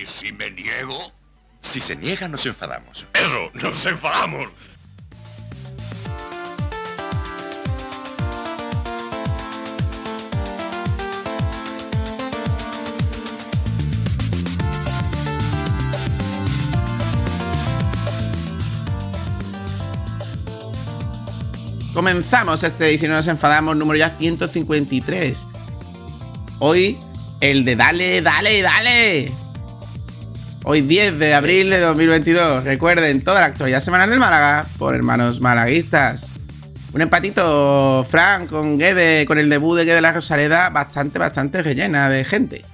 ¿Y si me niego? Si se niega, nos enfadamos. Eso, nos enfadamos. Comenzamos este y si no nos enfadamos, número ya 153. Hoy, el de dale, dale, dale. Hoy 10 de abril de 2022. Recuerden, toda la actualidad semanal del Málaga por hermanos malaguistas. Un empatito, Frank, con Guede, con el debut de Guede la Rosaleda, bastante, bastante rellena de gente.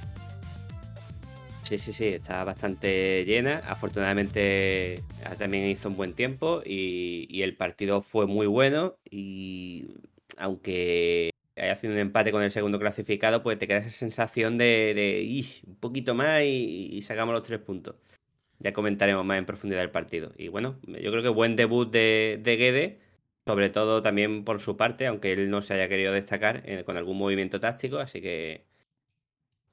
Sí, sí, sí, está bastante llena. Afortunadamente también hizo un buen tiempo y, el partido fue muy bueno. Y aunque haya sido un empate con el segundo clasificado, pues te queda esa sensación de, un poquito más y, sacamos los tres puntos. Ya comentaremos más en profundidad el partido. Y bueno, yo creo que buen debut de, de Guede, sobre todo también por su parte, aunque él no se haya querido destacar eh, con algún movimiento táctico. Así que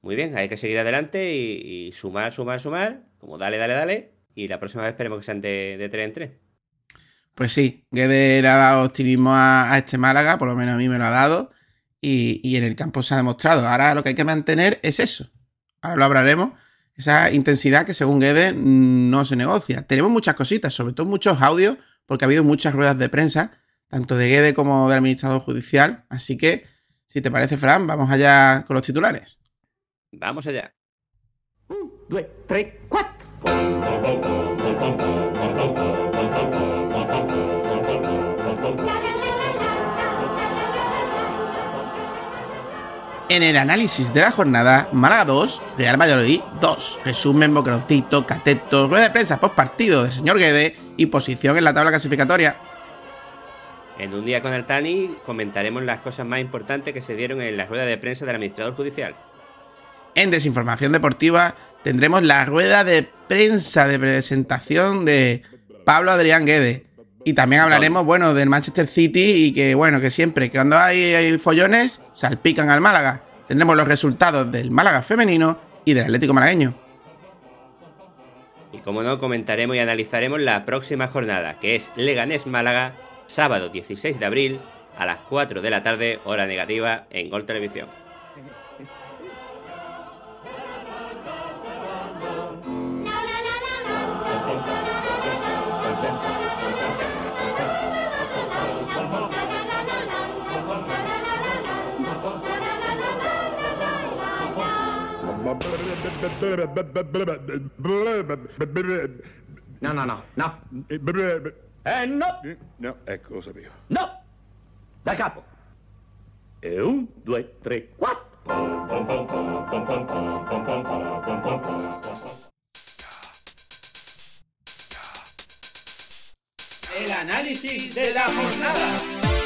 muy bien, hay que seguir adelante y, sumar, sumar, sumar. Como dale, dale, dale. Y la próxima vez esperemos que sean de, de 3 en 3. Pues sí, Guede le ha dado optimismo a, este Málaga, por lo menos a mí me lo ha dado. Y, en el campo se ha demostrado. Ahora lo que hay que mantener es eso. Ahora lo hablaremos. Esa intensidad que según Guede no se negocia. Tenemos muchas cositas, sobre todo muchos audios, porque ha habido muchas ruedas de prensa, tanto de Guede como del administrador judicial. Así que, si te parece, Fran, vamos allá con los titulares. Vamos allá. Un, dos, tres, cuatro. En el análisis de la jornada, Málaga 2, Real Valladolid 2. Resumen, boqueroncito, cateto, rueda de prensa post partido de señor Guede y posición en la tabla clasificatoria. En un día con el Tani comentaremos las cosas más importantes que se dieron en la rueda de prensa del administrador judicial. En Desinformación Deportiva tendremos la rueda de prensa de presentación de Pablo Adrián Guede. Y también hablaremos, bueno, del Manchester City y que, bueno, que siempre, que cuando hay, follones, salpican al Málaga. Tendremos los resultados del Málaga femenino y del Atlético malagueño. Y como no, comentaremos y analizaremos la próxima jornada, que es Leganés Málaga, sábado 16 de abril, a las 4 de la tarde, hora negativa, en Gol Televisión. No, no, no, no. Eh, no. No, ecco, lo sapevo. No! Da capo. E un, due, tre, quattro. El análisis de la jornada.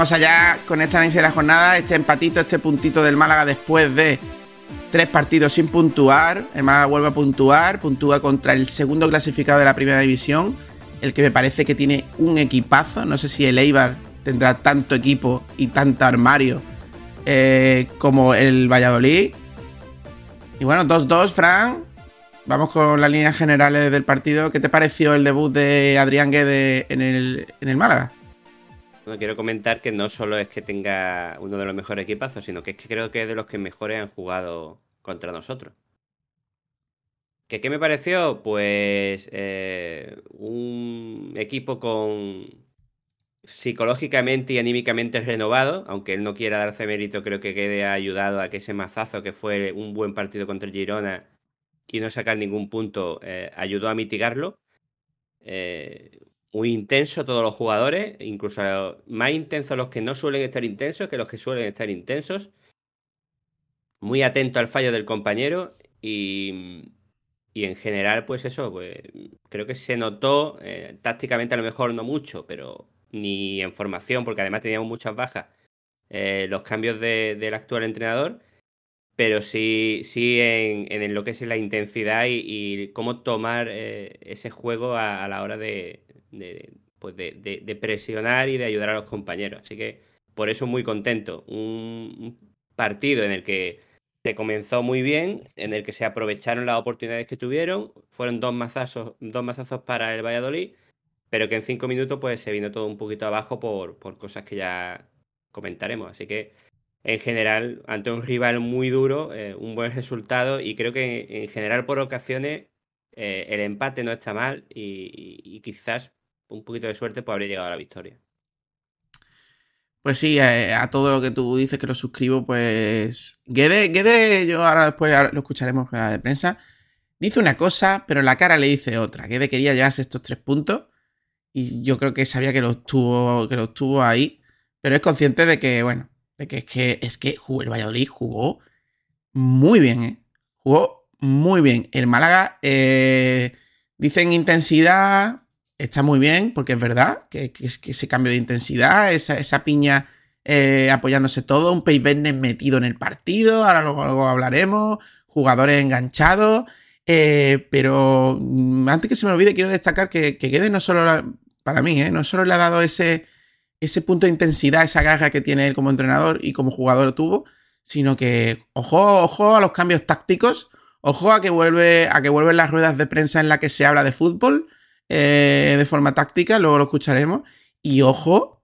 Vamos allá con este análisis de la jornada, este empatito, este puntito del Málaga después de tres partidos sin puntuar. El Málaga vuelve a puntuar, puntúa contra el segundo clasificado de la primera división, el que me parece que tiene un equipazo. No sé si el Eibar tendrá tanto equipo y tanto armario eh, como el Valladolid. Y bueno, 2-2, Fran. Vamos con las líneas generales del partido. ¿Qué te pareció el debut de Adrián Guede en el, en el Málaga? Quiero comentar que no solo es que tenga uno de los mejores equipazos, sino que es que creo que es de los que mejores han jugado contra nosotros. ¿Qué, qué me pareció? Pues eh, un equipo con psicológicamente y anímicamente renovado, aunque él no quiera darse mérito, creo que quede ayudado a que ese mazazo que fue un buen partido contra el Girona y no sacar ningún punto eh, ayudó a mitigarlo. Eh, muy intenso todos los jugadores, incluso más intensos los que no suelen estar intensos que los que suelen estar intensos. Muy atento al fallo del compañero y, en general, pues eso, pues creo que se notó, eh, tácticamente a lo mejor no mucho, pero ni en formación, porque además teníamos muchas bajas, eh, los cambios del actual entrenador, pero sí, sí en, lo que es la intensidad y, cómo tomar eh, ese juego a, la hora de, pues de, presionar y de ayudar a los compañeros. Así que por eso muy contento. Un, partido en el que se comenzó muy bien, en el que se aprovecharon las oportunidades que tuvieron, fueron dos mazazos, dos mazazos para el Valladolid, pero que en cinco minutos pues se vino todo un poquito abajo por, por cosas que ya comentaremos. Así que en general, ante un rival muy duro, eh, un buen resultado y creo que en general por ocasiones eh, el empate no está mal y, quizás un poquito de suerte pues habría llegado a la victoria. Pues sí, eh, a, todo lo que tú dices que lo suscribo, pues Gede, Gede yo ahora después lo escucharemos de prensa, dice una cosa, pero la cara le dice otra. Gede quería llevarse estos tres puntos y yo creo que sabía que los tuvo, que tuvo ahí, pero es consciente de que, bueno, de que es que, es que el Valladolid jugó muy bien, ¿eh? Jugó muy bien. El Málaga, eh, dicen intensidad, está muy bien, porque es verdad que, ese cambio de intensidad, esa, piña eh, apoyándose todo, un Paybernes metido en el partido, ahora luego, hablaremos, jugadores enganchados. Eh, pero antes que se me olvide, quiero destacar que, que no solo, para mí, no solo le ha dado ese, ese punto de intensidad, esa garra que tiene él como entrenador y como jugador tuvo, sino que ojo, ojo a los cambios tácticos, ojo a que vuelve a que vuelven las ruedas de prensa en la que se habla de fútbol eh, de forma táctica, luego lo escucharemos y ojo,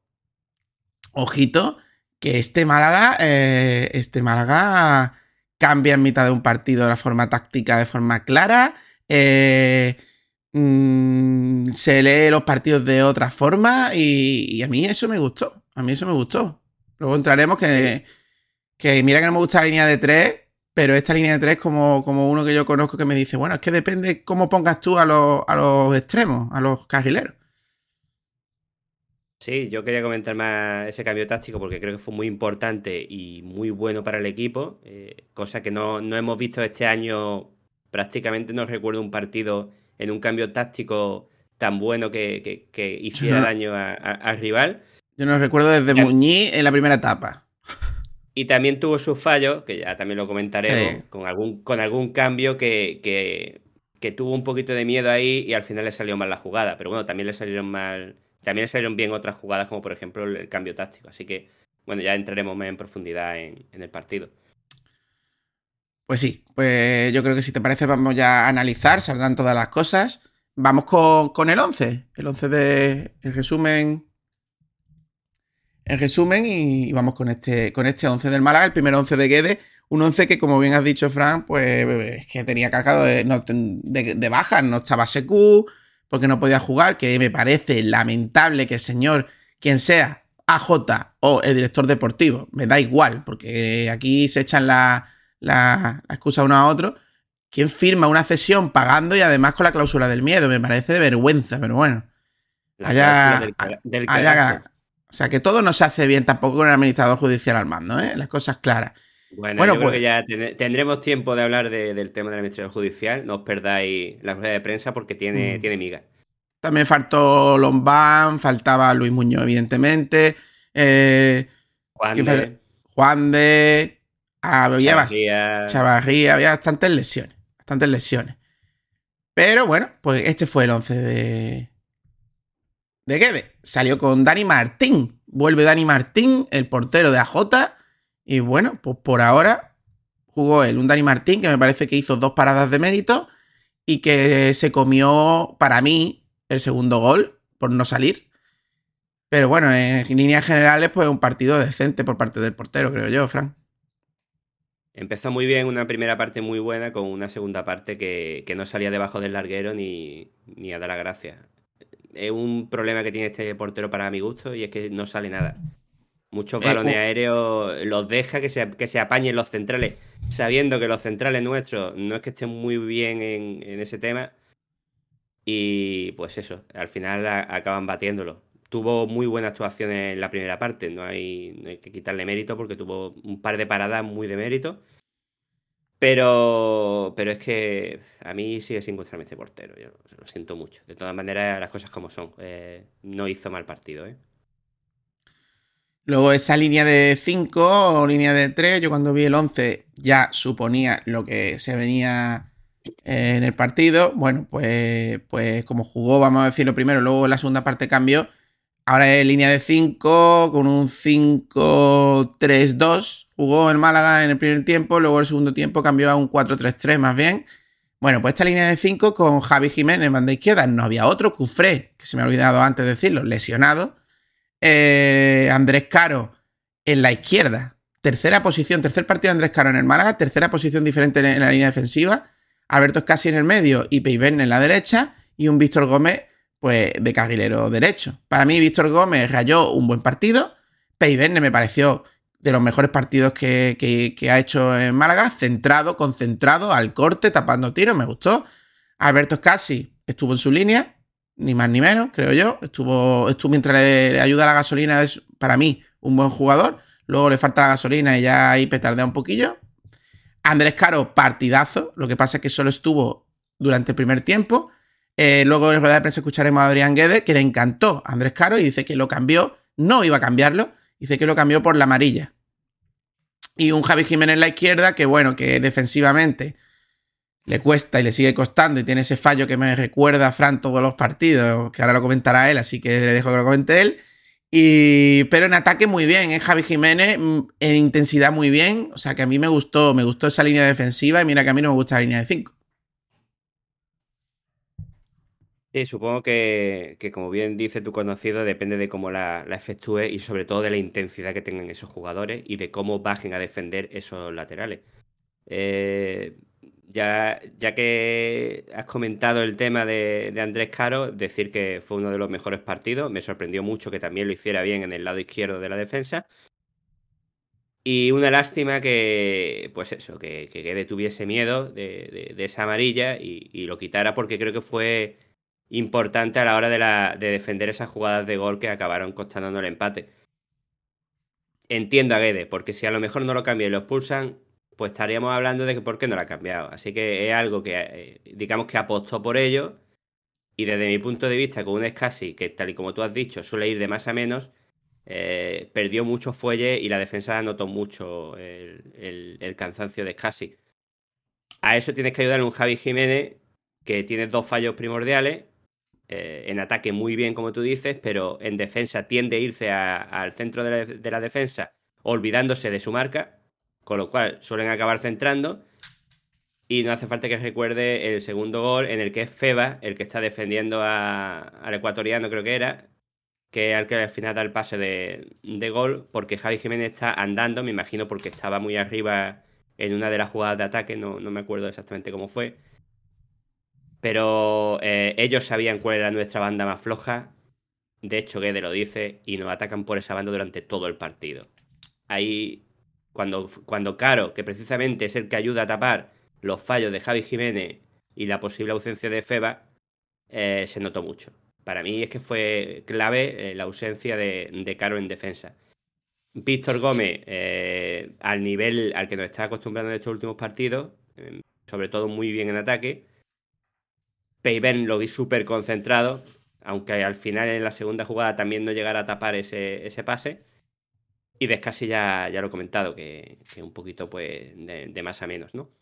ojito que este Málaga, eh, este Málaga cambia en mitad de un partido la forma táctica de forma clara. Eh, Mm, se lee los partidos de otra forma y, a mí eso me gustó. A mí eso me gustó. Luego entraremos que, que mira que no me gusta la línea de tres, pero esta línea de tres como, como uno que yo conozco que me dice, bueno, es que depende cómo pongas tú a los, a los extremos, a los carrileros. Sí, yo quería comentar más ese cambio táctico porque creo que fue muy importante y muy bueno para el equipo, eh, cosa que no, no hemos visto este año, prácticamente no recuerdo un partido en un cambio táctico tan bueno que, hiciera daño al rival. Yo no recuerdo desde Muñiz en la primera etapa. Y también tuvo sus fallos, que ya también lo comentaremos, con, algún, con algún cambio que, que, tuvo un poquito de miedo ahí y al final le salió mal la jugada. Pero bueno, también le salieron mal. También le salieron bien otras jugadas, como por ejemplo el, cambio táctico. Así que, bueno, ya entraremos más en profundidad en el partido. Pues sí, pues yo creo que si te parece vamos ya a analizar, saldrán todas las cosas. Vamos con, el 11, el 11 de el resumen. El resumen y, vamos con este, con este 11 del Málaga, el primer 11 de Guede, un 11 que como bien has dicho Fran, pues es que tenía cargado de, de, bajas, no estaba Secu, porque no podía jugar, que me parece lamentable que el señor, quien sea, AJ o el director deportivo, me da igual, porque aquí se echan la la, excusa uno a otro. ¿Quién firma una cesión pagando y además con la cláusula del miedo? Me parece de vergüenza, pero bueno. Allá, o sea, que todo no se hace bien tampoco con el administrador judicial al mando, ¿eh? Las cosas claras. Bueno, yo creo pues que ya tendremos tiempo de hablar del tema del administrador judicial. No os perdáis la rueda de prensa porque tiene, mm. tiene miga. También faltó Lombán, faltaba Luis Muñoz, evidentemente. Eh, Juan, de. Juan de. Había Chavarría, había bastantes lesiones. Bastantes lesiones. Pero bueno, pues este fue el 11 de. De Gede. Salió con Dani Martín. Vuelve Dani Martín, el portero de AJ. Y bueno, pues por ahora jugó él. Un Dani Martín que me parece que hizo dos paradas de mérito. Y que se comió, para mí, el segundo gol por no salir. Pero bueno, en líneas generales, pues un partido decente por parte del portero, creo yo, Frank. Empezó muy bien, una primera parte muy buena, con una segunda parte que, no salía debajo del larguero ni, a dar la gracia. Es un problema que tiene este portero para mi gusto y es que no sale nada. Muchos eh, balones aéreos los deja que se, que se apañen los centrales, sabiendo que los centrales nuestros no es que estén muy bien en, ese tema. Y pues eso, al final acaban batiéndolo. Tuvo muy buena actuación en la primera parte, no hay, no hay que quitarle mérito porque tuvo un par de paradas muy de mérito. Pero, pero es que a mí sigue sin gustarme este portero. Yo lo siento mucho. De todas maneras, las cosas como son. Eh, no hizo mal partido, ¿eh? Luego esa línea de 5 o línea de 3, yo cuando vi el 11 ya suponía lo que se venía eh, en el partido. Bueno, pues, pues como jugó, vamos a decirlo primero, luego la segunda parte cambió. Ahora es línea de 5 con un 5-3-2. Jugó el Málaga en el primer tiempo, luego el segundo tiempo cambió a un 4-3-3 más bien. Bueno, pues esta línea de 5 con Javi Jiménez banda izquierda. No había otro, Cufré, que se me ha olvidado antes de decirlo, lesionado. Eh, Andrés Caro en la izquierda. Tercera posición, tercer partido de Andrés Caro en el Málaga, tercera posición diferente en la línea defensiva. Alberto Escasi en el medio y Peiverne en la derecha. Y un Víctor Gómez, pues, de carrilero derecho. Para mí, Víctor Gómez rayó un buen partido. Peiverne me pareció de los mejores partidos que, que, ha hecho en Málaga. Centrado, concentrado, al corte, tapando tiros, me gustó. Alberto Escasi estuvo en su línea ni más ni menos, creo yo. Estuvo, estuvo mientras le ayuda a la gasolina, es para mí un buen jugador. Luego le falta la gasolina y ya ahí petardea un poquillo. Andrés Caro, partidazo. Lo que pasa es que solo estuvo durante el primer tiempo. Eh, luego en rueda de prensa escucharemos a Adrián Guedes, que le encantó a Andrés Caro y dice que lo cambió. No iba a cambiarlo. Dice que lo cambió por la amarilla. Y un Javi Jiménez en la izquierda, que bueno, que defensivamente le cuesta y le sigue costando y tiene ese fallo que me recuerda a Fran todos los partidos, que ahora lo comentará él, así que le dejo que lo comente él. Y, pero en ataque muy bien, ¿eh? Javi Jiménez mm, en intensidad muy bien, o sea que a mí me gustó, me gustó esa línea defensiva y mira que a mí no me gusta la línea de 5. Sí, supongo que, como bien dice tu conocido, depende de cómo la, la efectúe y sobre todo de la intensidad que tengan esos jugadores y de cómo bajen a defender esos laterales. Eh, ya, ya que has comentado el tema de, Andrés Caro, decir que fue uno de los mejores partidos. Me sorprendió mucho que también lo hiciera bien en el lado izquierdo de la defensa. Y una lástima que, pues eso, que, que tuviese miedo de, esa amarilla y, lo quitara porque creo que fue importante a la hora de, la, de defender esas jugadas de gol que acabaron costándonos el empate. Entiendo a Guede, porque si a lo mejor no lo cambian y lo expulsan, pues estaríamos hablando de que por qué no la ha cambiado. Así que es algo que, eh, digamos que apostó por ello. Y desde mi punto de vista, con un Scassi que, tal y como tú has dicho, suele ir de más a menos, eh, perdió mucho fuelle y la defensa notó mucho el, cansancio de Scassi. A eso tienes que ayudar un Javi Jiménez que tiene dos fallos primordiales. Eh, en ataque muy bien, como tú dices, pero en defensa tiende a irse al centro de la defensa olvidándose de su marca con lo cual suelen acabar centrando. Y no hace falta que recuerde el segundo gol en el que es Feba el que está defendiendo al ecuatoriano, creo que era, que al que al final da el pase de, gol, porque Javi Jiménez está andando, me imagino porque estaba muy arriba en una de las jugadas de ataque, no, me acuerdo exactamente cómo fue. Pero eh, ellos sabían cuál era nuestra banda más floja. De hecho, Guede lo dice y nos atacan por esa banda durante todo el partido. Ahí cuando, cuando Caro, que precisamente es el que ayuda a tapar los fallos de Javi Jiménez y la posible ausencia de Feba, eh, se notó mucho. Para mí es que fue clave eh, la ausencia de, Caro en defensa. Víctor Gómez, al nivel al que nos está acostumbrando en estos últimos partidos, sobre todo muy bien en ataque. Peiben lo vi súper concentrado, aunque al final en la segunda jugada también no llegara a tapar ese, ese pase. Y Descasi ya, ya lo he comentado, que, un poquito pues de, más a menos, ¿no?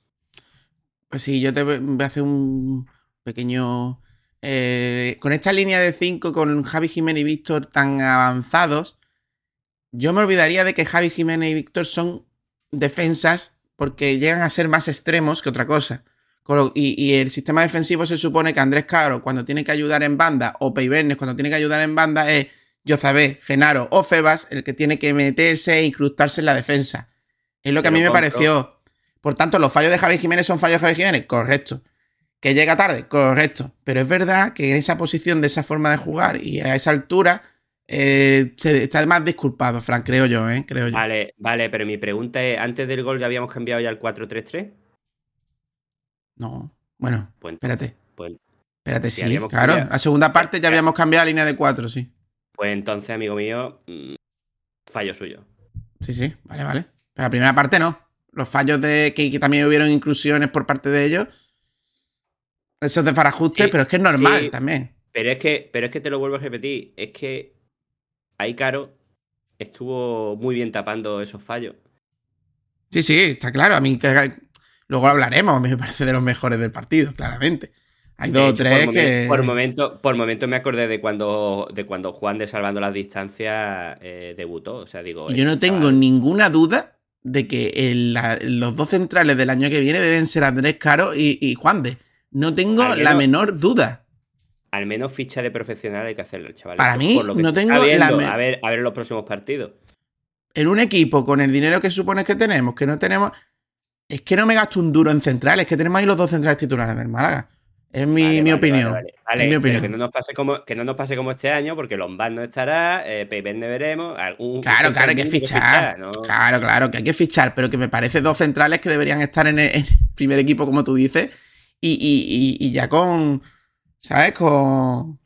Pues sí, yo te voy a hacer un pequeño... Eh, con esta línea de 5, con Javi Jiménez y Víctor tan avanzados, yo me olvidaría de que Javi Jiménez y Víctor son defensas porque llegan a ser más extremos que otra cosa. Y, y, el sistema defensivo se supone que Andrés Caro, cuando tiene que ayudar en banda, o Peibernes, cuando tiene que ayudar en banda, es Yozabé, Genaro o Febas el que tiene que meterse e incrustarse en la defensa. Es lo que a mí me pareció. Por tanto, los fallos de Javi Jiménez son fallos de Javi Jiménez, correcto. Que llega tarde, correcto. Pero es verdad que en esa posición, de esa forma de jugar y a esa altura, eh, está más disculpado, Frank, creo yo, ¿eh? Creo yo. Vale, vale, pero mi pregunta es: ¿antes del gol ya habíamos cambiado ya el 4-3-3? No. Bueno, pues espérate. Pues, espérate, sí, claro. La segunda parte ya habíamos cambiado la línea de 4, sí. Pues entonces, amigo mío, mm, fallo suyo. Sí, sí, vale, vale. Pero la primera parte no. los fallos de que, también hubieron inclusiones por parte de ellos. Esos de Farajuste, pero es que es normal también. Pero es que, pero es que te lo vuelvo a repetir, es que ahí Caro estuvo muy bien tapando esos fallos. Sí, sí, está claro. A mí que luego hablaremos, me parece de los mejores del partido, claramente. Hay dos o tres que. por momento, por momento me acordé de cuando, de cuando Juan de Salvando las Distancias eh, debutó. O sea, digo. Yo no tengo ninguna duda de que los dos centrales del año que viene deben ser Andrés Caro y, Juan de. No tengo la menor duda. Al menos ficha de profesional hay que hacerlo, chaval. Para mí, no tengo la a ver, a ver los próximos partidos. En un equipo con el dinero que supones que tenemos, que no tenemos. Es que no me gasto un duro en centrales, que tenemos ahí los dos centrales titulares del Málaga. Es mi, opinión. es mi opinión. que no nos pase como que no nos pase como este año, porque Lombard no estará, eh, no veremos. claro, claro, hay que fichar. Claro, claro, que hay que fichar, pero que me parece dos centrales que deberían estar en el, primer equipo, como tú dices, y, ya con. ¿Sabes? Con.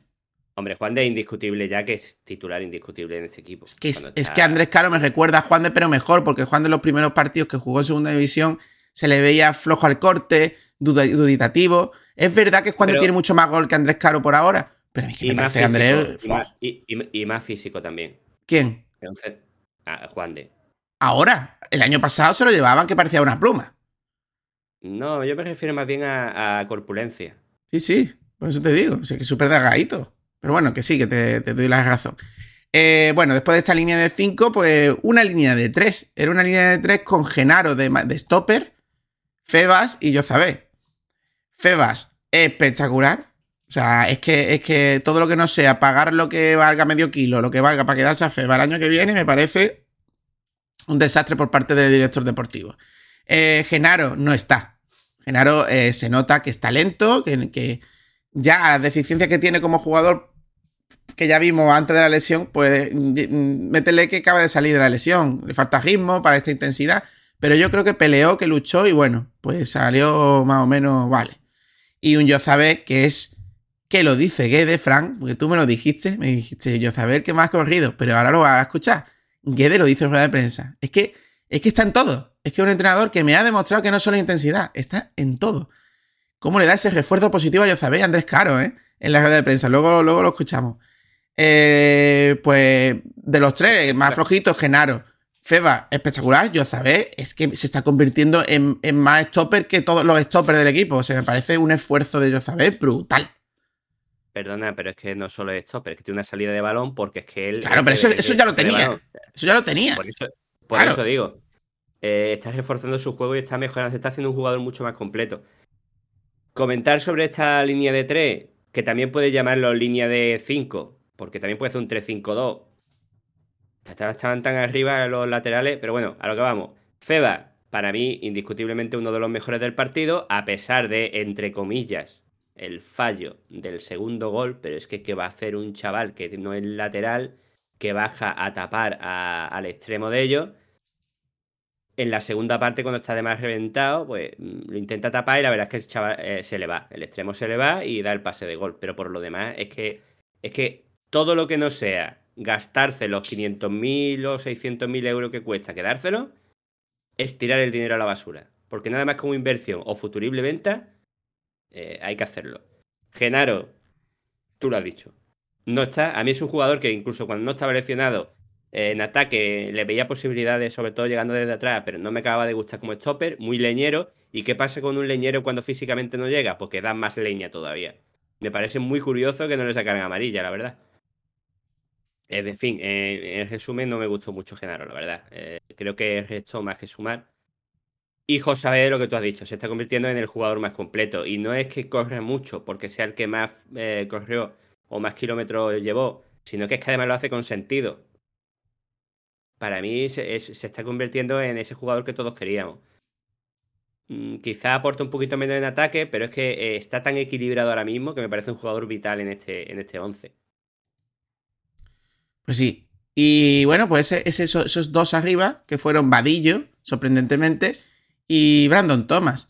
Hombre, Juan de indiscutible ya que es titular indiscutible en ese equipo. Es que, es que Andrés Caro me recuerda a Juan de, pero mejor, porque Juan de los primeros partidos que jugó en segunda división se le veía flojo al corte, duditativo. Es verdad que Juan tiene mucho más gol que Andrés Caro por ahora, pero es que me parece Andrés. Y más, físico también. ¿Quién? Juan de. Ahora, el año pasado se lo llevaban que parecía una pluma. No, yo me refiero más bien a, corpulencia. Sí, sí, por eso te digo, o sea, que es súper delgadito. Pero bueno, que sí, que te, doy la razón. Eh, bueno, después de esta línea de 5, pues una línea de 3. Era una línea de 3 con Genaro de, de Stopper, Febas y Yozabé. Febas espectacular. O sea, es que, es que todo lo que no sea pagar lo que valga medio kilo, lo que valga para quedarse a Febas el año que viene, me parece un desastre por parte del director deportivo. Eh, Genaro no está. Genaro eh, se nota que está lento, que, que ya las deficiencias que tiene como jugador, que ya vimos antes de la lesión, pues métele que acaba de salir de la lesión. Le falta ritmo para esta intensidad. Pero yo creo que peleó, que luchó y bueno, pues salió más o menos, vale y un yo saber que es que lo dice Guede, Frank, porque tú me lo dijiste, me dijiste yo saber que has corrido, pero ahora lo vas a escuchar. Guede lo dice en rueda de prensa. Es que, es que está en todo. Es que es un entrenador que me ha demostrado que no solo intensidad, está en todo. ¿Cómo le da ese refuerzo positivo a Yozabé y Andrés Caro, eh? En la rueda de prensa. Luego, luego lo escuchamos. Eh, pues de los tres, más flojitos, Genaro. Feba, espectacular. Yo sabes, es que se está convirtiendo en, más stopper que todos los stoppers del equipo. O sea, me parece un esfuerzo de yo saber brutal. Perdona, pero es que no solo es stopper, es que tiene una salida de balón porque es que él. Claro, pero eso, ya lo tenía. Eso ya lo tenía. Por eso, digo. Eh, está reforzando su juego y está mejorando. Se está haciendo un jugador mucho más completo. Comentar sobre esta línea de 3, que también puede llamarlo línea de 5, porque también puede ser un 3-5-2 Estaban tan arriba los laterales, pero bueno, a lo que vamos. Feba, para mí, indiscutiblemente uno de los mejores del partido, a pesar de, entre comillas, el fallo del segundo gol, pero es que, ¿qué va a hacer un chaval que no es lateral, que baja a tapar al extremo de ellos? En la segunda parte, cuando está de más reventado, pues mm, lo intenta tapar y la verdad es que el chaval eh, se le va. El extremo se le va y da el pase de gol. Pero por lo demás, es que, es que todo lo que no sea gastarse los 500.000 o 600.000 euros que cuesta quedárselo, es tirar el dinero a la basura. Porque nada más como inversión o futurible venta, eh, hay que hacerlo. Genaro, tú lo has dicho. No está. A mí es un jugador que incluso cuando no estaba lesionado en ataque le veía posibilidades, sobre todo llegando desde atrás, pero no me acababa de gustar como stopper, muy leñero. ¿Y qué pasa con un leñero cuando físicamente no llega? Porque da más leña todavía. Me parece muy curioso que no le sacaran amarilla, la verdad. En fin, en resumen, no me gustó mucho Genaro, la verdad. Eh, creo que es esto más que sumar. Y José lo que tú has dicho, se está convirtiendo en el jugador más completo. Y no es que corra mucho porque sea el que más eh, corrió o más kilómetros llevó, sino que es que además lo hace con sentido. Para mí se, está convirtiendo en ese jugador que todos queríamos. Mm, quizá aporta un poquito menos en ataque, pero es que eh, está tan equilibrado ahora mismo que me parece un jugador vital en este, en este 11. Pues sí. Y bueno, pues esos dos arriba, que fueron Vadillo, sorprendentemente, y Brandon Thomas.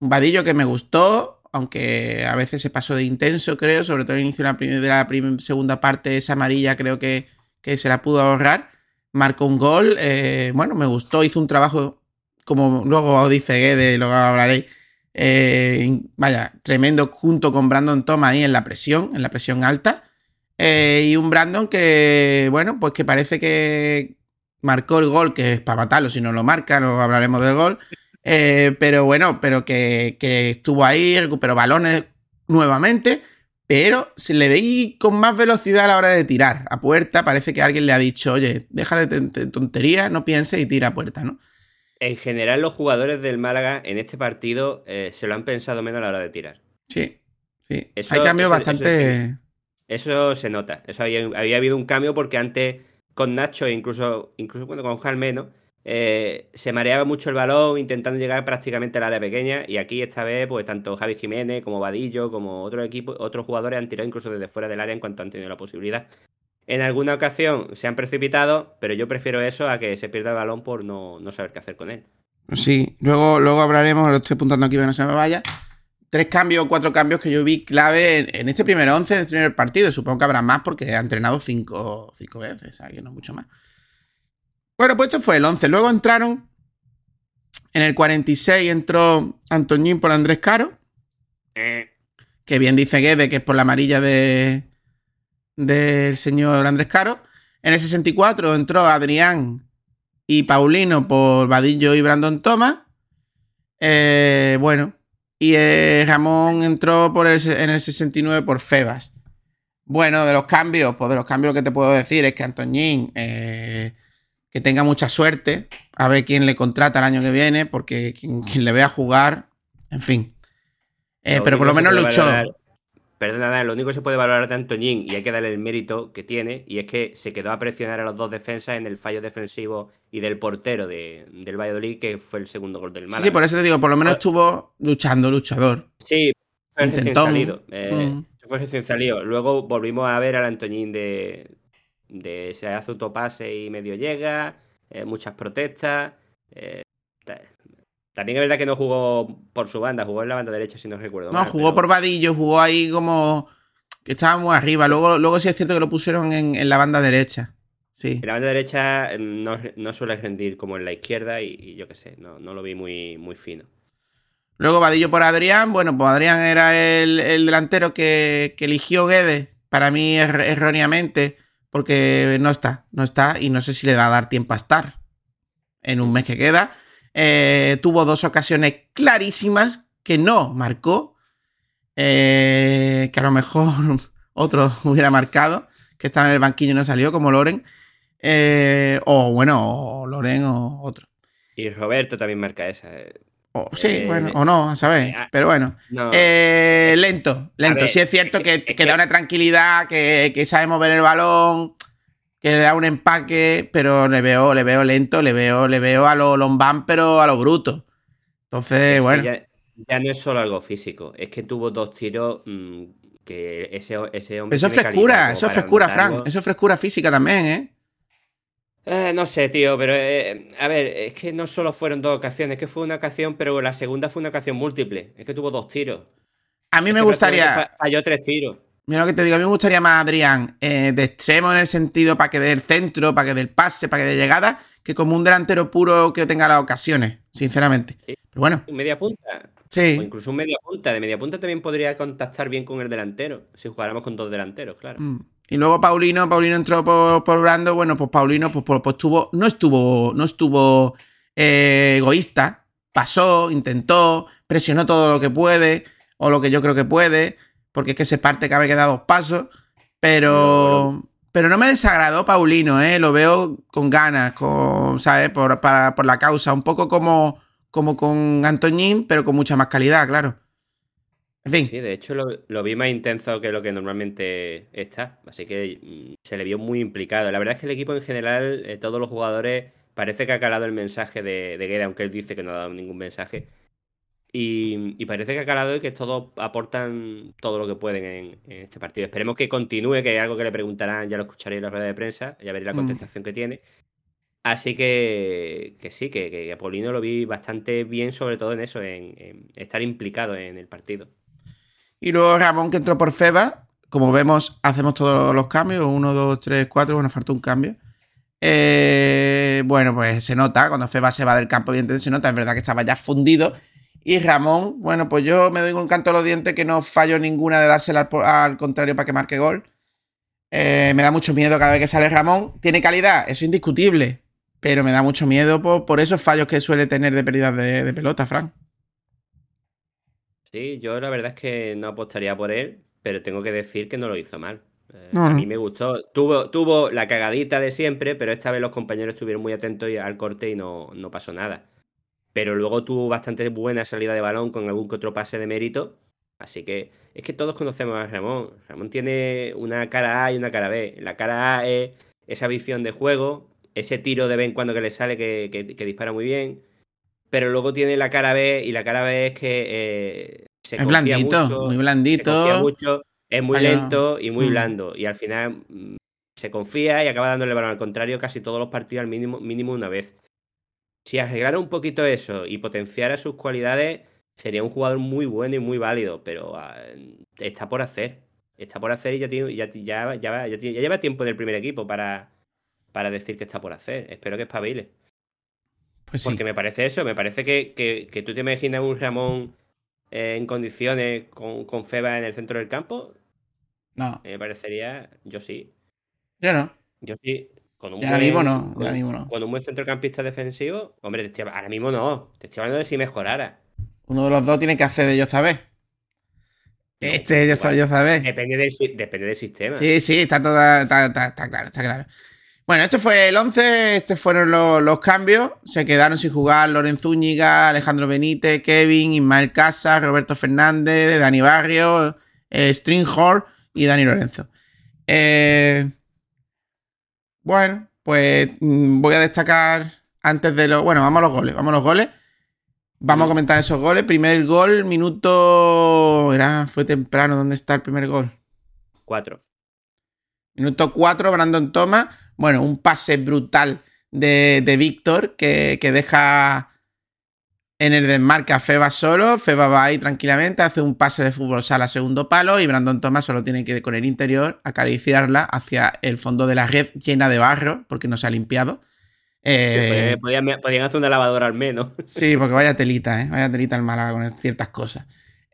Un Vadillo que me gustó, aunque a veces se pasó de intenso, creo, sobre todo al inicio de la, segunda parte, esa amarilla creo que, se la pudo ahorrar. Marcó un gol, eh, bueno, me gustó, hizo un trabajo como luego dice Guede, luego hablaréis. Eh, vaya, tremendo junto con Brandon Thomas ahí en la presión, en la presión alta. Eh, y un Brandon que, bueno, pues que parece que marcó el gol, que es para matarlo, si no lo marca, no hablaremos del gol. Eh, pero bueno, pero que, que, estuvo ahí, recuperó balones nuevamente, pero se le veía con más velocidad a la hora de tirar a puerta. Parece que alguien le ha dicho, oye, deja de tontería, no pienses y tira a puerta, ¿no? En general, los jugadores del Málaga en este partido eh, se lo han pensado menos a la hora de tirar. Sí, sí. Hay cambios bastante. Eso, se nota. Eso había, habido un cambio porque antes con Nacho e incluso, incluso bueno, con Jalmeno eh, se mareaba mucho el balón intentando llegar prácticamente al área pequeña y aquí esta vez pues tanto Javi Jiménez como Vadillo como otros equipos, otros jugadores han tirado incluso desde fuera del área en cuanto han tenido la posibilidad. En alguna ocasión se han precipitado, pero yo prefiero eso a que se pierda el balón por no, saber qué hacer con él. Sí, luego, luego hablaremos, lo estoy apuntando aquí para que no se me vaya. Tres cambios cuatro cambios que yo vi clave en, este primer once, en este primer partido. Supongo que habrá más porque ha entrenado cinco, cinco veces, o sea, que no mucho más. Bueno, pues esto fue el 11. Luego entraron. En el 46 entró Antoñín por Andrés Caro. Eh. Que bien dice Guede que es por la amarilla de, del señor Andrés Caro. En el 64 entró Adrián y Paulino por Vadillo y Brandon Thomas. Eh, bueno, y eh, Ramón entró por el, en el 69 por Febas. Bueno, de los cambios, pues de los cambios que te puedo decir es que Antoñín, eh, que tenga mucha suerte, a ver quién le contrata el año que viene, porque quien, le vea jugar, en fin. pero por lo menos luchó. Perdona, lo único que se puede valorar de Antoñín y hay que darle el mérito que tiene, y es que se quedó a presionar a los dos defensas en el fallo defensivo y del portero de, del Valladolid, que fue el segundo gol del Málaga. Sí, por eso te digo, por lo menos estuvo luchando, luchador. Sí, fue Intentó. salido. Eh, mm. Fue recién salido. Luego volvimos a ver al Antoñín de, de se hace autopase y medio llega, eh, muchas protestas. Eh, también es verdad que no jugó por su banda, jugó en la banda derecha, si no recuerdo. No, jugó por Vadillo, jugó ahí como que estaba muy arriba. Luego, luego sí es cierto que lo pusieron en, la banda derecha. Sí. En la banda derecha mm, no, suele rendir como en la izquierda y, yo qué sé, no, lo vi muy, muy fino. Luego Vadillo por Adrián. Bueno, pues Adrián era el, delantero que, que, eligió Guedes, para mí er, erróneamente, porque no está, no está y no sé si le va a dar tiempo a estar en un mes que queda. Eh, tuvo dos ocasiones clarísimas que no marcó. Eh, que a lo mejor otro hubiera marcado. Que estaba en el banquillo y no salió, como Loren. Eh, o bueno, o Loren o otro. Y Roberto también marca esa. Sí, bueno, o no, a saber. Pero bueno. lento, lento. sí es cierto que, da una tranquilidad, que, que sabe mover el balón que le da un empaque, pero le veo, le veo lento, le veo, le veo a lo lombán, pero a lo bruto. Entonces, bueno. Ya, no es solo algo físico, es que tuvo dos tiros mm, que ese, ese hombre. Eso es frescura, eso es frescura, Frank. Eso es frescura física también, ¿eh? Eh no sé, tío, pero eh, a ver, es que no solo fueron dos ocasiones, es que fue una ocasión, pero la segunda fue una ocasión múltiple. Es que tuvo dos tiros. A mí me gustaría. Falló tres tiros. Mira lo que te digo, a mí me gustaría más Adrián eh, de extremo en el sentido para que dé el centro, para que dé el pase, para que dé llegada, que como un delantero puro que tenga las ocasiones, sinceramente. Pero bueno. Media punta. Sí. O incluso un media punta. De media punta también podría contactar bien con el delantero, si jugáramos con dos delanteros, claro. Mm. Y luego Paulino, Paulino entró por, por Brando, bueno, pues Paulino pues, pues, pues estuvo, no estuvo, no estuvo eh, egoísta, pasó, intentó, presionó todo lo que puede, o lo que yo creo que puede porque es que se parte que da dos pasos, pero... Pero no me desagradó Paulino, ¿eh? Lo veo con ganas, con, ¿sabes? Por, por la causa. Un poco como, como con Antoñín, pero con mucha más calidad, claro. En fin. Sí, de hecho lo, vi más intenso que lo que normalmente está. Así que mm, se le vio muy implicado. La verdad es que el equipo en general, eh, todos los jugadores, parece que ha calado el mensaje de, de Gueda, aunque él dice que no ha dado ningún mensaje. Y, parece que ha calado y que todos aportan todo lo que pueden en, este partido. Esperemos que continúe, que hay algo que le preguntarán, ya lo escucharé en la rueda de prensa, ya veréis la mm. contestación que tiene. Así que, que sí, que, que lo vi bastante bien, sobre todo en eso, en, estar implicado en el partido. Y luego Ramón que entró por Feba, como vemos, hacemos todos los cambios, uno, dos, tres, cuatro, bueno, falta un cambio. Eh, bueno, pues se nota, cuando Feba se va del campo, evidentemente se nota, es verdad que estaba ya fundido. Y Ramón, bueno, pues yo me doy un canto a los dientes que no fallo ninguna de dársela al, contrario para que marque gol. Eh, me da mucho miedo cada vez que sale Ramón. Tiene calidad, eso es indiscutible. Pero me da mucho miedo por, esos fallos que suele tener de pérdidas de, pelota, Frank. Sí, yo la verdad es que no apostaría por él, pero tengo que decir que no lo hizo mal. Eh, a mí me gustó. Tuvo, tuvo la cagadita de siempre, pero esta vez los compañeros estuvieron muy atentos al corte y no, no pasó nada pero luego tuvo bastante buena salida de balón con algún que otro pase de mérito. Así que es que todos conocemos a Ramón. Ramón tiene una cara A y una cara B. La cara A es esa visión de juego, ese tiro de vez en cuando que le sale que, dispara muy bien. Pero luego tiene la cara B y la cara B es que eh, se es blandito, muy blandito. mucho, es muy lento y muy mm. blando. Y al final mm, se confía y acaba dándole el balón al contrario casi todos los partidos al mínimo, mínimo una vez si arreglara un poquito eso y potenciara sus cualidades, sería un jugador muy bueno y muy válido, pero ah, está por hacer. Está por hacer y ya, tiene, ya, ya, ya, lleva tiempo en el primer equipo para, para decir que está por hacer. Espero que espabile. Pues sí. Porque me parece eso, me parece que, que, tú te imaginas un Ramón eh, en condiciones con, con Feba en el centro del campo. No. Me parecería, yo sí. Yo no. Yo sí. Con un ahora mismo no, ahora mismo no. Con un buen centrocampista defensivo, hombre, ahora mismo no. Te estoy hablando de si mejorara. Uno de los dos tiene que hacer de yo saber. Este yo, yo saber. Depende del, depende del sistema. Sí, sí, está, todo, está, claro, está claro. Bueno, este fue el 11, estos fueron los, cambios. Se quedaron sin jugar Lorenzo Zúñiga, Alejandro Benítez, Kevin, Ismael Casas, Roberto Fernández, Dani Barrio, eh, Stringhorn y Dani Lorenzo. Eh, bueno, pues mm, voy a destacar antes de los. Bueno, vamos a los goles. Vamos a los goles. Vamos a comentar esos goles. Primer gol, minuto. Era, fue temprano. ¿Dónde está el primer gol? Cuatro. Minuto cuatro, Brandon Thomas. Bueno, un pase brutal de, de Víctor que, que deja en el desmarque a Feba solo, Feba va ahí tranquilamente, hace un pase de fútbol sala a segundo palo y Brandon Thomas solo tiene que con el interior acariciarla hacia el fondo de la red llena de barro porque no se ha limpiado. Eh, podían, hacer una lavadora al menos. Sí, porque vaya telita, ¿eh? Vaya telita el Málaga con ciertas cosas.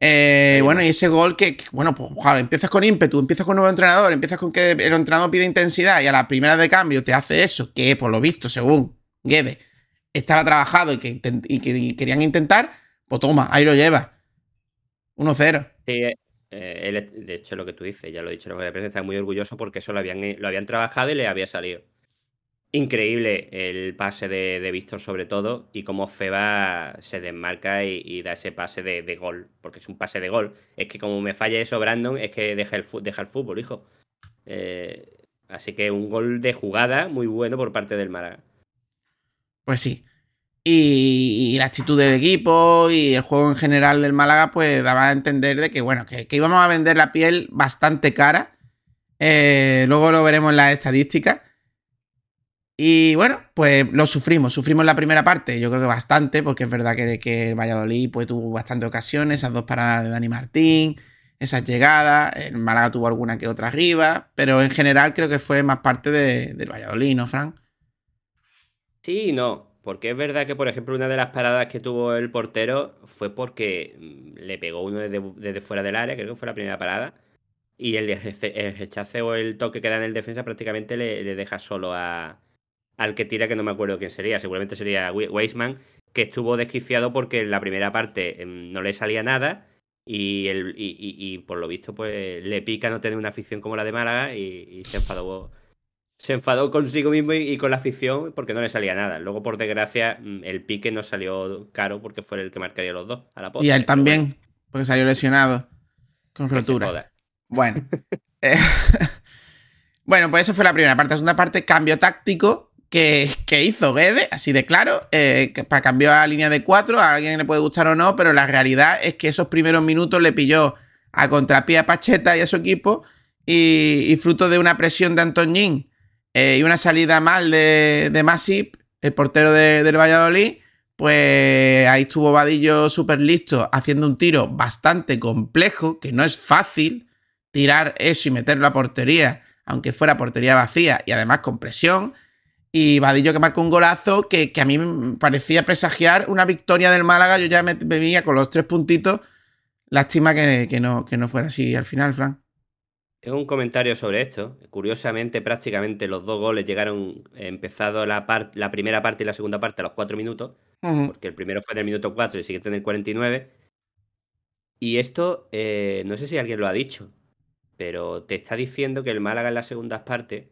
Eh, bueno, y ese gol que, bueno, pues empiezas con ímpetu, empiezas con un nuevo entrenador, empiezas con que el entrenador pide intensidad y a la primera de cambio te hace eso, que por lo visto, según Guede, estaba trabajado y que, querían intentar, pues toma, ahí lo lleva. 1-0. Sí, eh, de hecho, lo que tú dices, ya lo he dicho, la prensa está muy orgulloso porque eso lo habían, lo habían trabajado y le había salido. Increíble el pase de, Víctor, sobre todo, y cómo Feba se desmarca y, da ese pase de, gol, porque es un pase de gol. Es que como me falla eso, Brandon, es que deja el, deja el fútbol, hijo. Eh, así que un gol de jugada muy bueno por parte del Málaga. Pues sí. Y, la actitud del equipo y el juego en general del Málaga, pues daba a entender de que, bueno, que, íbamos a vender la piel bastante cara. Eh, luego lo veremos en las estadísticas. Y bueno, pues lo sufrimos. Sufrimos la primera parte, yo creo que bastante, porque es verdad que, que el Valladolid pues, tuvo bastantes ocasiones, esas dos paradas de Dani Martín, esas llegadas. El Málaga tuvo alguna que otra arriba, pero en general creo que fue más parte del Valladolid, ¿no, Frank? Sí no. Porque es verdad que, por ejemplo, una de las paradas que tuvo el portero fue porque mm, le pegó uno desde, fuera del área, creo que fue la primera parada. Y el, rechace o el toque que da en el defensa prácticamente le, deja solo a, al que tira, que no me acuerdo quién sería. Seguramente sería Weisman, que estuvo desquiciado porque en la primera parte em, no le salía nada. Y, el, y, por lo visto, pues le pica no tener una afición como la de Málaga y se enfadó se enfadó consigo mismo y, con la afición porque no le salía nada. Luego, por desgracia, mm, el pique no salió caro porque fue el que marcaría los dos a la Y a él también, porque salió lesionado con rotura. Bueno. Eh, bueno, pues eso fue la primera parte. La segunda parte, cambio táctico que, hizo Guede, así de claro, eh, que para cambiar a la línea de cuatro. A alguien le puede gustar o no, pero la realidad es que esos primeros minutos le pilló a contrapié a Pacheta y a su equipo. Y, fruto de una presión de Antoñín eh, y una salida mal de, de Masip, el portero del Valladolid, pues ahí estuvo Vadillo súper listo haciendo un tiro bastante complejo, que no es fácil tirar eso y meterlo a portería, aunque fuera portería vacía y además con presión. Y Vadillo que marcó un golazo que, a mí me parecía presagiar una victoria del Málaga. Yo ya me, venía con los tres puntitos. Lástima que, no, que no fuera así al final, Frank. Es un comentario sobre esto. Curiosamente, prácticamente los dos goles llegaron, empezado la, la primera parte y la segunda parte a los cuatro minutos, porque el primero fue en el minuto cuatro y el siguiente en el 49. Y esto, eh, no sé si alguien lo ha dicho, pero te está diciendo que el Málaga en las segundas partes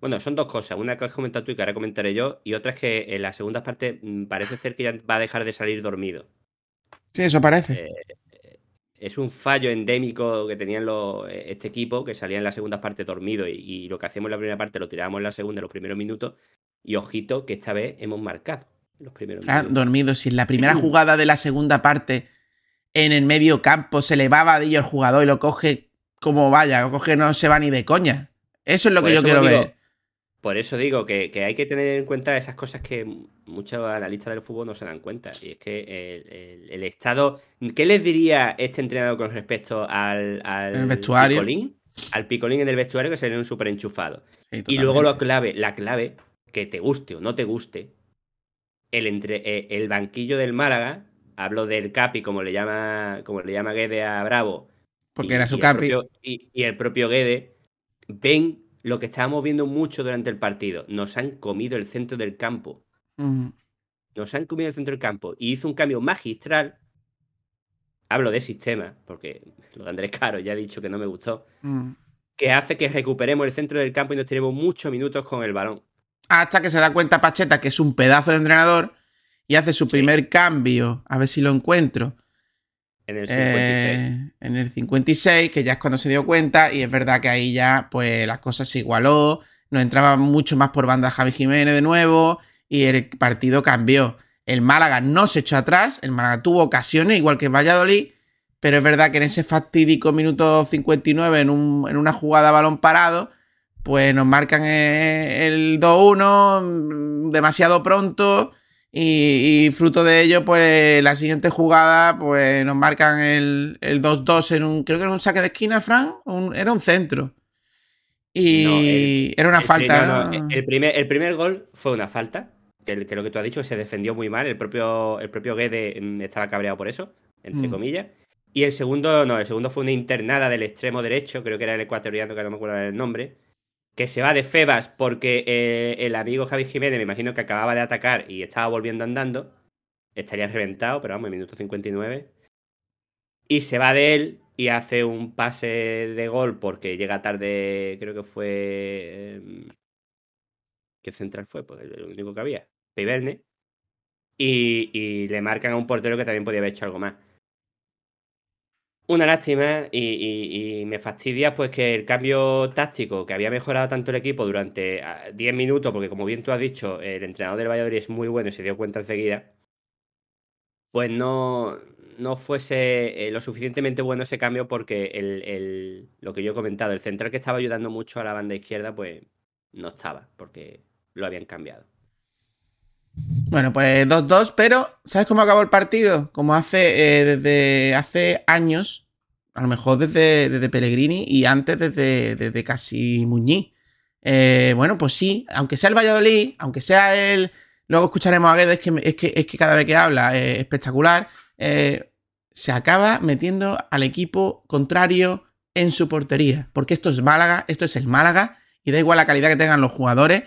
bueno, son dos cosas. Una que has comentado tú y que ahora comentaré yo, y otra es que en la segunda parte mm, parece ser que ya va a dejar de salir dormido. Sí, eso parece. Eh, es un fallo endémico que tenían los, eh, este equipo, que salía en la segunda parte dormido, y, lo que hacíamos en la primera parte lo tirábamos en la segunda, en los primeros minutos, y ojito que esta vez hemos marcado los primeros ah, dormido. Si en la primera jugada de la segunda parte, en el medio campo, se elevaba a el jugador y lo coge como vaya, lo coge no se va ni de coña. Eso es lo que yo quiero ver. Por eso digo que, hay que tener en cuenta esas cosas que muchos analistas del fútbol no se dan cuenta. Y es que el, estado. ¿Qué les diría este entrenador con respecto al, al vestuario? Picolín? Al picolín en el vestuario que sería un súper enchufado. y luego lo clave, la clave, que te guste o no te guste, el, entre, eh, el banquillo del Málaga, hablo del Capi, como le llama, como le llama Guede a Bravo. Porque era su Capi. y, y el propio Guede, ven lo que estábamos viendo mucho durante el partido. Nos han comido el centro del campo. Nos han comido el centro del campo. Y hizo un cambio magistral. Hablo de sistema, porque lo de Andrés Caro ya he dicho que no me gustó. Que hace que recuperemos el centro del campo y nos tenemos muchos minutos con el balón. Hasta que se da cuenta Pacheta que es un pedazo de entrenador y hace su primer cambio. A ver si lo encuentro en el 56. Eh, en el 56, que ya es cuando se dio cuenta, y es verdad que ahí ya, pues la cosa se igualó, nos entraba mucho más por banda Javi Jiménez de nuevo, y el partido cambió. El Málaga no se echó atrás, el Málaga tuvo ocasiones, igual que Valladolid, pero es verdad que en ese fatídico minuto 59, en, en una jugada balón parado, pues nos marcan el 2-1 demasiado pronto y, fruto de ello, pues la siguiente jugada, pues nos marcan el 2-2 en un, creo que era un saque de esquina, Fran, era un centro. Y era una falta. el, primer, el primer gol fue una falta, que, lo que tú has dicho se defendió muy mal, el propio, el propio Guede mm, estaba cabreado por eso, entre mm. comillas. Y el segundo, no, el segundo fue una internada del extremo derecho, creo que era el ecuatoriano, que no me acuerdo el nombre, que se va de Febas porque eh, el amigo Javi Jiménez, me imagino que acababa de atacar y estaba volviendo andando, estaría reventado, pero vamos, en minuto 59. Y se va de él y hace un pase de gol porque llega tarde, creo que fue... Em, ¿Qué central fue? Pues el único que había, Piverne. Y, y le marcan a un portero que también podía haber hecho algo más. Una lástima y, me fastidia pues que el cambio táctico que había mejorado tanto el equipo durante 10 ah, minutos, porque como bien tú has dicho, el entrenador del Valladolid es muy bueno y se dio cuenta enseguida, pues no, no fuese eh, lo suficientemente bueno ese cambio porque el, lo que yo he comentado, el central que estaba ayudando mucho a la banda izquierda, pues no estaba, porque lo habían cambiado. Bueno, pues 2-2, pero ¿sabes cómo acabó el partido? Como hace eh, desde hace años, a lo mejor desde, desde Pellegrini y antes desde, desde casi Muñiz. Eh, bueno, pues sí, aunque sea el Valladolid, aunque sea él, luego escucharemos a Guedes, que, es, que, es que cada vez que habla es espectacular, eh, se acaba metiendo al equipo contrario en su portería, porque esto es Málaga, esto es el Málaga, y da igual la calidad que tengan los jugadores,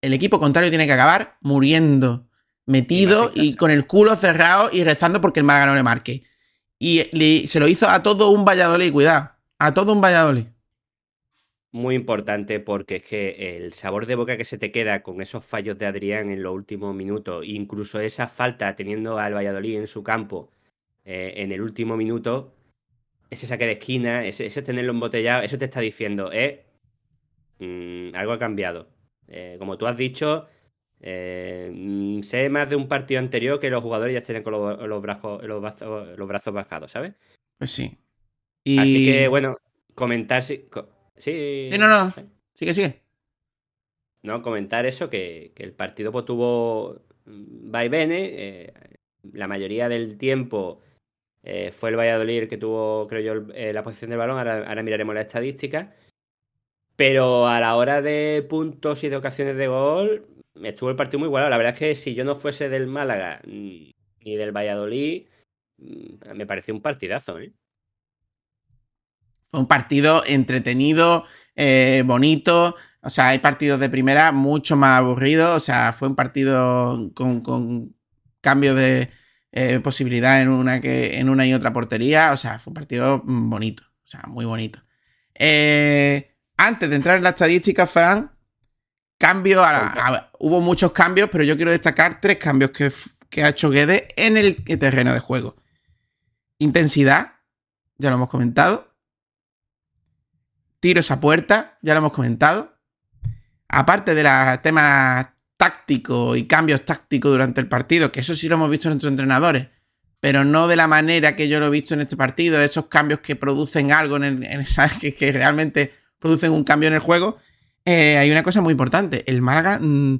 el equipo contrario tiene que acabar muriendo, metido y, con el culo cerrado y rezando porque el Málaga no le marque. Y se lo hizo a todo un Valladolid, cuidado, a todo un Valladolid. Muy importante porque es que el sabor de boca que se te queda con esos fallos de Adrián en los últimos minutos, incluso esa falta teniendo al Valladolid en su campo eh, en el último minuto, ese saque de esquina, ese, tenerlo embotellado, eso te está diciendo, eh, mm, algo ha cambiado. Eh, como tú has dicho, eh, mm, sé más de un partido anterior que los jugadores ya tienen con los, brazos, los, brazos, bajados, ¿sabes? Pues sí. Así que, bueno, comentar si. Sí. no, no. Sigue, sigue. No, comentar eso, que, el partido pues, tuvo vaivenes. Eh, la mayoría del tiempo fue el Valladolid el que tuvo, creo yo, la posición del balón. Ahora, ahora miraremos la estadística. Pero a la hora de puntos y de ocasiones de gol, estuvo el partido muy igualado. La verdad es que si yo no fuese del Málaga ni del Valladolid, mm, me pareció un partidazo. ¿eh? Fue un partido entretenido, eh, bonito. O sea, hay partidos de primera mucho más aburridos. O sea, fue un partido con, cambio de eh, posibilidad en una, que, en una y otra portería. O sea, fue un partido bonito. O sea, muy bonito. Eh, antes de entrar en la estadística, Fran, cambio a, hubo muchos cambios, pero yo quiero destacar tres cambios que, que ha hecho Guede en el terreno de juego. Intensidad, ya lo hemos comentado. Tiros a puerta, ya lo hemos comentado. Aparte de los temas tácticos y cambios tácticos durante el partido, que eso sí lo hemos visto en nuestros entrenadores, pero no de la manera que yo lo he visto en este partido, esos cambios que producen algo, en, que, que, realmente producen un cambio en el juego, eh, hay una cosa muy importante. El Málaga, mm,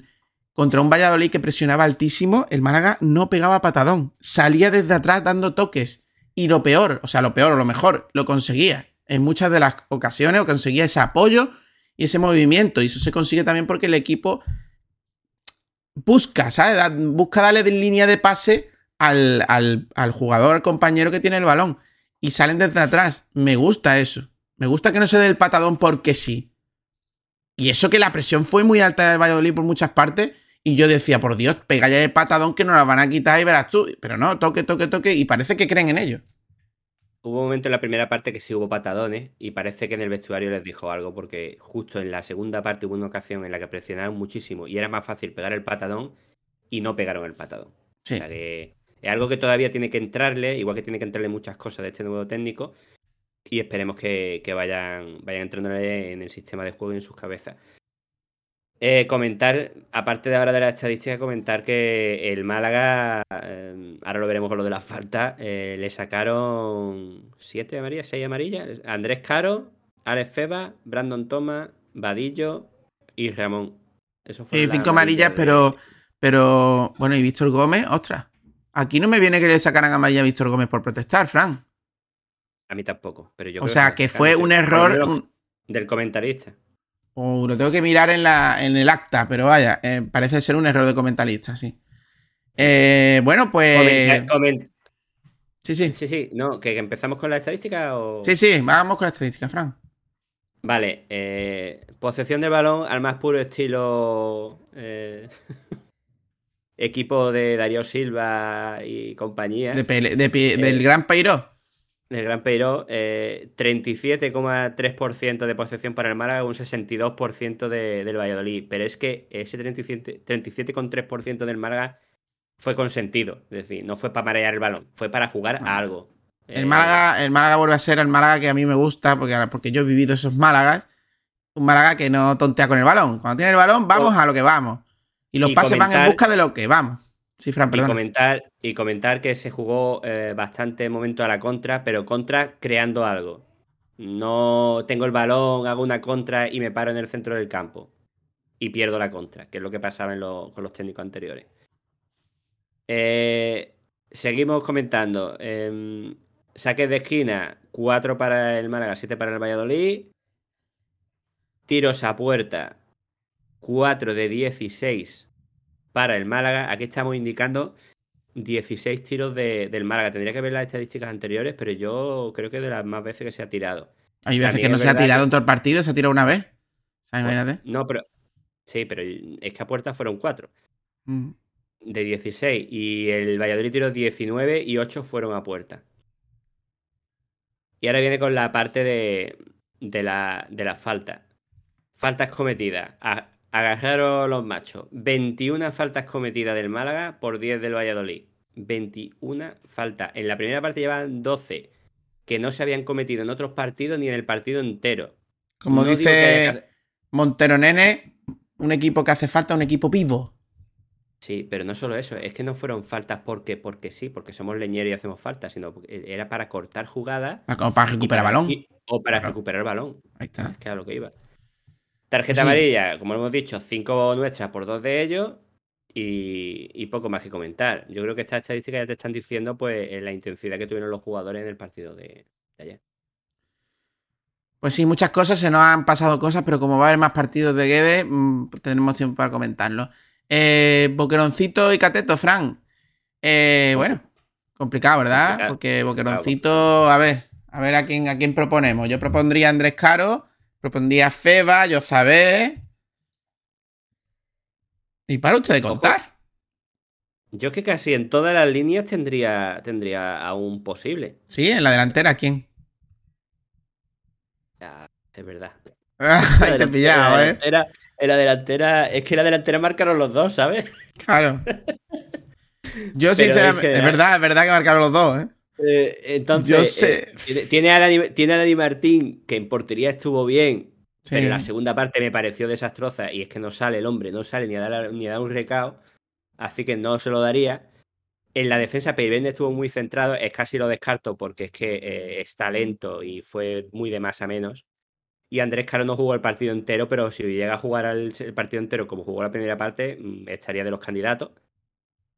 contra un Valladolid que presionaba altísimo, el Málaga no pegaba patadón, salía desde atrás dando toques. Y lo peor, o sea, lo peor o lo mejor, lo conseguía. En muchas de las ocasiones o conseguía ese apoyo y ese movimiento. Y eso se consigue también porque el equipo busca, ¿sabes? Busca darle de línea de pase al, al, jugador, al compañero que tiene el balón. Y salen desde atrás. Me gusta eso. Me gusta que no se dé el patadón porque sí. Y eso que la presión fue muy alta de Valladolid por muchas partes. Y yo decía, por Dios, pega ya el patadón que nos la van a quitar y verás tú. Pero no, toque, toque, toque. Y parece que creen en ello. Hubo un momento en la primera parte que sí hubo patadones y parece que en el vestuario les dijo algo porque justo en la segunda parte hubo una ocasión en la que presionaron muchísimo y era más fácil pegar el patadón y no pegaron el patadón. Sí. O sea que es algo que todavía tiene que entrarle, igual que tiene que entrarle muchas cosas de este nuevo técnico y esperemos que, vayan, vayan entrándole en el sistema de juego y en sus cabezas. Eh, comentar, aparte de ahora de la estadística, comentar que el Málaga, eh, ahora lo veremos con lo de las faltas, eh, le sacaron siete amarillas, seis amarillas. Andrés Caro, Alex Feba, Brandon Thomas, Vadillo y Ramón. Eso fue cinco amarillas, pero, pero bueno, y Víctor Gómez, ostras. Aquí no me viene que le sacaran amarilla a Víctor Gómez por protestar, Fran. A mí tampoco, pero yo O sea, que, fue un error del comentarista. O lo tengo que mirar en, la, en el acta, pero vaya, eh, parece ser un error de comentarista, sí. Eh, bueno, pues. Sí, sí. Sí, sí. No, ¿que, empezamos con la estadística o. Sí, sí, vamos con la estadística, Fran. Vale. Eh, posesión del balón al más puro estilo. equipo de Darío Silva y compañía. del Gran Pairo. El Gran Peiro, eh, 37,3% de posesión para el Málaga, un 62% de, del Valladolid. Pero es que ese 37,3% del Málaga fue consentido. Es decir, no fue para marear el balón, fue para jugar a algo. El, eh, Málaga, el Málaga vuelve a ser el Málaga que a mí me gusta, porque, porque yo he vivido esos Málagas. Un Málaga que no tontea con el balón. Cuando tiene el balón, vamos a lo que vamos. Y los pases van en busca de lo que vamos. Sí, Fran, Y comentar, y comentar que se jugó eh, bastante momento a la contra, pero contra creando algo. No tengo el balón, hago una contra y me paro en el centro del campo. Y pierdo la contra, que es lo que pasaba con los técnicos anteriores. Eh, seguimos comentando. Em, saques de esquina, 4 para el Málaga, 7 para el Valladolid. Tiros a puerta, 4 de 16 para el Málaga. Aquí estamos indicando 16 tiros del Málaga. Tendría que ver las estadísticas anteriores, pero yo creo que de las más veces que se ha tirado. Hay veces que no se ha tirado en todo el partido, se ha tirado una vez. ¿Sabes? no, pero. Sí, pero es que a puerta fueron 4. Mm. De 16. Y el Valladolid tiró 19 y 8 fueron a puerta. Y ahora viene con la parte de, de la, de la falta. Faltas cometidas. Agarraron los machos. 21 faltas cometidas del Málaga por 10 del Valladolid. 21 faltas. En la primera parte llevan 12 que no se habían cometido en otros partidos ni en el partido entero. Como dice Montero Nene, un equipo que hace falta, un equipo vivo. Sí, pero no solo eso, es que no fueron faltas porque, porque sí, porque somos leñeros y hacemos falta, sino era para cortar jugadas. Para, para recuperar balón. o para recuperar balón. Ahí está. Es que era lo que iba. Tarjeta amarilla, como hemos dicho, cinco nuestras por dos de ellos y, poco más que comentar. Yo creo que estas estadísticas ya te están diciendo pues la intensidad que tuvieron los jugadores en el partido de, ayer. Pues sí, muchas cosas, se nos han pasado cosas, pero como va a haber más partidos de Guede, mm, pues tendremos tiempo para comentarlo. Eh, Boqueroncito y Cateto, Fran. Eh, bueno, complicado, ¿verdad? Complicado. Porque Boqueroncito, a ver, a ver a quién, a quién proponemos. Yo propondría a Andrés Caro, propondría a Feba, yo sabé. Y para usted de contar. Yo es que casi en todas las líneas tendría, tendría a un posible. Sí, en la delantera, ¿quién? Es verdad. Ahí te he pillado, la ¿eh? delantera- en la delantera, es que la delantera marcaron los dos, ¿sabes? Claro. Yo, Pero sinceramente, es que- es verdad, es verdad que marcaron los dos, ¿eh? Eh, entonces, Yo sé. eh, tiene- tiene, a Dani, tiene a Dani Martín, que en portería estuvo bien, Sí. pero la segunda parte me pareció desastrosa y es que no sale el hombre, no sale ni a dar, ni a dar un recao, así que no se lo daría. En la defensa, Peirende estuvo muy centrado, es casi lo descarto porque es que eh, está lento y fue muy de más a menos. Y Andrés Caro no jugó el partido entero, pero si llega a jugar al- el partido entero como jugó la primera parte, mm, estaría de los candidatos.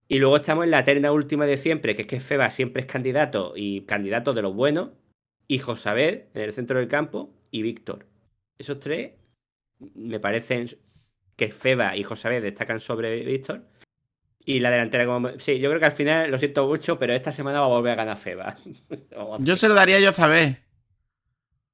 Y luego estamos en la terna última de siempre, que es que Feba siempre es candidato y candidato de los buenos. Y Josabel en el centro del campo y Víctor. Esos tres me parecen que Feba y Josabel destacan sobre Víctor. Y la delantera como... Sí, yo creo que al final, lo siento mucho, pero esta semana va a volver a ganar Feba. A- Yo se lo daría yo saber.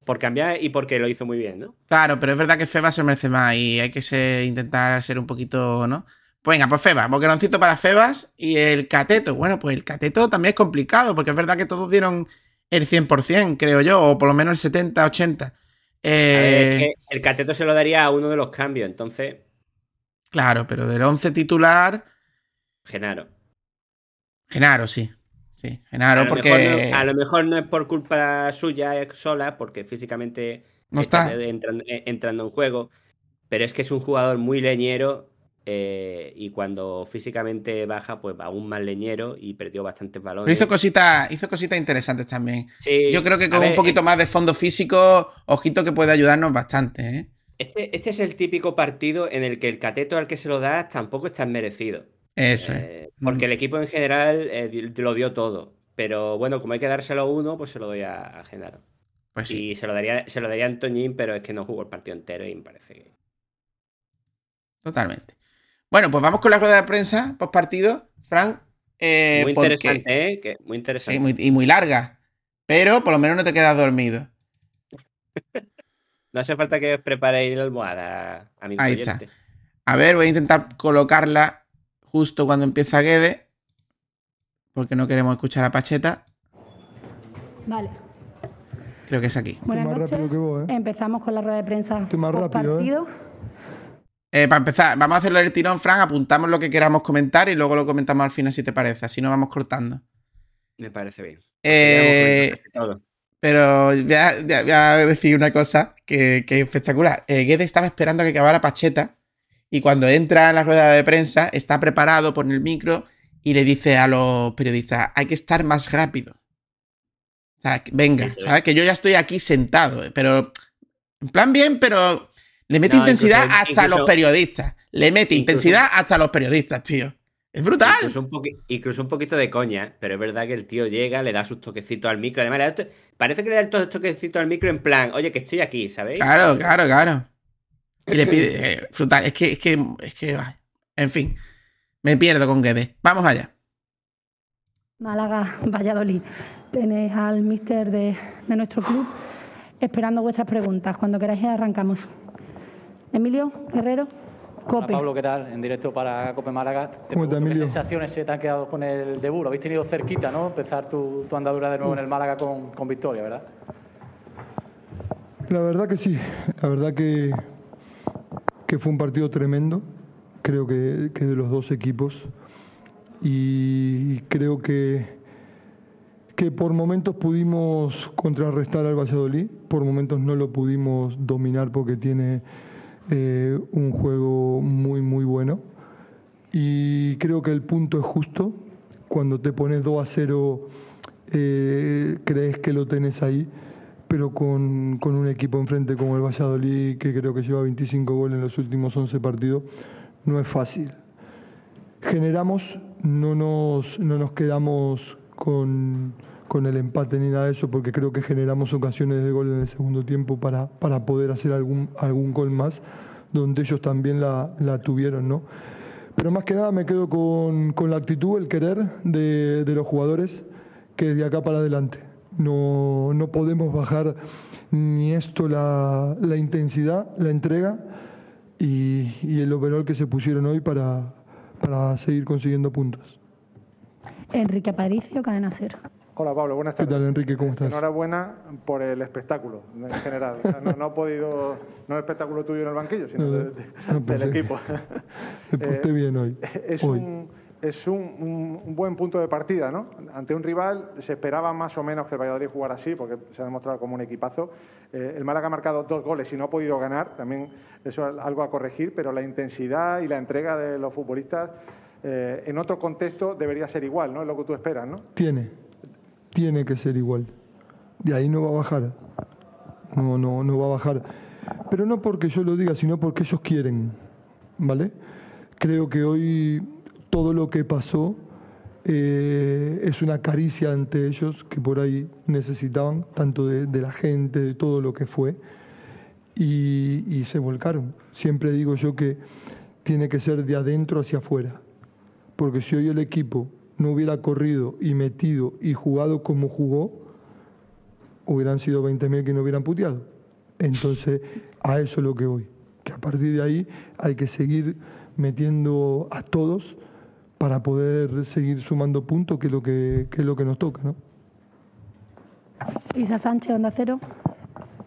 Por cambiar y porque lo hizo muy bien, ¿no? Claro, pero es verdad que Feba se merece más y hay que ser- intentar ser un poquito, ¿no? Pues venga, pues Feba, boqueroncito para Febas y el cateto. Bueno, pues el cateto también es complicado porque es verdad que todos dieron el 100%, creo yo, o por lo menos el 70, 80. A ver, Eh, es que el cateto se lo daría a uno de los cambios, entonces, Claro, pero del 11 titular, Genaro. Genaro, sí. Sí, Genaro, a, porque no, a lo mejor no es por culpa suya eh, sola, porque físicamente no está. entrando, eh, entrando en juego, pero es que es un jugador muy leñero eh, y cuando físicamente baja, pues aún más leñero y perdió bastantes Pero balones. hizo cositas, hizo cositas interesantes también. Sí, Yo creo que con ver, un poquito más de fondo físico, ojito que puede ayudarnos bastante, ¿eh? Este, este es el típico partido en el que el cateto al que se lo da tampoco es tan merecido. Eso es. Eh, porque el equipo en general lo dio todo. Pero bueno, como hay que dárselo a uno, pues se lo doy a, a Genaro. Pues sí. Y se lo daría, se lo daría a Antoñín, pero es que no jugó el partido entero y me parece que. Totalmente. Bueno, pues vamos con la rueda de prensa post partido. Frank. eh, muy porque- interesante, ¿eh? Que, muy interesante. Sí, muy- y muy larga. Pero por lo menos no te quedas dormido. No hace falta que os preparéis la almohada, amigos Ahí está. A ver, voy a intentar colocarla justo cuando empieza Guede. Porque no queremos escuchar a Pacheta. Vale. Creo que es aquí. Buenas más noches. rápido que vos, ¿eh? Empezamos con la rueda de prensa Estoy más post rápido, partido. Eh, para empezar, vamos a hacerlo el tirón, Frank. Apuntamos lo que queramos comentar y luego lo comentamos al final si te parece. Así no vamos cortando. Me parece bien. Eh. Pero ya, ya- voy a decir una cosa que, que es espectacular. Eh, Guede estaba esperando a que acabara Pacheta y cuando entra en la rueda de prensa está preparado, pone el micro y le dice a los periodistas, hay que estar más rápido. O sea, que- venga, Sí, sí. ¿sabes? Que yo ya estoy aquí sentado, eh, pero en plan bien, pero le mete No, intensidad incluso- hasta incluso- los periodistas. Le mete incluso- intensidad hasta los periodistas, tío. Es brutal. Incluso un, incluso un poquito de coña, pero es verdad que el tío llega, le da sus toquecitos al micro. Además, le da to- parece que le da todos estos toquecitos al micro en plan, oye, que estoy aquí, ¿sabéis? Claro, claro, claro. Y le pide eh, frutal. Es que, es que, es que, ay. en fin, me pierdo con Guede. Vamos allá. Málaga, Valladolid. Tenéis al mister de, de nuestro club esperando vuestras preguntas. Cuando queráis arrancamos. Emilio Guerrero, Hola. Pablo, ¿qué tal? En directo para Cope Málaga. Te ¿Cómo estás, pregunto, ¿Qué sensaciones se te han quedado con el debut? Lo habéis tenido cerquita, ¿no? Empezar tu, tu andadura de nuevo en el Málaga con, con victoria, ¿verdad? La verdad que sí, la verdad que, que fue un partido tremendo, creo que, que de los dos equipos. Y creo que, que por momentos pudimos contrarrestar al Valladolid, por momentos no lo pudimos dominar porque tiene eh, un juego muy, muy bueno. Y creo que el punto es justo. Cuando te pones 2 a 0, eh, crees que lo tenés ahí, pero con, con un equipo enfrente como el Valladolid, que creo que lleva 25 goles en los últimos 11 partidos, no es fácil. Generamos, no nos, no nos quedamos con, con el empate ni nada de eso, porque creo que generamos ocasiones de gol en el segundo tiempo para, para poder hacer algún, algún gol más, donde ellos también la, la tuvieron, ¿no? Pero más que nada me quedo con, con la actitud, el querer de, de, los jugadores, que de acá para adelante. No, no podemos bajar ni esto, la, la intensidad, la entrega y, y, el overall que se pusieron hoy para, para seguir consiguiendo puntos. Enrique Aparicio, Cadena Ser. Hola Pablo, buenas tardes. ¿Qué tal Enrique? ¿Cómo estás? Enhorabuena por el espectáculo en general. O sea, no, no, ha podido, no el espectáculo tuyo en el banquillo, sino de- de- pues del sí. equipo. Me porté Eh, bien hoy. Es, hoy. Un, es un, un- un buen punto de partida, ¿no? Ante un rival se esperaba más o menos que el Valladolid jugara así, porque se ha demostrado como un equipazo. Eh, el Málaga ha marcado dos goles y no ha podido ganar, también eso es algo a corregir, pero la intensidad y la entrega de los futbolistas eh, en otro contexto debería ser igual, ¿no? Es lo que tú esperas, ¿no? Tiene, tiene que ser igual. De ahí no va a bajar. No, no, no va a bajar. Pero no porque yo lo diga, sino porque ellos quieren. ¿Vale? Creo que hoy todo lo que pasó eh, es una caricia ante ellos que por ahí necesitaban, tanto de, la gente, de todo lo que fue, y se volcaron. Siempre digo yo que tiene que ser de adentro hacia afuera porque si hoy el equipo no hubiera corrido y metido y jugado como jugó, hubieran sido 20.000 que no hubieran puteado. Entonces, a eso es lo que voy. Que a partir de ahí hay que seguir metiendo a todos para poder seguir sumando puntos, que es lo que, que es lo que nos toca, ¿no? Isa Sánchez, Onda Cero.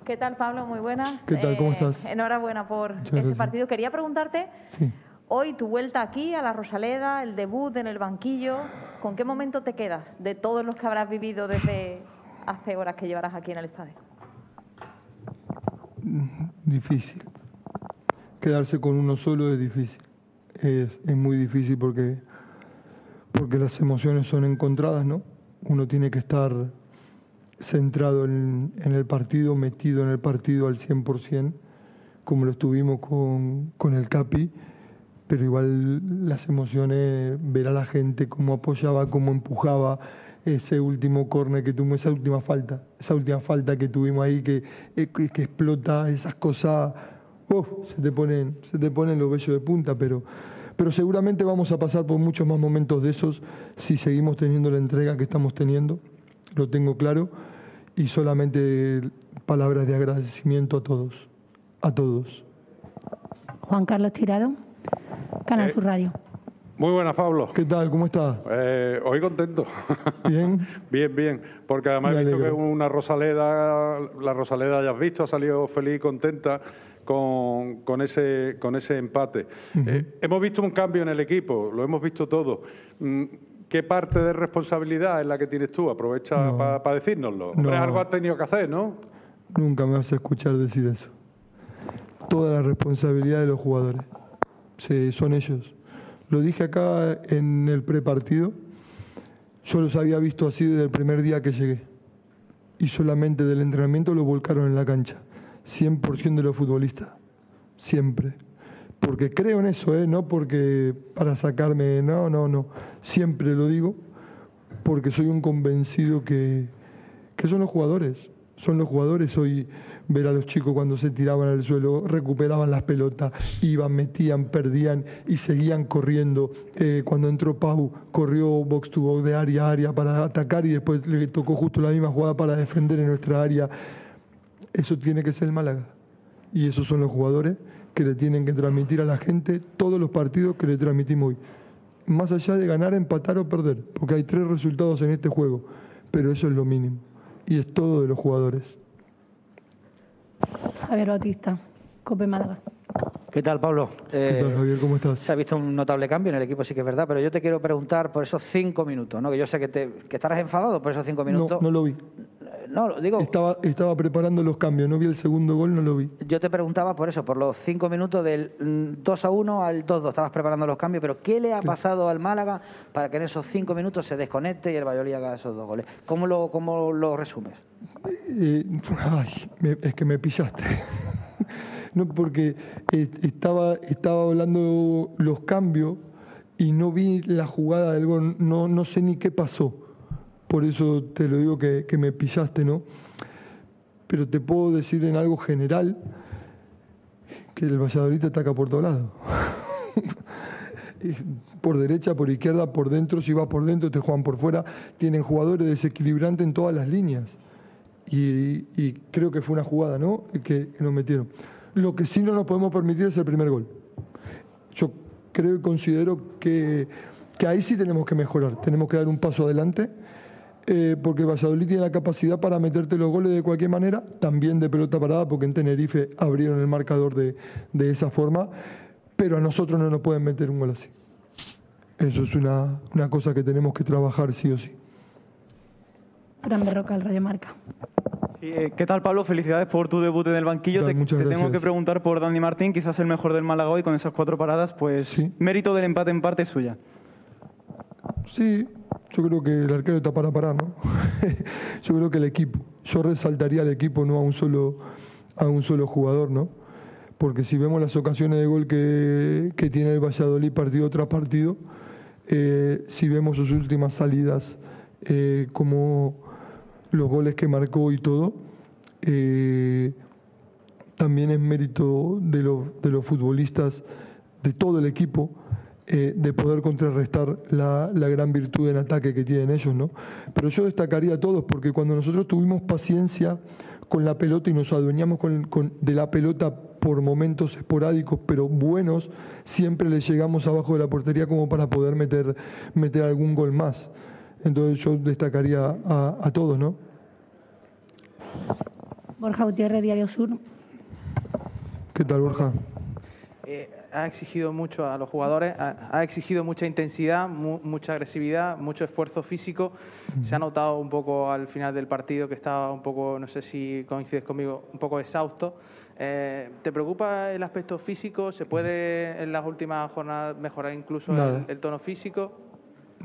¿Qué tal, Pablo? Muy buenas. Eh, ¿Qué tal? ¿Cómo estás? Enhorabuena por Muchas ese gracias. partido. Quería preguntarte, Sí. Hoy tu vuelta aquí a la Rosaleda, el debut en el banquillo, ¿con qué momento te quedas de todos los que habrás vivido desde hace horas que llevarás aquí en el estadio? Difícil. Quedarse con uno solo es difícil. Es, es muy difícil porque, porque las emociones son encontradas, ¿no? Uno tiene que estar centrado en, en el partido, metido en el partido al 100%, como lo estuvimos con, con el Capi, pero igual las emociones, ver a la gente cómo apoyaba, cómo empujaba, ese último córner que tuvimos, esa última falta, esa última falta que tuvimos ahí que, eh, que, explota, esas cosas, uf, se te ponen, se te ponen los vellos de punta, pero, pero seguramente vamos a pasar por muchos más momentos de esos si seguimos teniendo la entrega que estamos teniendo, lo tengo claro, y solamente palabras de agradecimiento a todos, a todos. Juan Carlos Tirado, Canal Eh, Sur Radio. Muy buenas, Pablo. ¿Qué tal? ¿Cómo estás? Eh, hoy contento. Bien. Bien, bien, porque además he visto que una Rosaleda, la Rosaleda ya has visto, ha salido feliz y contenta con, con ese, con ese empate. Eh, hemos visto un cambio en el equipo, lo hemos visto todo. Mm, ¿Qué parte de responsabilidad es la que tienes tú? Aprovecha No. para decírnoslo. Hombre, No. algo has tenido que hacer, ¿no? Nunca me vas a escuchar decir eso. Toda la responsabilidad de los jugadores. Son ellos. Lo dije acá en el prepartido. Yo los había visto así desde el primer día que llegué. Y solamente del entrenamiento lo volcaron en la cancha. 100% de los futbolistas. Siempre. Porque creo en eso, ¿eh? No porque para sacarme, no, no, no. Siempre lo digo porque soy un convencido que, que son los jugadores. Son los jugadores hoy ver a los chicos cuando se tiraban al suelo, recuperaban las pelotas, iban, metían, perdían y seguían corriendo. Eh, cuando entró Pau, corrió box to box de área a área para atacar y después le tocó justo la misma jugada para defender en nuestra área. Eso tiene que ser el Málaga. Y esos son los jugadores que le tienen que transmitir a la gente todos los partidos que le transmitimos hoy. Más allá de ganar, empatar o perder, porque hay tres resultados en este juego, pero eso es lo mínimo. Y es todo de los jugadores. Javier Bautista, Cope Málaga. ¿Qué tal, Pablo? ¿Qué tal, Eh, Javier? ¿Cómo estás? Se ha visto un notable cambio en el equipo, sí que es verdad, pero yo te quiero preguntar por esos cinco minutos, ¿no? Que yo sé que, te, que estarás enfadado por esos cinco No, minutos. no lo vi. No, digo, Estaba, estaba preparando los cambios, no vi el segundo gol, no lo vi. yo te preguntaba por eso, por los cinco minutos del mm, 2 a 1 al 2-2, estabas preparando los cambios, pero ¿qué le ha pasado al Málaga para que en esos cinco minutos se desconecte y el Valladolid haga esos dos goles? ¿Cómo lo, cómo lo resumes? Eh, ay, me- es que me pillaste. no, porque eh, estaba, estaba hablando los cambios y no vi la jugada del gol, no, no sé ni qué pasó. Por eso te lo digo que, que me pillaste, ¿no? Pero te puedo decir en algo general que el Valladolid ataca por todos lados. por derecha, por izquierda, por dentro, si va por dentro te juegan por fuera. Tienen jugadores desequilibrantes en todas las líneas. Y, y creo que fue una jugada, ¿no? Que, que nos metieron. Lo que sí no nos podemos permitir es el primer gol. Yo creo y considero que, que ahí sí tenemos que mejorar. Tenemos que dar un paso adelante. Eh, porque Valladolid tiene la capacidad para meterte los goles de cualquier manera, también de pelota parada, porque en Tenerife abrieron el marcador de, de esa forma, pero a nosotros no nos pueden meter un gol así. Eso es una, una cosa que tenemos que trabajar sí o sí. Fran Berroca, el Radio Marca. Sí, eh, ¿Qué tal, Pablo? Felicidades por tu debut en el banquillo. Tal, Te, te tengo que preguntar por Dani Martín, quizás el mejor del Málaga hoy con esas cuatro paradas, pues mérito del empate en parte es suya. Sí, yo creo que el arquero está para parar, ¿no? yo creo que el equipo. Yo resaltaría al equipo, no a un solo, a un solo jugador, ¿no? Porque si vemos las ocasiones de gol que, que tiene el Valladolid partido tras partido, eh, si vemos sus últimas salidas, eh, como los goles que marcó y todo, eh, también es mérito de, los de los futbolistas, de todo el equipo, eh, de poder contrarrestar la, la gran virtud en ataque que tienen ellos, ¿no? Pero yo destacaría a todos, porque cuando nosotros tuvimos paciencia con la pelota y nos adueñamos con- con- de la pelota por momentos esporádicos, pero buenos, siempre le llegamos abajo de la portería como para poder meter, meter algún gol más. Entonces yo destacaría a, a todos, ¿no? Borja Gutiérrez, Diario Sur. ¿Qué tal, Borja? Eh, ha exigido mucho a los jugadores, ha, ha exigido mucha intensidad, mu- mucha agresividad, mucho esfuerzo físico. Se ha notado un poco al final del partido que estaba un poco, no sé si coincides conmigo, un poco exhausto. Eh, ¿Te preocupa el aspecto físico? ¿Se puede en las últimas jornadas mejorar incluso el tono físico?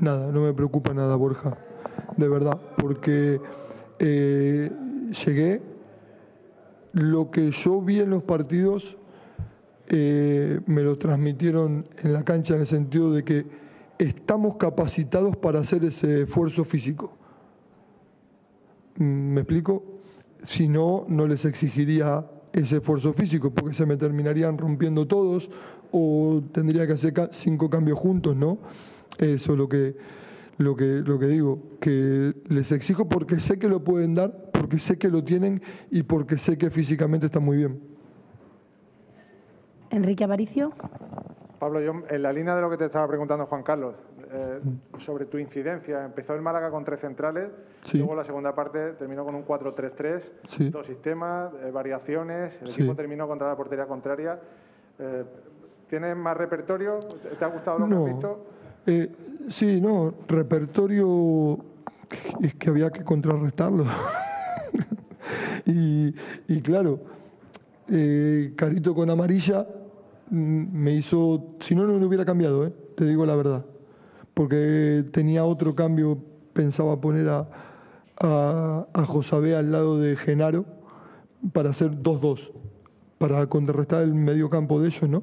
Nada, no me preocupa nada, Borja. De verdad, porque eh, llegué, lo que yo vi en los partidos eh, me lo transmitieron en la cancha en el sentido de que estamos capacitados para hacer ese esfuerzo físico. Mm, ¿Me explico? Si no, no les exigiría ese esfuerzo físico, porque se me terminarían rompiendo todos o tendría que hacer cinco cambios juntos, ¿no? Eso es lo que, lo que, lo que digo, que les exijo porque sé que lo pueden dar, porque sé que lo tienen y porque sé que físicamente están muy bien. Enrique Aparicio. Pablo, yo en la línea de lo que te estaba preguntando Juan Carlos, eh, sobre tu incidencia, empezó el Málaga con tres centrales, Sí. luego la segunda parte terminó con un 4-3-3, Sí. dos sistemas, eh, variaciones, el Sí. equipo terminó contra la portería contraria. Eh, ¿Tienes más repertorio? ¿Te ha gustado lo que has visto? eh, sí, no, repertorio es que había que contrarrestarlo. y, y claro, eh, Carito con amarilla me hizo, si no, no lo hubiera cambiado, eh, te digo la verdad, porque tenía otro cambio, pensaba poner a, a, a al lado de Genaro para hacer 2-2 para contrarrestar el medio campo de ellos, ¿no?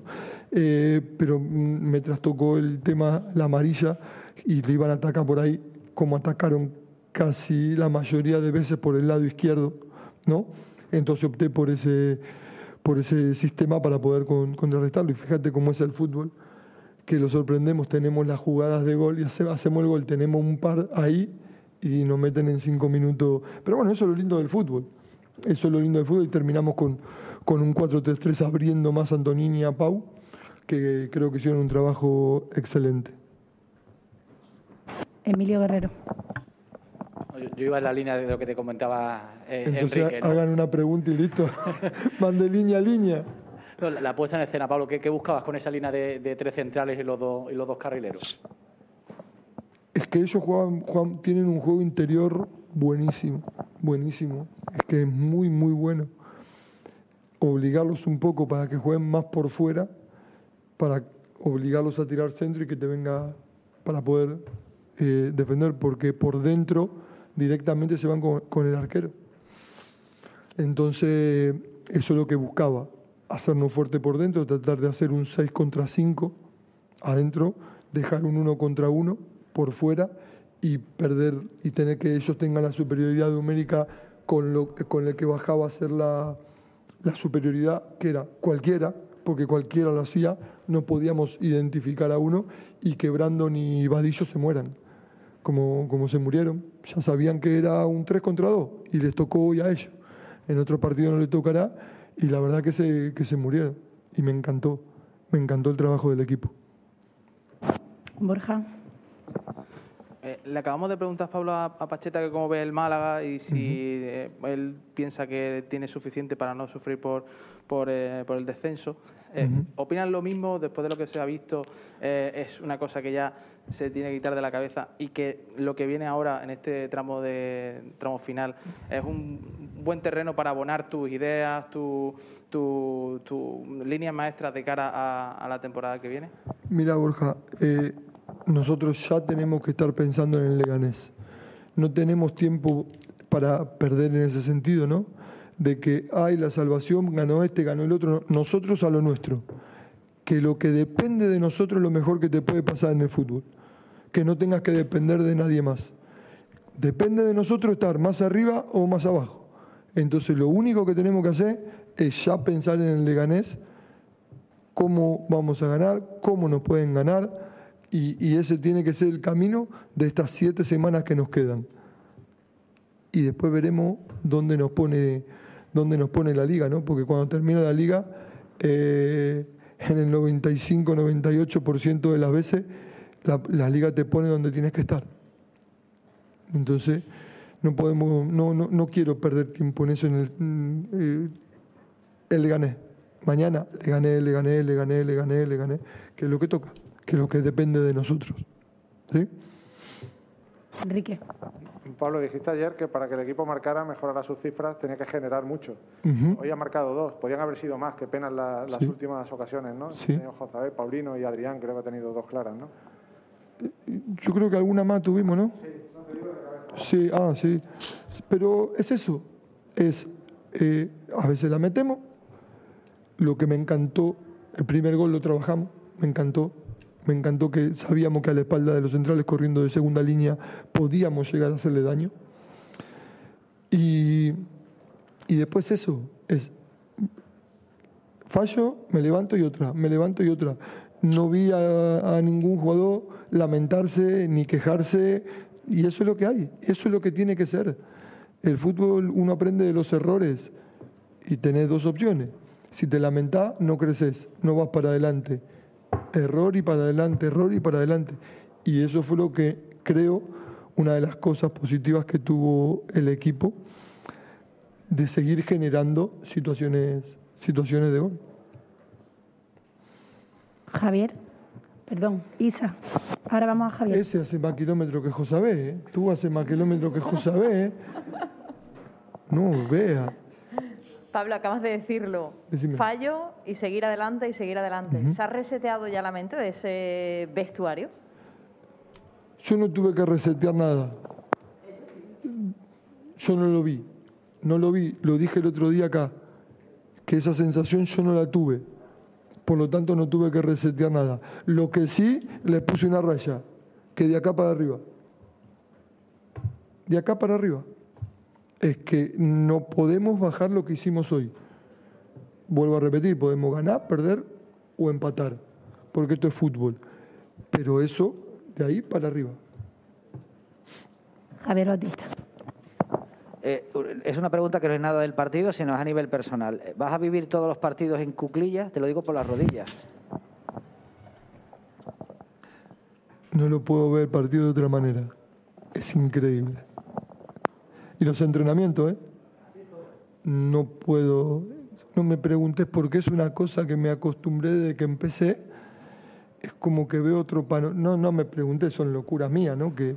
Eh, pero mm, me trastocó el tema, la amarilla, y le iban a atacar por ahí, como atacaron casi la mayoría de veces por el lado izquierdo, ¿no? Entonces opté por ese, por ese sistema para poder con- contrarrestarlo. Y fíjate cómo es el fútbol, que lo sorprendemos, tenemos las jugadas de gol y hace- hacemos el gol, tenemos un par ahí y nos meten en cinco minutos. Pero bueno, eso es lo lindo del fútbol. Eso es lo lindo del fútbol y terminamos con, con un 4-3-3 abriendo más Antonini y a Pau, que creo que hicieron un trabajo excelente. Emilio Guerrero. Yo, yo iba en la línea de lo que te comentaba eh, Entonces Enrique. ¿no? hagan una pregunta y listo. Van de línea a línea. No, la, la puesta en escena, Pablo, ¿qué, qué buscabas con esa línea de, de tres centrales y los dos, y los dos carrileros? Es que ellos juegan, juegan- tienen un juego interior buenísimo, buenísimo. Es que es muy, muy bueno. Obligarlos un poco para que jueguen más por fuera, para obligarlos a tirar centro y que te venga para poder eh, defender, porque por dentro directamente se van con, el arquero. Entonces, eso es lo que buscaba, hacernos fuerte por dentro, tratar de hacer un 6 contra 5 adentro, dejar un 1 contra 1 por fuera y perder y tener que ellos tengan la superioridad numérica con, lo, con el que bajaba a ser la, la superioridad, que era cualquiera, porque cualquiera lo hacía, no podíamos identificar a uno y que Brandon y Vadillo se mueran, como, como se murieron. Ya sabían que era un 3 contra 2 y les tocó hoy a ellos. En otro partido no le tocará y la verdad que se, que se murieron. Y me encantó, me encantó el trabajo del equipo. Borja. Eh, le acabamos de preguntar, Pablo, a, a Pacheta que cómo ve el Málaga y si eh, él piensa que tiene suficiente para no sufrir por, por, eh, por el descenso. Eh, ¿Opinan lo mismo después de lo que se ha visto? eh, es una cosa que ya se tiene que quitar de la cabeza y que lo que viene ahora en este tramo de tramo final es un buen terreno para abonar tus ideas, tus tu, tu líneas maestras de cara a, a la temporada que viene. Mira, Borja, eh, nosotros ya tenemos que estar pensando en el Leganés. No tenemos tiempo para perder en ese sentido, ¿no? De que, hay la salvación, ganó este, ganó el otro. No, Nosotros a lo nuestro. Que lo que depende de nosotros es lo mejor que te puede pasar en el fútbol. Que no tengas que depender de nadie más. Depende de nosotros estar más arriba o más abajo. Entonces, lo único que tenemos que hacer es ya pensar en el Leganés, cómo vamos a ganar, cómo nos pueden ganar, y, ese tiene que ser el camino de estas siete semanas que nos quedan. Y después veremos dónde nos pone, dónde nos pone la liga, ¿no? Porque cuando termina la liga, eh, en el 95-98% de las veces, la, liga te pone donde tienes que estar. Entonces, no podemos, no, no, no quiero perder tiempo en eso, en el, eh, el gané. Mañana le gané, le gané, le gané, le gané, le gané, que es lo que toca, que lo que depende de nosotros. ¿Sí? Enrique. Pablo, dijiste ayer que para que el equipo marcara, mejorara sus cifras, tenía que generar mucho. Hoy ha marcado dos, podían haber sido más, qué pena la- las Sí. últimas ocasiones, ¿no? Sí. Jozabé, Paulino y Adrián, creo que ha tenido dos claras, ¿no? Yo creo que alguna más tuvimos, ¿no? Sí, ah, sí. Pero es eso. Es, eh, a veces la metemos. Lo que me encantó, el primer gol lo trabajamos, me encantó. Me encantó que sabíamos que a la espalda de los centrales corriendo de segunda línea podíamos llegar a hacerle daño. Y, y después eso, es fallo, me levanto y otra, me levanto y otra. No vi a, a ningún jugador lamentarse ni quejarse, y eso es lo que hay, eso es lo que tiene que ser. El fútbol uno aprende de los errores y tenés dos opciones. Si te lamentás, no creces, no vas para adelante. Error y para adelante, error y para adelante. Y eso fue lo que creo una de las cosas positivas que tuvo el equipo de seguir generando situaciones, situaciones de gol. Javier. Perdón, Isa. Ahora vamos a Javier. Ese hace más kilómetros que Josabé, ¿eh? Tú haces más kilómetros que Josabé, ¿eh? No, vea. Pablo, acabas de decirlo. Decime. Fallo y seguir adelante y seguir adelante. ¿Se ha reseteado ya la mente de ese vestuario? Yo no tuve que resetear nada. Yo no lo vi. No lo vi. Lo dije el otro día acá. Que esa sensación yo no la tuve. Por lo tanto, no tuve que resetear nada. Lo que sí, le puse una raya. Que de acá para arriba. De acá para arriba. Es que no podemos bajar lo que hicimos hoy. Vuelvo a repetir, podemos ganar, perder o empatar. Porque esto es fútbol. Pero eso, de ahí para arriba. Javier Bautista. Eh, es una pregunta que no es nada del partido, sino es a nivel personal. ¿Vas a vivir todos los partidos en cuclillas? Te lo digo por las rodillas. No lo puedo ver el partido de otra manera. Es increíble. Y los entrenamientos, ¿eh? No puedo. No me preguntes por qué es una cosa que me acostumbré desde que empecé. Es como que veo otro panorama. No, no me pregunté, son locuras mías, ¿no? Que...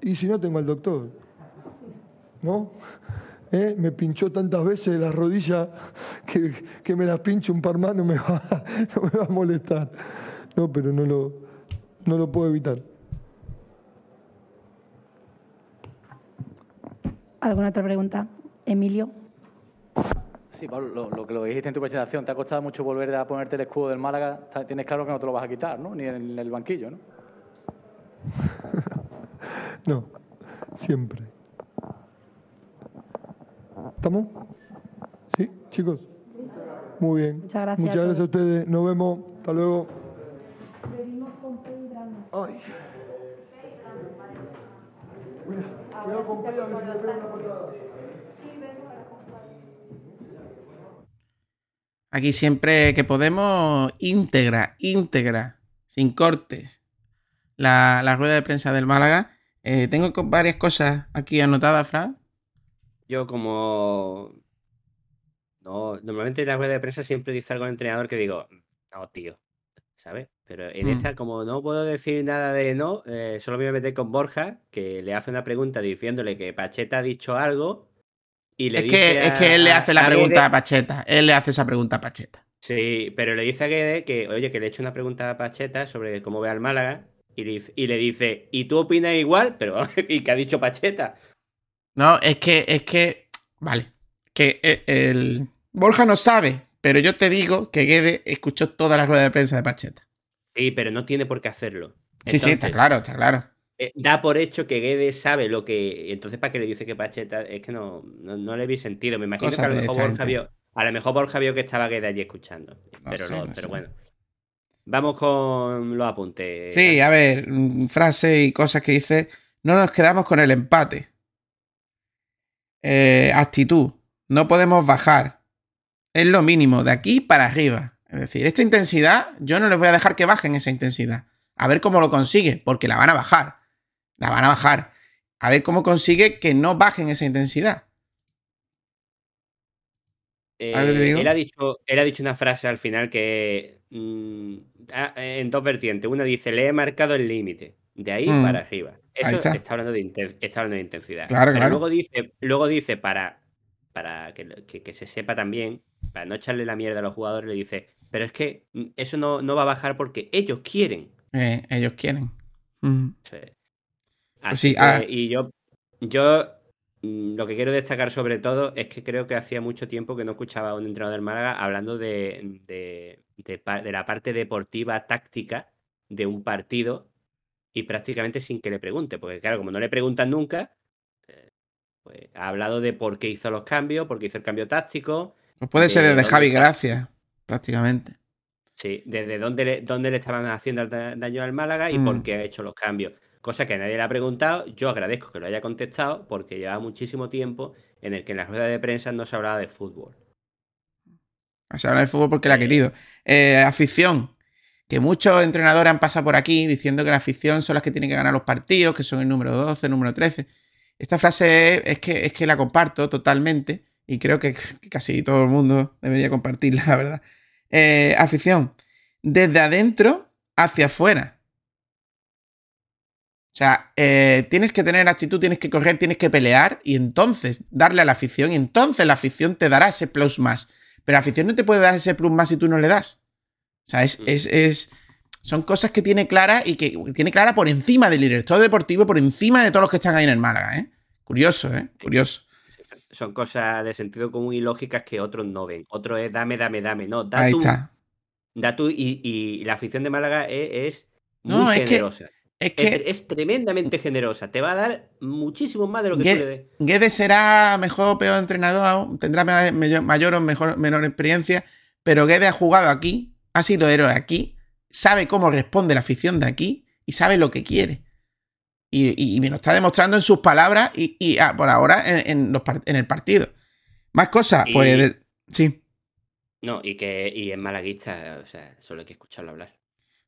Y si no, tengo al doctor. ¿No? ¿Eh? Me pinchó tantas veces las rodillas que, que me las pinche un par más no me va, no me va a molestar. No, pero no lo, no lo puedo evitar. ¿Alguna otra pregunta? Emilio. Sí, Pablo, lo, lo que lo dijiste en tu presentación, te ha costado mucho volver a ponerte el escudo del Málaga. Tienes claro que no te lo vas a quitar, ¿no? Ni en el banquillo, ¿no? No, siempre. ¿Estamos? ¿Sí, chicos? Muy bien. Muchas gracias. Muchas gracias a ustedes. Nos vemos. Hasta luego. Ay. Cuidado con Pedro, a ver si le pego una patada. Aquí siempre que podemos, íntegra, íntegra, sin cortes, la, la rueda de prensa del Málaga. Eh, tengo varias cosas aquí anotadas, Fran. Yo como... No, normalmente en la rueda de prensa siempre dice algo al entrenador que digo, no, tío, ¿sabes? Pero en Mm. esta, como no puedo decir nada de no, eh, solo me voy a meter con Borja, que le hace una pregunta diciéndole que Pacheta ha dicho algo y le Es dice que, es que él le hace la a pregunta Guede- a Pacheta. Él le hace esa pregunta a Pacheta. Sí, pero le dice a Guede que, oye, que le he hecho una pregunta a Pacheta sobre cómo ve al Málaga y le, dice- y le dice, ¿y tú opinas igual? Pero, ¿y qué ha dicho Pacheta? No, es que, es que, vale, que eh, el Borja no sabe, pero yo te digo que Guede escuchó toda la rueda de prensa de Pacheta. Sí, pero no tiene por qué hacerlo. Sí, sí, está claro, está claro. eh, da por hecho que Guedes sabe lo que. Entonces, ¿para qué le dice que Pacheta? Es que no, no, no le vi sentido. Me imagino que a lo mejor Borja vio. A lo mejor Borja vio que estaba Guedes allí escuchando. pero sé, no, pero sé. bueno. Vamos con los apuntes. Sí, a ver, mm, frases y cosas que dice. No nos quedamos con el empate. Eh, actitud. No podemos bajar. Es lo mínimo, de aquí para arriba. Es decir, esta intensidad, yo no les voy a dejar que bajen esa intensidad. A ver cómo lo consigue, porque la van a bajar. La van a bajar. A ver cómo consigue que no bajen esa intensidad. ¿Algo te Eh, él, ha dicho, él ha dicho una frase al final que. mm, ah, en dos vertientes. Una dice: Le he marcado el límite. De ahí Mm. para arriba. Ahí Eso está. está. hablando de, está hablando de intensidad. Claro, Pero claro. Luego dice, luego dice para, para que, lo- que- que se sepa también, para no echarle la mierda a los jugadores, le dice: Pero es que eso no, no va a bajar porque ellos quieren. Eh, ellos quieren. Mm. Sí. Pues Así sí, que- ah. y yo, yo mm, lo que quiero destacar sobre todo es que creo que hacía mucho tiempo que no escuchaba a un entrenador del Málaga hablando de, de, de de la parte deportiva táctica de un partido y prácticamente sin que le pregunte, porque claro, como no le preguntan nunca, pues ha hablado de por qué hizo los cambios, por qué hizo el cambio táctico. Pues puede ser de desde Javi está- Gracia, prácticamente. Sí, desde dónde le, dónde le estaban haciendo daño al Málaga y Mm. por qué ha hecho los cambios. Cosa que nadie le ha preguntado. Yo agradezco que lo haya contestado porque llevaba muchísimo tiempo en el que en las ruedas de prensa no se hablaba de fútbol. Se habla de fútbol porque la ha querido. Eh, afición. Que muchos entrenadores han pasado por aquí diciendo que la afición son las que tienen que ganar los partidos, que son el número 12, el número 13. Esta frase es, que, es que la comparto totalmente y creo que, que casi todo el mundo debería compartirla, la verdad. Eh, afición. Desde adentro hacia afuera. O sea, eh, tienes que tener actitud, tienes que correr, tienes que pelear y entonces darle a la afición y entonces la afición te dará ese plus más. Pero la afición no te puede dar ese plus más si tú no le das. O sea, es, es, es- son cosas que tiene clara y que tiene clara por encima del director deportivo, por encima de todos los que están ahí en el Málaga, ¿eh? Curioso, ¿eh? Curioso. Son cosas de sentido común y lógicas que otros no ven. Otro es dame, dame, dame. No, da Ahí tú. está. Da tú y, y la afición de Málaga es, es muy No, es que- generosa. es que- es tremendamente generosa. Te va a dar muchísimo más de lo que tú le des. Guedes será mejor o peor entrenador, tendrá ma- mayor, mayor o mejor, menor experiencia, pero Guedes ha jugado aquí, ha sido héroe aquí, sabe cómo responde la afición de aquí y sabe lo que quiere. Y, y- y me lo está demostrando en sus palabras y, y, ah, por ahora en, en los par- en el partido. Más cosas, pues de- sí. No, y que y es malaguista, o sea, solo hay que escucharlo hablar.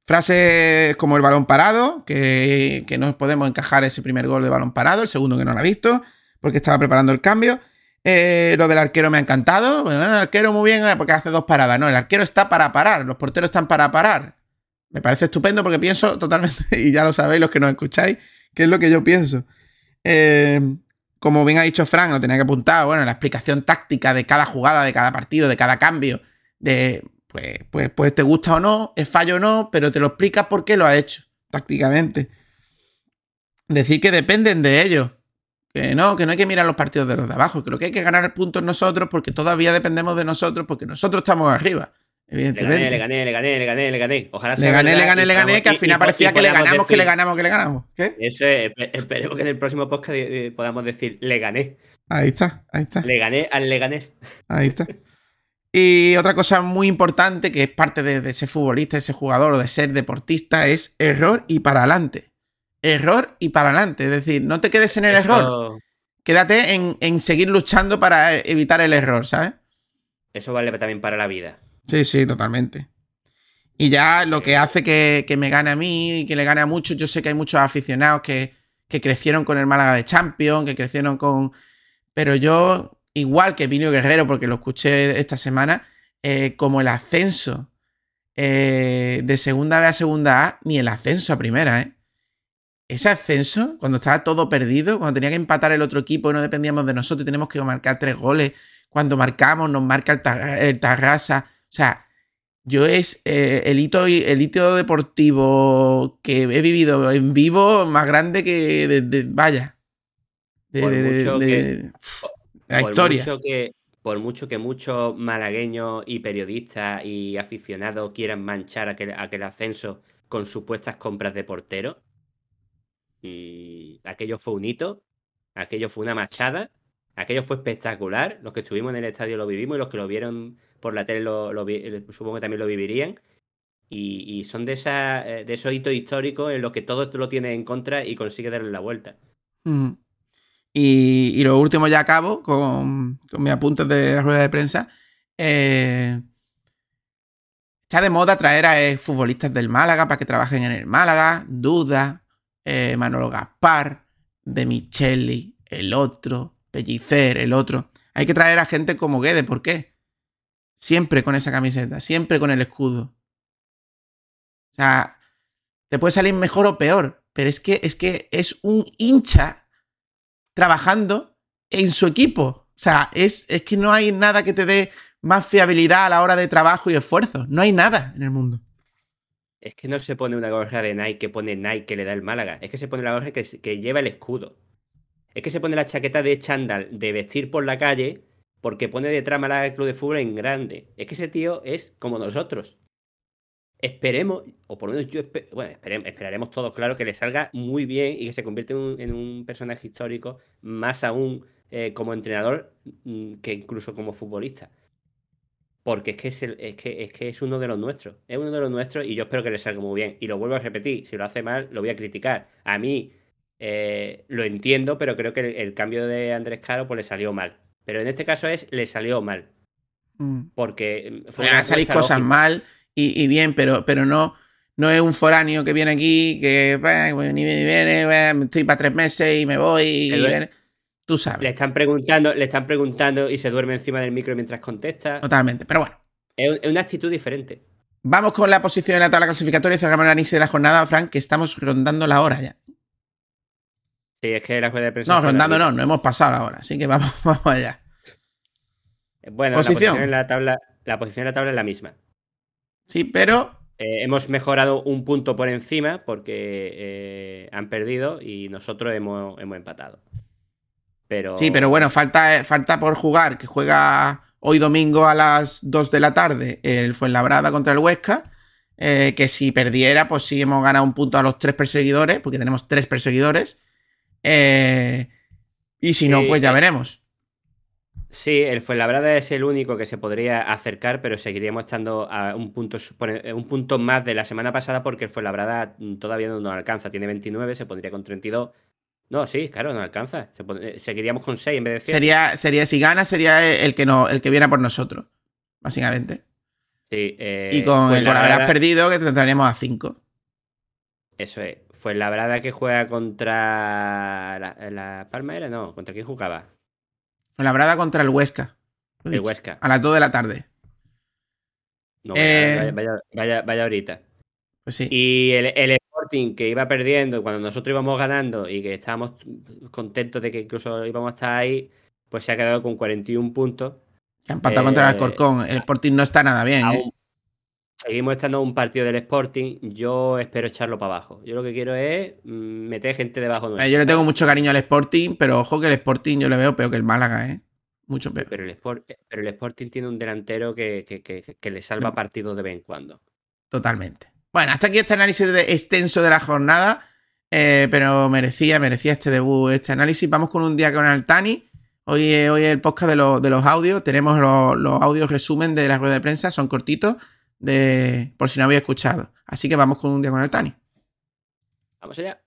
Frases como el balón parado, que, que no podemos encajar ese primer gol de balón parado, el segundo que no lo ha visto, porque estaba preparando el cambio. Eh, lo del arquero me ha encantado. Bueno, el arquero muy bien, eh, porque hace dos paradas. No, el arquero está para parar, los porteros están para parar. Me parece estupendo porque pienso totalmente, y ya lo sabéis los que nos escucháis, que es lo que yo pienso. Eh, como bien ha dicho Frank, lo tenía que apuntar, bueno, la explicación táctica de cada jugada, de cada partido, de cada cambio, de pues, pues, pues te gusta o no, es fallo o no, pero te lo explicas por qué lo ha hecho, tácticamente. Decir que dependen de ellos. Que no, que no hay que mirar los partidos de los de abajo, que lo que hay que ganar puntos nosotros porque todavía dependemos de nosotros, porque nosotros estamos arriba. Le gané, le gané, le gané, le gané, le gané. Ojalá Le sea gané, le gané, le gané, que al final parecía que le ganamos, que le ganamos, que le ganamos. ¿Qué? Eso es, espe- esperemos que en el próximo podcast podamos decir, le gané. Ahí está, ahí está. Le gané al Leganés. Ahí está. Y otra cosa muy importante que es parte de, de ser futbolista, de ser jugador o de ser deportista es error y para adelante. Error y para adelante. Es decir, no te quedes en el Eso- error. Quédate en, en seguir luchando para evitar el error, ¿sabes? Eso vale también para la vida. Sí, sí, totalmente. Y ya lo que hace que, que me gane a mí y que le gane a muchos, yo sé que hay muchos aficionados que, que crecieron con el Málaga de Champions, que crecieron con... Pero yo, igual que Vinio Guerrero, porque lo escuché esta semana, eh, como el ascenso eh, de segunda B a segunda A, ni el ascenso a primera, ¿eh? Ese ascenso, cuando estaba todo perdido, cuando tenía que empatar el otro equipo y no dependíamos de nosotros, y tenemos que marcar tres goles, cuando marcamos, nos marca el Tarrasa. O sea, yo es eh, el, hito, el hito deportivo que he vivido en vivo más grande que de, de- vaya. De, que- la historia. Mucho que, por mucho que muchos malagueños y periodistas y aficionados quieran manchar aquel, aquel ascenso con supuestas compras de portero, mm, aquello fue un hito, aquello fue una machada, aquello fue espectacular. Los que estuvimos en el estadio lo vivimos y los que lo vieron por la tele lo, eh, supongo que también lo vivirían. Y, son de, esas, eh, de esos hitos históricos en los que todo lo tiene en contra y consigue darle la vuelta. Mm. Y, lo último ya acabo con, con mis apuntes de la rueda de prensa. Eh, está de moda traer a futbolistas del Málaga para que trabajen en el Málaga. Duda, Manolo Gaspar, De Micheli, el otro, Pellicer, el otro. Hay que traer a gente como Guede, ¿por qué? Siempre con esa camiseta, siempre con el escudo. O sea, te puede salir mejor o peor, pero es que es, que es un hincha trabajando en su equipo. O sea, es, es que no hay nada que te dé más fiabilidad a la hora de trabajo y esfuerzo. No hay nada en el mundo. Es que no se pone una gorra de Nike que pone Nike que le da el Málaga. Es que se pone la gorra que, que lleva el escudo. Es que se pone la chaqueta de chándal de vestir por la calle porque pone detrás Málaga Club de Fútbol en grande. Es que ese tío es como nosotros. Esperemos, o por lo menos yo espe- bueno, esperem- esperaremos todos, claro, que le salga muy bien y que se convierta en un, personaje histórico, más aún eh, como entrenador mm, que incluso como futbolista. Porque es es que es uno de los nuestros. Es uno de los nuestros y yo espero que le salga muy bien. Y lo vuelvo a repetir, si lo hace mal, lo voy a criticar. A mí eh, lo entiendo, pero creo que el, el cambio de Andrés Caro pues le salió mal. Pero en este caso es, le salió mal. Mm. Porque mm, fue Van a salir cosas lógica. mal y, y bien, pero, pero no, no es un foráneo que viene aquí, que bueno, ni viene, ni viene, bah, estoy para tres meses y me voy. y viene. Tú sabes, Le están preguntando, le están preguntando y se duerme encima del micro mientras contesta. totalmente. Pero bueno, Es, un- es una actitud diferente. vamos con la posición en la tabla clasificatoria y cerramos el análisis de la jornada, Frank, que estamos rondando la hora ya. Sí, es que la rueda de prensa. No, rondando no, no hemos pasado la hora, así que vamos, vamos allá. Bueno, Posición. la posición en la tabla, la posición en la tabla es la misma. Sí, pero Eh, hemos mejorado un punto por encima porque eh, han perdido y nosotros hemos, hemos empatado. Pero Sí, pero bueno, falta, falta por jugar, que juega hoy domingo a las 2 de la tarde el Fuenlabrada contra el Huesca. eh, que si perdiera, pues sí hemos ganado un punto a los tres perseguidores, porque tenemos tres perseguidores. Eh, y si no, Sí, pues ya eh, veremos. Sí, el Fuenlabrada es el único que se podría acercar, pero seguiríamos estando a un punto, supone- un punto más de la semana pasada porque el Fuenlabrada mm, todavía no nos alcanza. Tiene 29, se pondría con 32. No, sí, claro, nos alcanza. Se eh, seguiríamos con 6 en vez de 7. Sería, sería, si gana, sería el que, no, el que viene a por nosotros, básicamente. Sí, eh, y con haberás perdido, que tendremos a 5. Eso es. Fue la verdad que juega contra la, la Palma era, no, contra quién jugaba. Fuenlabrada contra el Huesca. El Huesca. A las 2 de la tarde. No, Eh, vaya, vaya, vaya, vaya ahorita. Pues sí. Y el, el Sporting que iba perdiendo cuando nosotros íbamos ganando y que estábamos contentos de que incluso íbamos a estar ahí, pues se ha quedado con 41 puntos. Que ha empatado contra el Eh, Alcorcón. El Sporting no está nada bien, ¿eh? Seguimos estando un partido del Sporting. Yo espero echarlo para abajo. Yo lo que quiero es mm, meter gente debajo de Eh, Yo le tengo mucho cariño al Sporting, pero ojo que el Sporting yo le veo peor que el Málaga, ¿eh? mucho peor. Pero el, Sport, pero el Sporting tiene un delantero que, que, que, que le salva partidos de vez en cuando. Totalmente. Bueno, hasta aquí este análisis extenso de la jornada, eh, pero merecía, merecía este debut, este análisis. Vamos con un día con Altani. Hoy, es- hoy es el podcast de, los- de los audios. Tenemos los, los audios resumen de la rueda de prensa, son cortitos, de, por si no había escuchado. Así que vamos con un día con Altani. Vamos allá.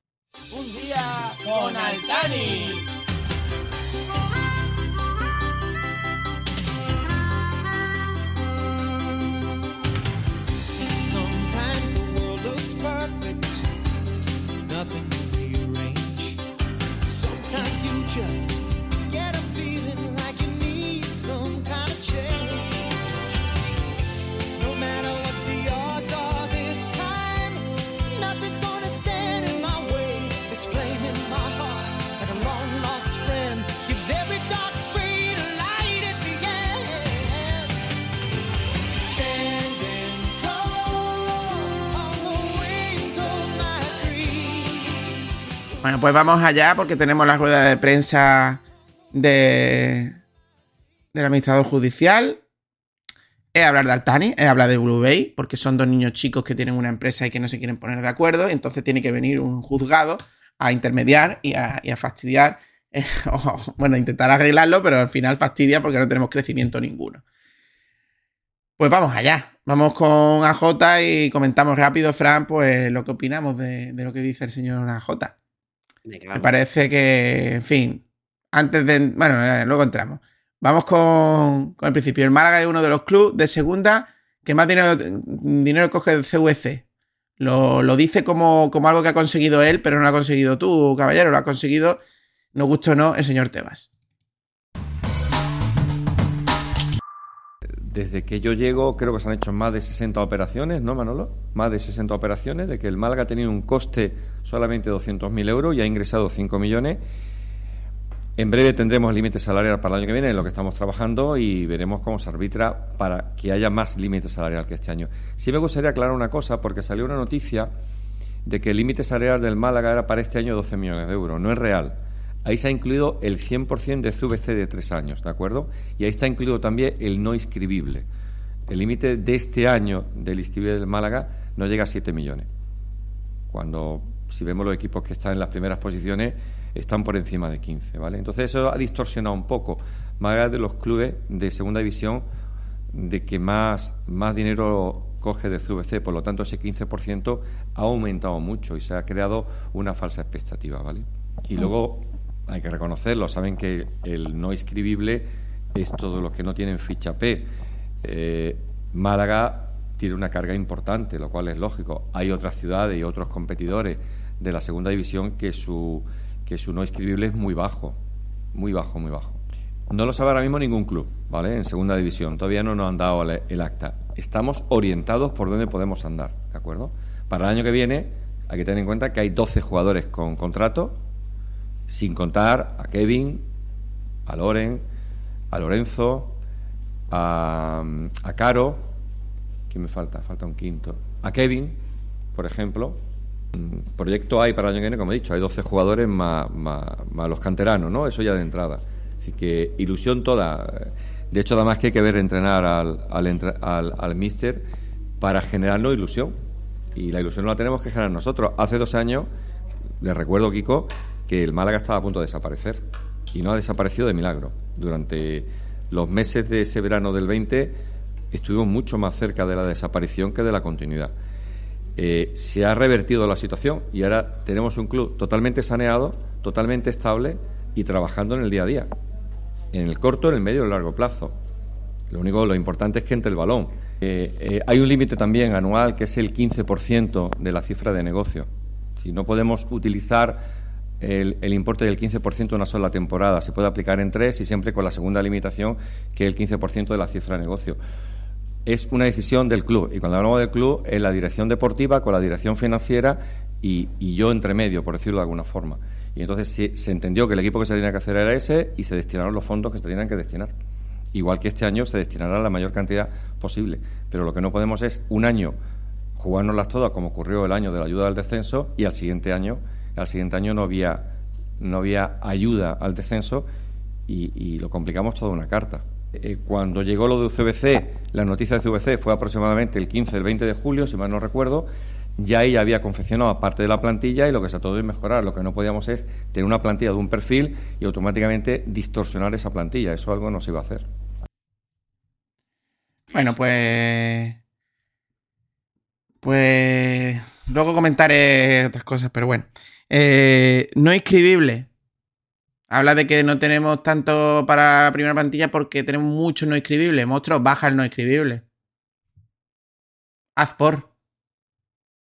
Un día con Altani. Sometimes the world looks perfect, nothing to rearrange. Sometimes you just Bueno, pues vamos allá porque tenemos la rueda de prensa de, del administrador judicial. Es hablar de Altani, es hablar de Blue Bay, porque son dos niños chicos que tienen una empresa y que no se quieren poner de acuerdo. Entonces tiene que venir un juzgado a intermediar y a, y a fastidiar. eh, o, bueno, intentar arreglarlo, pero al final fastidia porque no tenemos crecimiento ninguno. Pues vamos allá. Vamos con AJ y comentamos rápido, Fran, pues lo que opinamos de, de lo que dice el señor AJ. Me parece que, en fin, antes de... Bueno, eh, luego entramos. Vamos con, con el principio. El Málaga es uno de los clubes de segunda que más dinero, dinero coge del CVC. Lo, lo dice como, como algo que ha conseguido él, pero no lo ha conseguido tú, caballero. Lo ha conseguido, no gusto o no, el señor Tebas. Desde que yo llego, creo que se han hecho más de 60 operaciones, ¿no, Manolo? Más de 60 operaciones, de que el Málaga ha tenido un coste solamente de 200.000 euros y ha ingresado 5 millones. En breve tendremos límite salarial para el año que viene, en lo que estamos trabajando, y veremos cómo se arbitra para que haya más límite salarial que este año. Sí me gustaría aclarar una cosa, porque salió una noticia de que el límite salarial del Málaga era para este año 12 millones de euros. No es real. Ahí se ha incluido el 100% de CVC de tres años, ¿de acuerdo? Y ahí está incluido también el no inscribible. El límite de este año del inscribible del Málaga no llega a 7 millones. Cuando, si vemos los equipos que están en las primeras posiciones, están por encima de 15, ¿vale? Entonces eso ha distorsionado un poco. Málaga es de los clubes de segunda división de que más, más dinero coge de CVC, por lo tanto ese 15% ha aumentado mucho y se ha creado una falsa expectativa, ¿vale? Y luego hay que reconocerlo, saben que el no inscribible es todo lo que no tienen ficha P. Eh, Málaga tiene una carga importante, lo cual es lógico. Hay otras ciudades y otros competidores de la segunda división que su, que su no inscribible es muy bajo, muy bajo, muy bajo. No lo sabe ahora mismo ningún club, ¿vale? En segunda división. Todavía no nos han dado el, acta. Estamos orientados por dónde podemos andar, ¿de acuerdo? Para el año que viene hay que tener en cuenta que hay 12 jugadores con contrato, sin contar a Kevin, a Loren, a Lorenzo, a, Caro, ¿quién me falta? Falta un quinto. A Kevin, por ejemplo. Mm, Proyecto hay para el año que viene, como he dicho, hay 12 jugadores más, más, más los canteranos, ¿no? Eso ya de entrada. Así que ilusión toda. De hecho, además que hay que ver entrenar al, al, al, al míster para generarnos ilusión. Y la ilusión no la tenemos que generar nosotros. Hace dos años, les recuerdo, Kiko, que el Málaga estaba a punto de desaparecer. Y no ha desaparecido de milagro. Durante los meses de ese verano del 20 estuvimos mucho más cerca de la desaparición que de la continuidad. Eh, se ha revertido la situación y ahora tenemos un club totalmente saneado, totalmente estable y trabajando en el día a día, en el corto, en el medio y en el largo plazo. Lo único, lo importante es que entre el balón. Eh, eh, hay un límite también anual que es el 15% de la cifra de negocio. Si no podemos utilizar el, importe del 15% en una sola temporada, se puede aplicar en tres y siempre con la segunda limitación que es el 15% de la cifra de negocio es una decisión del club. Y cuando hablamos del club, es la dirección deportiva con la dirección financiera y, yo entre medio, por decirlo de alguna forma. Y entonces se, se entendió que el equipo que se tenía que hacer era ese y se destinaron los fondos que se tenían que destinar. Igual que este año se destinará la mayor cantidad posible. Pero lo que no podemos es un año jugárnoslas todas, como ocurrió el año de la ayuda al descenso, y al siguiente año, al siguiente año no había, no había ayuda al descenso y, lo complicamos toda una carta. Eh, cuando llegó lo de CVC, la noticia de CVC fue aproximadamente el 15, el 20 de julio, si mal no recuerdo, ya ella había confeccionado parte de la plantilla y lo que se trató de mejorar. Lo que no podíamos es tener una plantilla de un perfil y automáticamente distorsionar esa plantilla. Eso algo no se iba a hacer. Bueno, pues. Pues. Luego comentaré otras cosas, pero bueno. Eh, no inscribible. Habla de que no tenemos tanto para la primera plantilla porque tenemos mucho no inscribible. Monstruos, baja el no inscribible. Haz por.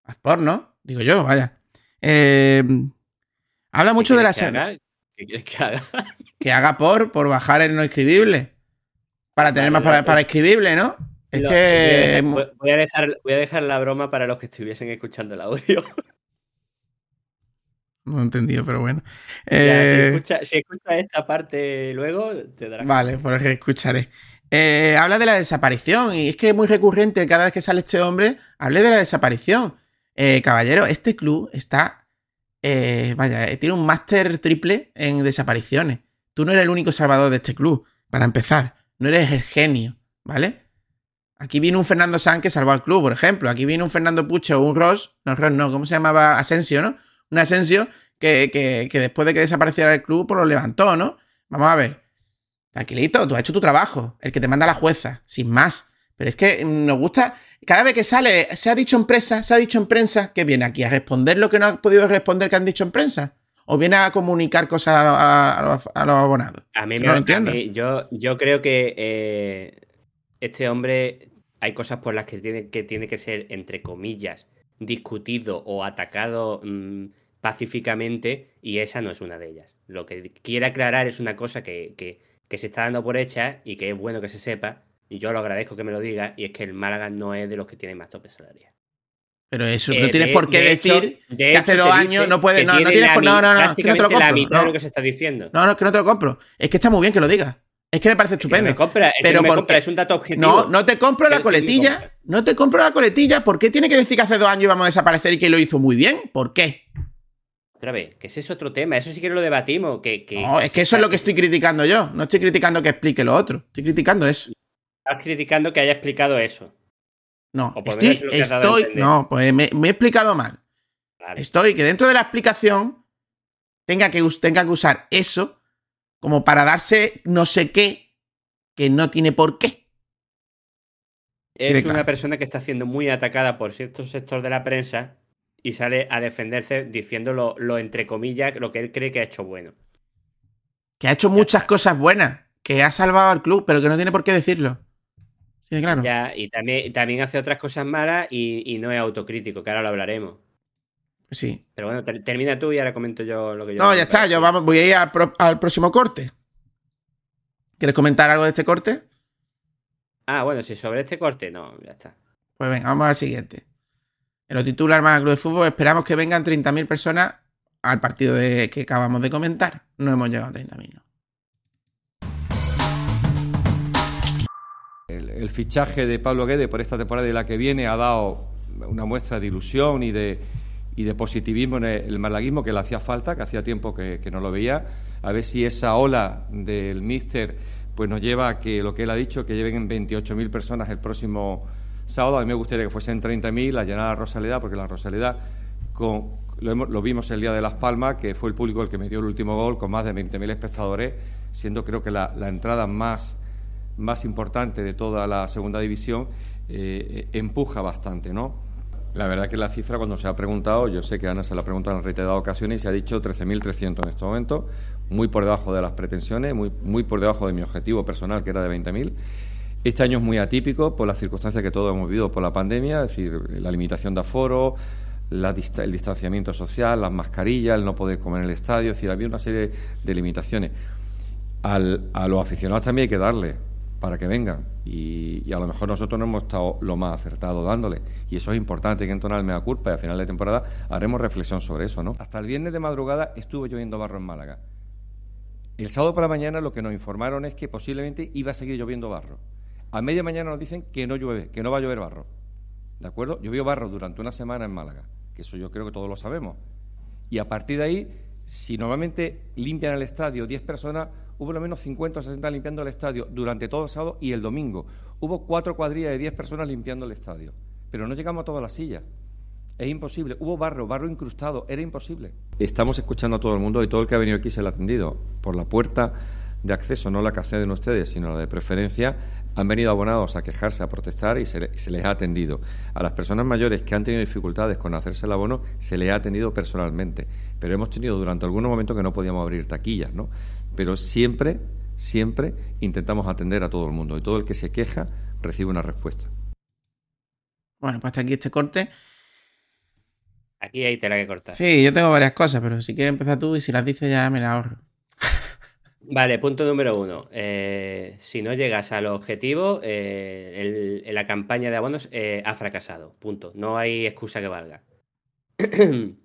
Haz por, ¿no? Digo yo, vaya. Eh, habla mucho de la. ¿Qué haga? ¿Qué quieres que haga? Que haga por, por bajar el no inscribible. Para tener más para, para inscribible, ¿no? Es Lo- que. voy, a dejar, voy a dejar- voy a dejar la broma para los que estuviesen escuchando el audio. No he entendido, pero bueno. Ya, Eh, si, escucha, si escuchas esta parte luego, te darás Vale, pues que escucharé. Eh, habla de la desaparición y es que es muy recurrente cada vez que sale este hombre, hable de la desaparición. Eh, caballero, este club está, eh, vaya, eh, tiene un máster triple en desapariciones. Tú no eres el único salvador de este club, para empezar. No eres el genio, ¿vale? Aquí vino un Fernando Sanz que salvó al club, por ejemplo. Aquí vino un Fernando Puche o un Ross, no, Ross no, ¿cómo se llamaba? Asensio, ¿no? Un Asensio que, que- que después de que desapareciera el club, pues lo levantó, ¿no? Vamos a ver. Tranquilito, tú has hecho tu trabajo, el que te manda la jueza, sin más. Pero es que mm, nos gusta, cada vez que sale, se ha dicho en prensa, se ha dicho en prensa, que viene aquí a responder lo que no ha podido responder que han dicho en prensa. O viene a comunicar cosas a, los, a los abonados. A mí me no lo entiendo. mí- yo, yo creo que eh, este hombre hay cosas por las que tiene que, tiene que ser, entre comillas, discutido o atacado mm, pacíficamente y esa no es una de ellas. Lo que quiere aclarar es una cosa que, que- que se está dando por hecha y que es bueno que se sepa, y yo lo agradezco que me lo diga, y es que el Málaga no es de los que tienen más tope salarial. Pero eso Eh, no tienes de- por qué de hecho- decir de que hace dos años no puedes. que No, no tiene tienes por. No, no, no. Es que no te lo la compro. de lo que se está diciendo. No, no, es que no te lo compro. Es que está muy bien que lo digas. Es que me parece que no estupendo. me compra, es que pero no me porque- compra, es un dato objetivo. No, no te compro la coletilla. No te compro la coletilla. ¿Por qué tiene que decir que hace dos años íbamos a desaparecer y que lo hizo muy bien? ¿Por qué? Otra vez, que ese es otro tema, eso sí que lo debatimos. Que, que No, es que eso es lo que estoy criticando yo. No estoy criticando que explique lo otro. Estoy criticando eso. Estás criticando que haya explicado eso. No, estoy, no, pues me, me he explicado mal. Vale. Estoy que dentro de la explicación tenga que, tenga que usar eso como para darse no sé qué que no tiene por qué. Es una claro. persona que está siendo muy atacada por cierto sector de la prensa y sale a defenderse diciendo lo, lo entre comillas, lo que él cree que ha hecho bueno. Que ha hecho muchas cosas buenas, que ha salvado al club, pero que no tiene por qué decirlo. Sí, claro. Ya, y también, también hace otras cosas malas y, y no es autocrítico, que ahora lo hablaremos. Sí. Pero bueno, ter- termina tú y ahora comento yo lo que yo. No, ya está, yo vamos, voy a ir al, al próximo corte. ¿Quieres comentar algo de este corte? Ah, bueno, si sobre este corte, no, ya está. Pues venga, vamos al siguiente. En lo titular más Club de Fútbol esperamos que vengan 30.000 personas al partido de, que acabamos de comentar. No hemos llegado a 30.000. ¿no? El, el fichaje de Pablo Guede por esta temporada y la que viene ha dado una muestra de ilusión y de, y de positivismo en el, el malaguismo que le hacía falta, que hacía tiempo que, que no lo veía. A ver si esa ola del míster pues nos lleva a que lo que él ha dicho, que lleven 28.000 personas el próximo sábado. A mí me gustaría que fuesen 30.000, la llenada Rosaleda, porque la Rosaleda con, lo, hemos- lo vimos el día de Las Palmas, que fue el público el que metió el último gol con más de 20.000 espectadores, siendo creo que la, la entrada más, más importante de toda la segunda división, eh, eh, empuja bastante, ¿no? La verdad que la cifra cuando se ha preguntado, yo sé que Ana se la ha preguntado en reiteradas ocasiones y se ha dicho 13.300 en este momento, muy por debajo de las pretensiones, muy, muy por debajo de mi objetivo personal que era de 20.000. Este año es muy atípico por las circunstancias que todos hemos vivido por la pandemia, es decir, la limitación de aforo, la dista- el distanciamiento social, las mascarillas, el no poder comer en el estadio, es decir, había una serie de limitaciones. Al- a los aficionados también hay que darle para que vengan y, a lo mejor nosotros no hemos estado lo más acertado dándole y eso es importante, hay que entonar el mea culpa y a final de temporada haremos reflexión sobre eso, ¿no? Hasta el viernes de madrugada estuvo lloviendo barro en Málaga. El sábado por la mañana lo que nos informaron es que posiblemente iba a seguir lloviendo barro. A media mañana nos dicen que no llueve, que no va a llover barro. ¿De acuerdo? Llovió barro durante una semana en Málaga, que eso yo creo que todos lo sabemos. Y a partir de ahí, si normalmente limpian el estadio 10 personas, hubo lo menos 50 o 60 limpiando el estadio durante todo el sábado y el domingo. Hubo cuatro cuadrillas de 10 personas limpiando el estadio. Pero no llegamos a todas las sillas. Es imposible. Hubo barro, barro incrustado. Era imposible. Estamos escuchando a todo el mundo y todo el que ha venido aquí se le ha atendido. Por la puerta de acceso, no la que acceden ustedes, sino la de preferencia, han venido abonados a quejarse, a protestar y se, le- se les ha atendido. A las personas mayores que han tenido dificultades con hacerse el abono, se les ha atendido personalmente. Pero hemos tenido durante algunos momentos que no podíamos abrir taquillas, ¿no? Pero siempre, siempre intentamos atender a todo el mundo y todo el que se queja recibe una respuesta. Bueno, pues hasta aquí este corte. Aquí hay tela que cortar. Sí, yo tengo varias cosas, pero si quieres empezar tú y si las dices ya me las ahorro. Vale, punto número uno. Eh, si no llegas al objetivo, eh, el- la campaña de abonos eh, ha fracasado. Punto. No hay excusa que valga.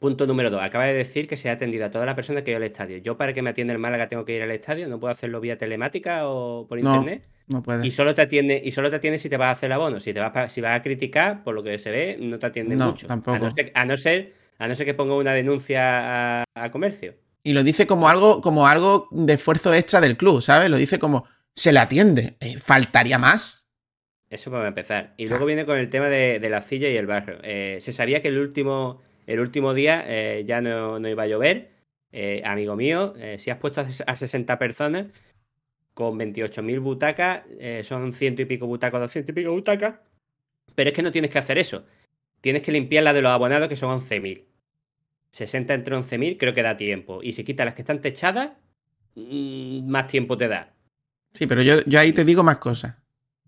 punto número dos. Acaba de decir que se ha atendido a todas las personas que yo al estadio. Yo para que me atienda el Málaga tengo que ir al estadio. No puedo hacerlo vía telemática o por No, internet. no puedes. Y solo te atiende, y solo te atiende si te vas a hacer el abono. Si te vas, pa- si vas a criticar, por lo que se ve, no te atienden No, mucho. tampoco. A no ser, a no ser, a no ser que ponga una denuncia a, a comercio. Y lo dice como algo, como algo de esfuerzo extra del club, ¿sabes? Lo dice como se le atiende. Eh, faltaría más. Eso para empezar. Y luego viene con el tema de, de la silla y el barrio. Eh, se sabía que el último, el último día eh, ya no, no iba a llover. Eh, amigo mío, eh, si has puesto a ses- a 60 personas con 28.000 butacas, son ciento y pico butacas, 200 y pico butacas. Pero es que no tienes que hacer eso. Tienes que limpiar la de los abonados, que son 11.000. 60 entre 11.000, creo que da tiempo. Y si quitas las que están techadas, mm, más tiempo te da. Sí, pero yo, yo ahí te digo más cosas.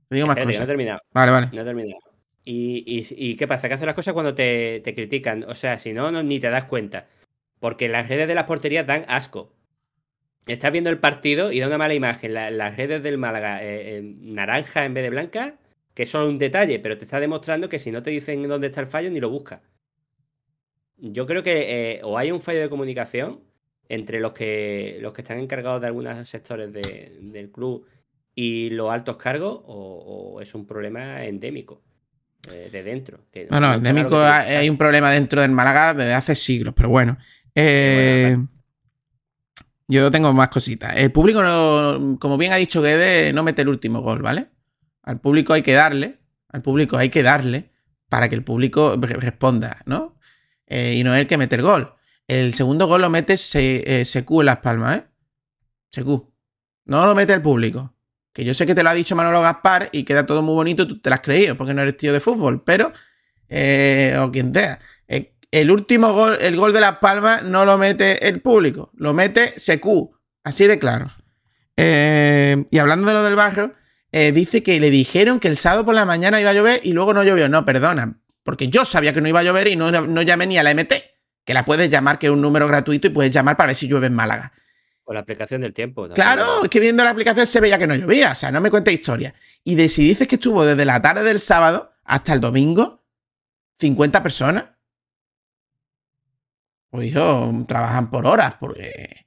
Te digo más Espérate, cosas. no he terminado. Vale, vale. No he terminado. Y, y- y qué pasa? Que haces las cosas cuando te, critican. O sea, si no, ni te das cuenta. Porque las redes de las porterías dan asco. Estás viendo el partido y da una mala imagen. La- las redes del Málaga eh, eh, naranja en vez de blanca, que solo un detalle, pero te está demostrando que si no te dicen dónde está el fallo, ni lo buscas. Yo creo que eh, o hay un fallo de comunicación entre los que, los que están encargados de algunos sectores de- del club y los altos cargos, o es un problema endémico eh, de dentro. que No, no, que- hay hay un problema dentro del Málaga desde hace siglos, pero bueno. Eh, yo tengo más cositas. El público, no- como bien ha dicho Guede, no mete el último gol, ¿vale? Al público hay que darle, al público hay que darle para que el público re- responda, ¿no? Eh, y no es el que mete el gol. El segundo gol lo mete Se- eh, Secu en Las Palmas, ¿eh? Secu. No lo mete el público. Que yo sé que te lo ha dicho Manolo Gaspar y queda todo muy bonito, tú te lo has creído porque no eres tío de fútbol, pero. eh, o quien sea. Eh, El último gol, el gol de Las Palmas, no lo mete el público, lo mete Secu. Así de claro. Eh, y hablando de lo del barrio, dice que le dijeron que el sábado por la mañana iba a llover y luego no llovió. No, perdona, porque yo sabía que no iba a llover y no, no llamé ni a la MT, que la puedes llamar, que es un número gratuito y puedes llamar para ver si llueve en Málaga. Con la aplicación del tiempo. también. Claro, es que viendo la aplicación se veía que no llovía, o sea, no me cuentes historia. Y de si dices que estuvo desde la tarde del sábado hasta el domingo, 50 personas. Pues hijo, trabajan por horas, porque.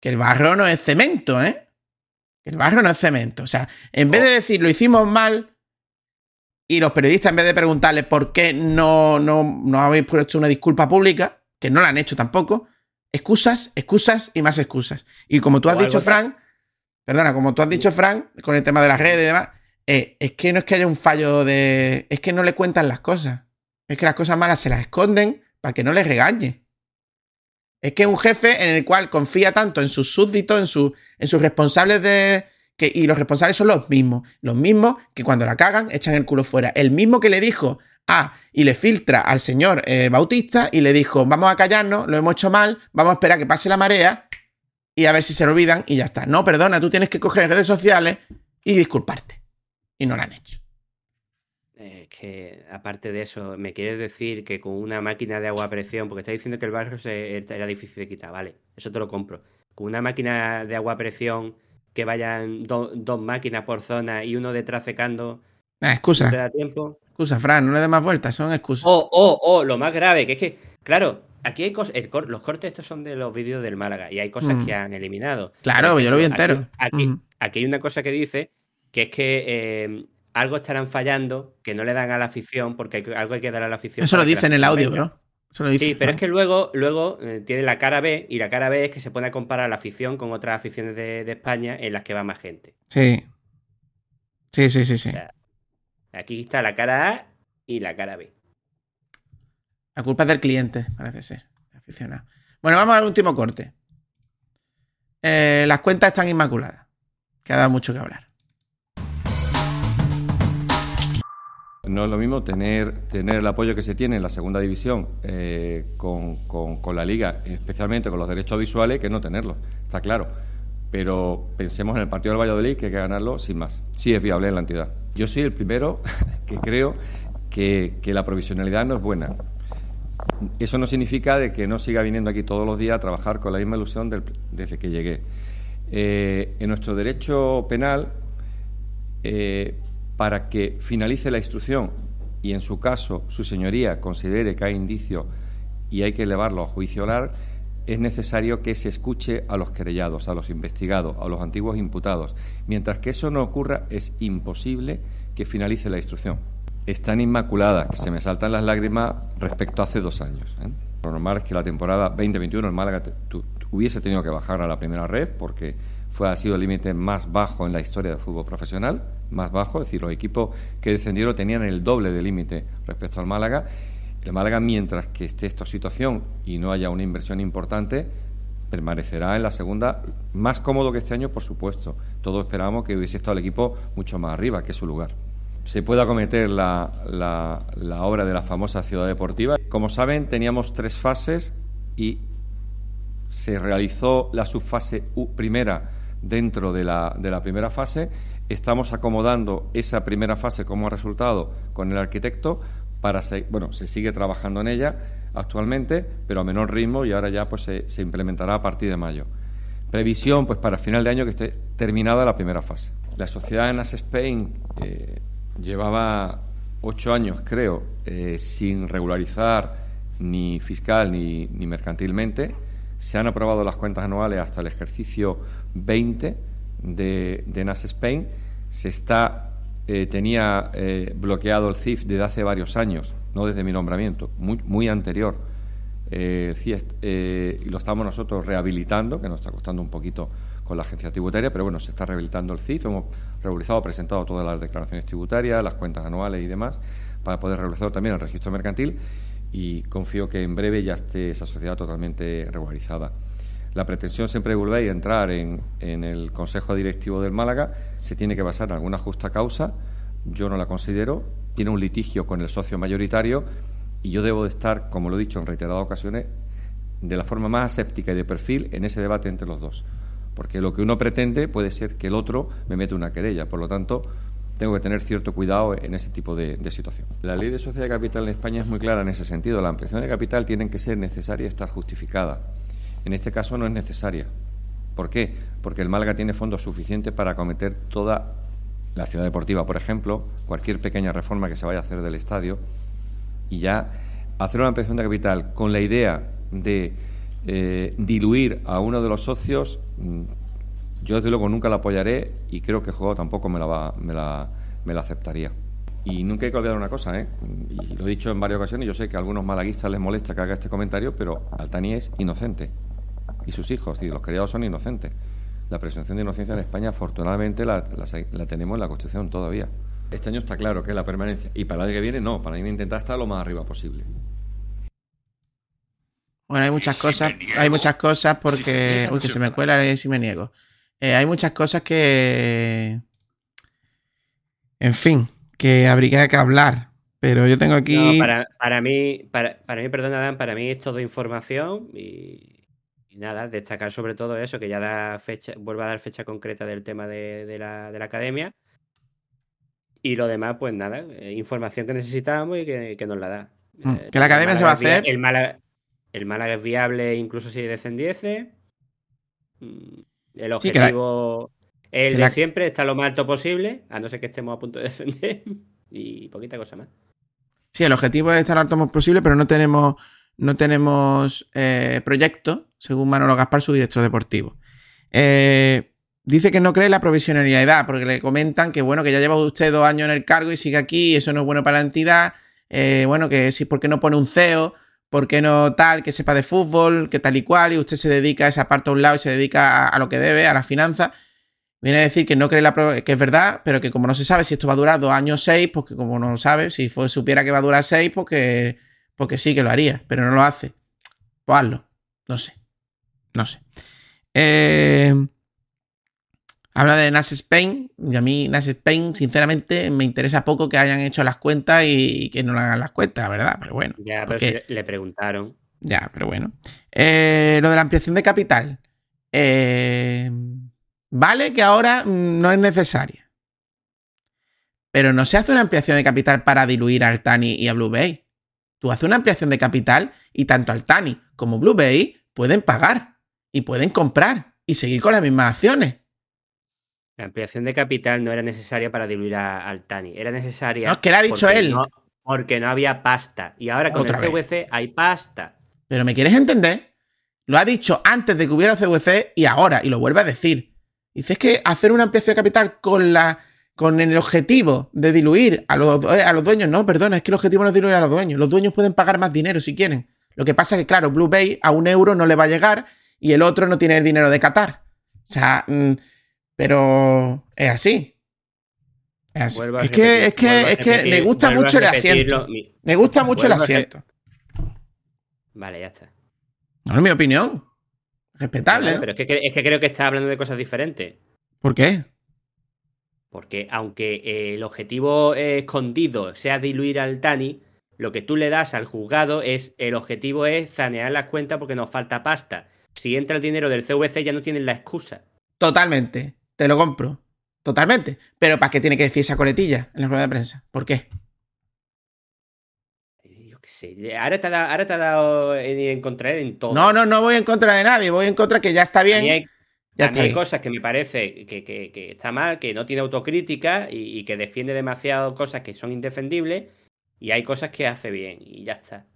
Que el barro no es cemento, ¿eh? Que el barro no es cemento. O sea, en vez de decir lo hicimos mal, y los periodistas, en vez de preguntarles por qué no, no, no habéis puesto una disculpa pública, que no la han hecho tampoco, excusas, excusas y más excusas. Y como tú has O dicho, Frank, perdona, como tú has dicho, Frank, con el tema de las redes y demás, eh, es que no es que haya un fallo de. Es que no le cuentan las cosas. Es que las cosas malas se las esconden para que no les regañe. Es que es un jefe en el cual confía tanto en sus súbditos, en, su- en sus responsables de. Que, y los responsables son los mismos. Los mismos que cuando la cagan echan el culo fuera. El mismo que le dijo a y le filtra al señor eh, Bautista y le dijo: Vamos a callarnos, lo hemos hecho mal, vamos a esperar que pase la marea y a ver si se lo olvidan y ya está. No, perdona, tú tienes que coger redes sociales y disculparte. Y no lo han hecho. Es que, aparte de eso, me quieres decir que con una máquina de agua a presión, porque estás diciendo que el barrio se- era difícil de quitar, vale, eso te lo compro. Con una máquina de agua a presión que vayan do- dos máquinas por zona y uno detrás secando, Ah, ¿no te da tiempo? Excusa, Fran, no le des más vueltas, son excusas. Oh, oh, oh, lo más grave, que es que, claro, aquí hay cosas, cor- los cortes estos son de los vídeos del Málaga y hay cosas Mm. que han eliminado. Claro, yo lo vi entero. Aquí, aquí, Mm. aquí hay una cosa que dice que es que eh, algo estarán fallando, que no le dan a la afición, porque hay algo hay que dar a la afición. Eso lo dice en el audio, bro. Eso lo dice. Sí, pero es que luego, luego eh, tiene la cara B, y la cara B es que se pone a comparar la afición con otras aficiones de, de España en las que va más gente. Sí. Sí, sí, sí, sí. O sea, aquí está la cara A y la cara B. La culpa es del cliente, parece ser. Aficionado. Bueno, vamos al último corte. Eh, las cuentas están inmaculadas. Que ha dado mucho que hablar. No es lo mismo tener, tener el apoyo que se tiene en la segunda división eh, con, con- con la liga, especialmente con los derechos visuales, que no tenerlo, está claro. Pero pensemos en el partido del Valladolid, que hay que ganarlo sin más. Sí es viable en la entidad. Yo soy el primero que creo que, la provisionalidad no es buena. Eso no significa de que no siga viniendo aquí todos los días a trabajar con la misma ilusión del- desde que llegué. Eh, en nuestro derecho penal, eh, para que finalice la instrucción y en su caso su señoría considere que hay indicio y hay que elevarlo a juicio oral, es necesario que se escuche a los querellados, a los investigados, a los antiguos imputados. Mientras que eso no ocurra, es imposible que finalice la instrucción. Están inmaculadas, que se me saltan las lágrimas respecto a hace dos años. ¿eh? Lo normal es que la temporada 2021 el Málaga hubiese tenido que bajar a la primera red porque fue, ha sido el límite más bajo en la historia del fútbol profesional, más bajo, es decir, los equipos que descendieron tenían el doble de límite respecto al Málaga. El Málaga, mientras que esté esta situación y no haya una inversión importante, permanecerá en la segunda, más cómodo que este año, por supuesto. Todos esperábamos que hubiese estado el equipo mucho más arriba que su lugar. Se puede acometer la, la- la obra de la famosa ciudad deportiva. Como saben, teníamos tres fases y se realizó la subfase U primera dentro de la, de la primera fase. Estamos acomodando esa primera fase como resultado con el arquitecto para se- bueno, se sigue trabajando en ella actualmente, pero a menor ritmo y ahora ya pues se, implementará a partir de mayo. Previsión pues para final de año que esté terminada la primera fase. La sociedad en Spain eh, llevaba ocho años, creo, eh, sin regularizar ni fiscal ni, ni mercantilmente. Se han aprobado las cuentas anuales hasta el ejercicio 20 de, de NAS Spain. Se está, eh, tenía eh, bloqueado el CIF desde hace varios años, no desde mi nombramiento, muy, muy anterior. Eh, eh, y lo estamos nosotros rehabilitando, que nos está costando un poquito con la agencia tributaria, pero bueno, se está rehabilitando el CIF. Hemos regularizado, presentado todas las declaraciones tributarias, las cuentas anuales y demás, para poder regularizar también el registro mercantil y confío que en breve ya esté esa sociedad totalmente regularizada. La pretensión siempre de volver a entrar en, el Consejo Directivo del Málaga se tiene que basar en alguna justa causa. Yo no la considero. Tiene un litigio con el socio mayoritario y yo debo de estar, como lo he dicho en reiteradas ocasiones, de la forma más aséptica y de perfil en ese debate entre los dos. Porque lo que uno pretende puede ser que el otro me mete una querella. Por lo tanto, tengo que tener cierto cuidado en ese tipo de, de situación. La ley de sociedad de capital en España es muy clara en ese sentido. La ampliación de capital tiene que ser necesaria y estar justificada. En este caso no es necesaria. ¿Por qué? Porque el Málaga tiene fondos suficientes para acometer toda la ciudad deportiva, por ejemplo, cualquier pequeña reforma que se vaya a hacer del estadio y ya hacer una ampliación de capital con la idea de eh, diluir a uno de los socios, mm, yo desde luego nunca la apoyaré y creo que el juego tampoco me la, va- me la, me la aceptaría. Y nunca hay que olvidar una cosa, ¿eh? y lo he dicho en varias ocasiones, yo sé que a algunos malaguistas les molesta que haga este comentario, pero Altani es inocente y sus hijos y los criados son inocentes. La presunción de inocencia en España, afortunadamente, la, la- la tenemos en la Constitución todavía. Este año está claro que es la permanencia. Y para el año que viene, no. Para el año que viene intentar estar lo más arriba posible. Bueno, hay muchas cosas, hay muchas cosas porque. Uy, que se me cuela eh, si me niego. Eh, hay muchas cosas que. En fin, que habría que hablar. Pero yo tengo aquí. No, para, para mí, para, para mí, perdona, Dan, para mí es todo información y, y nada, destacar sobre todo eso, que ya da fecha, vuelve a dar fecha concreta del tema de, de la, de la academia. Y lo demás, pues nada, eh, información que necesitábamos y que, que nos la da. Mm, Eh, que la academia se va a hacer. El Málaga, el Málaga es viable incluso si descendiese. Mm, El Sí, que la- objetivo es el de la- siempre, está lo más alto posible, a no ser que estemos a punto de defender. y poquita cosa más. Sí, el objetivo es estar lo alto posible, pero no tenemos, no tenemos eh, proyecto, según Manolo Gaspar, su director deportivo. Eh, dice que no cree en la provisionalidad, porque le comentan que bueno, que ya lleva usted dos años en el cargo y sigue aquí, y eso no es bueno para la entidad. Eh, bueno, que si, ¿por qué no pone un CEO? ¿por qué no tal, que sepa de fútbol, que tal y cual, y usted se dedica a esa parte a un lado y se dedica a, lo que debe, a la finanza? Viene a decir que no cree la que es verdad, pero que como no se sabe si esto va a durar dos años seis, pues que como no lo sabe, si fue- supiera que va a durar seis, pues que, pues sí que lo haría, pero no lo hace. Pues hazlo. No sé. No sé. Eh, habla de Nas Spain. Y a mí, Nas Spain, sinceramente, me interesa poco que hayan hecho las cuentas y, y que no le hagan las cuentas, la verdad. Pero bueno. Ya, pero porque- si le, preguntaron. ya, pero bueno. Eh, lo de la ampliación de capital. Eh, vale que ahora mm, no es necesaria. Pero no se hace una ampliación de capital para diluir a Altani y a Blue Bay. Tú haces una ampliación de capital y tanto Altani como Blue Bay pueden pagar y pueden comprar y seguir con las mismas acciones. La ampliación de capital no era necesaria para diluir a Altani. Era necesaria. No, es que lo ha dicho él. no- porque no había pasta. Y ahora con Otra el CVC hay pasta. Pero ¿me quieres entender? Lo ha dicho antes de que hubiera CVC y ahora, y lo vuelve a decir. Dice que hacer una ampliación de capital con la con el objetivo de diluir a los, a los dueños. No, perdona, es que el objetivo no es diluir a los dueños. Los dueños pueden pagar más dinero si quieren. Lo que pasa es que, claro, Blue Bay a un euro no le va a llegar y el otro no tiene el dinero de Qatar. O sea, mm, pero es así. Es así. Es que, es que, es que me gusta mucho el asiento. Me gusta mucho el asiento. Vale, ya está. No es mi opinión. Respetable, Vale. Pero es que, es que creo que está hablando de cosas diferentes. ¿Por qué? Porque aunque eh, el objetivo eh, escondido sea diluir al Tani, lo que tú le das al juzgado es el objetivo es sanear las cuentas porque nos falta pasta. Si entra el dinero del CVC ya no tienen la excusa. Totalmente. Te lo compro. Totalmente. Pero ¿para qué tiene que decir esa coletilla en la rueda de prensa? ¿Por qué? Yo qué sé. Ahora te ha dado, ahora te ha dado en, en contra de en todo. No, no, no voy en contra de nadie. Voy en contra que ya está bien. hay, Ya a mí está hay bien. cosas que me parece que, que- que está mal, que no tiene autocrítica y, y que defiende demasiado cosas que son indefendibles. Y hay cosas que hace bien y ya está.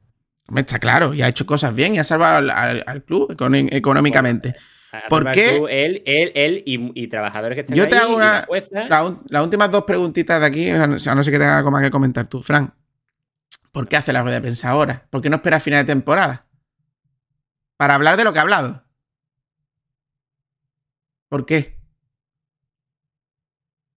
Está claro. Y ha hecho cosas bien y ha salvado al, al- al club económicamente. ¿Por qué? él, él, él y, y trabajadores que están Yo ahí, te hago una. la jueza, la un- las últimas dos preguntitas de aquí, o sea, no sé que tenga algo más que comentar tú, Fran. ¿Por qué hace la rueda de prensa ahora? ¿Por qué no espera a final de temporada? Para hablar de lo que ha hablado. ¿Por qué?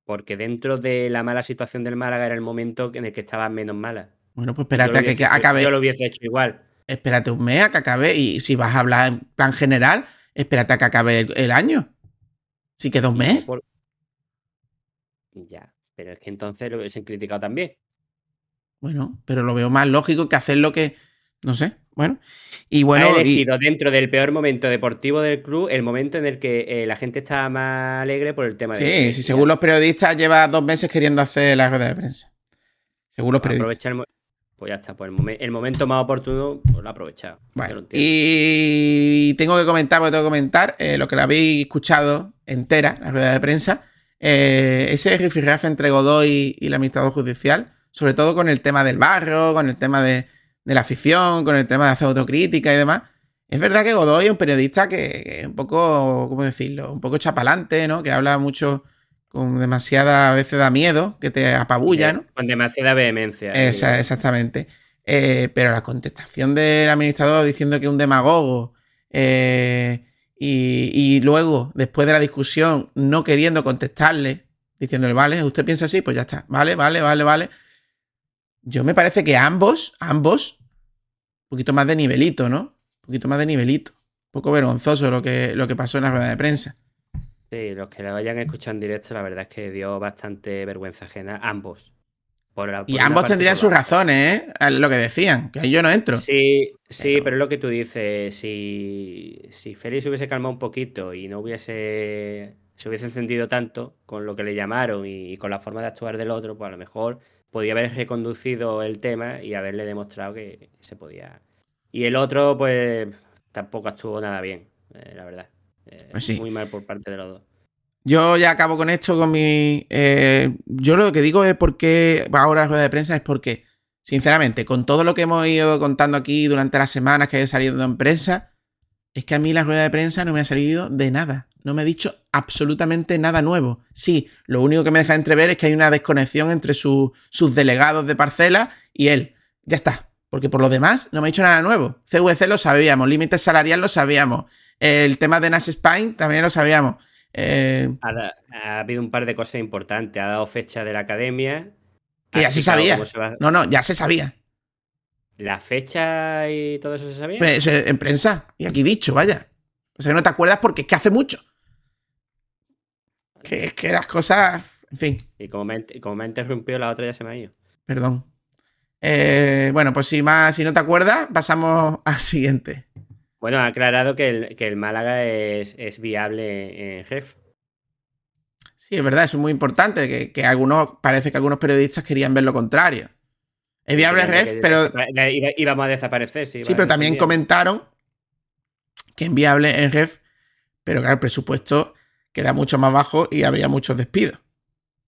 Porque dentro de la mala situación del Málaga era el momento en el que estaba menos mala. Bueno, pues espérate a que, que acabe. Yo lo hubiese hecho igual. Espérate un mes a que acabe. Y si vas a hablar en plan general, espérate a que acabe el, el año. Si queda un mes. Por- Ya, pero es que entonces lo hubiesen criticado también. Bueno, pero lo veo más lógico que hacer lo que. No sé. Bueno. Y bueno. ha y- elegido dentro del peor momento deportivo del club el momento en el que eh, la gente estaba más alegre por el tema de sí, sí, según los periodistas, lleva dos meses queriendo hacer la rueda de prensa. Según los periodistas. aprovechar el Pues ya está, pues el, momen- el momento más oportuno pues lo ha aprovechado. Y tengo que comentar, porque tengo que comentar, eh, lo que la habéis escuchado entera, la rueda de prensa, eh, ese rifirrafe entre Godoy y el administrador judicial, sobre todo con el tema del barrio, con el tema de, de la afición, con el tema de hacer autocrítica y demás. Es verdad que Godoy es un periodista que, que es un poco, ¿cómo decirlo? Un poco chapalante, ¿no? Que habla mucho con demasiada, a veces da miedo, que te apabulla, ¿no? Con demasiada vehemencia. Esa- exactamente. Eh, pero la contestación del administrador diciendo que es un demagogo eh, y, y luego, después de la discusión, no queriendo contestarle, diciéndole, vale, ¿usted piensa así? Pues ya está. Vale, vale, vale, vale. Yo me parece que ambos, ambos, un poquito más de nivelito, ¿no? Un poquito más de nivelito. Un poco vergonzoso lo que, lo que pasó en la rueda de prensa. Sí, los que lo hayan escuchado en directo, la verdad es que dio bastante vergüenza ajena. Ambos. Por la- Y por ambos tendrían sus razones, ¿eh? Lo que decían, que ahí yo no entro. Sí, sí, pero es lo que tú dices. Si, si Félix hubiese calmado un poquito y no hubiese. se hubiese encendido tanto con lo que le llamaron y, con la forma de actuar del otro, pues a lo mejor podía haber reconducido el tema y haberle demostrado que, se podía. Y el otro, pues, tampoco actuó nada bien, eh, la verdad. Eh, Pues sí. Muy mal por parte de los dos. Yo ya acabo con esto, con mi... eh, yo lo que digo es porque ahora la rueda de prensa es porque, sinceramente, con todo lo que hemos ido contando aquí durante las semanas que he salido en prensa, es que a mí la rueda de prensa no me ha servido de nada. No me ha dicho absolutamente nada nuevo. Sí, lo único que me deja entrever es que hay una desconexión entre su- sus delegados de parcela y él. Ya está. Porque por lo demás no me ha dicho nada nuevo. CVC lo sabíamos, límite salarial lo sabíamos. El tema de Nash Spine también lo sabíamos. Eh, Ha, da- ha habido un par de cosas importantes. Ha dado fecha de la academia. que ya se sabía. cómo se va- No, no, ya se sabía. ¿La fecha y todo eso se sabía? Pues, eh, en prensa. Y aquí dicho, vaya. O sea, que no te acuerdas porque es que hace mucho. Que es que las cosas. En fin, Y como me, ha- como me ha interrumpido, la otra ya se me ha ido. perdón. Eh, bueno, pues si más, si no te acuerdas, pasamos al siguiente. Bueno, ha aclarado que el, que el Málaga es, es viable en jefe. Sí, es verdad, eso es muy importante. Que, que algunos, parece que algunos periodistas querían ver lo contrario. Es viable ref, pero Íbamos a desaparecer, sí. Sí, pero también comentaron que es viable en ref, pero claro, el presupuesto queda mucho más bajo y habría muchos despidos.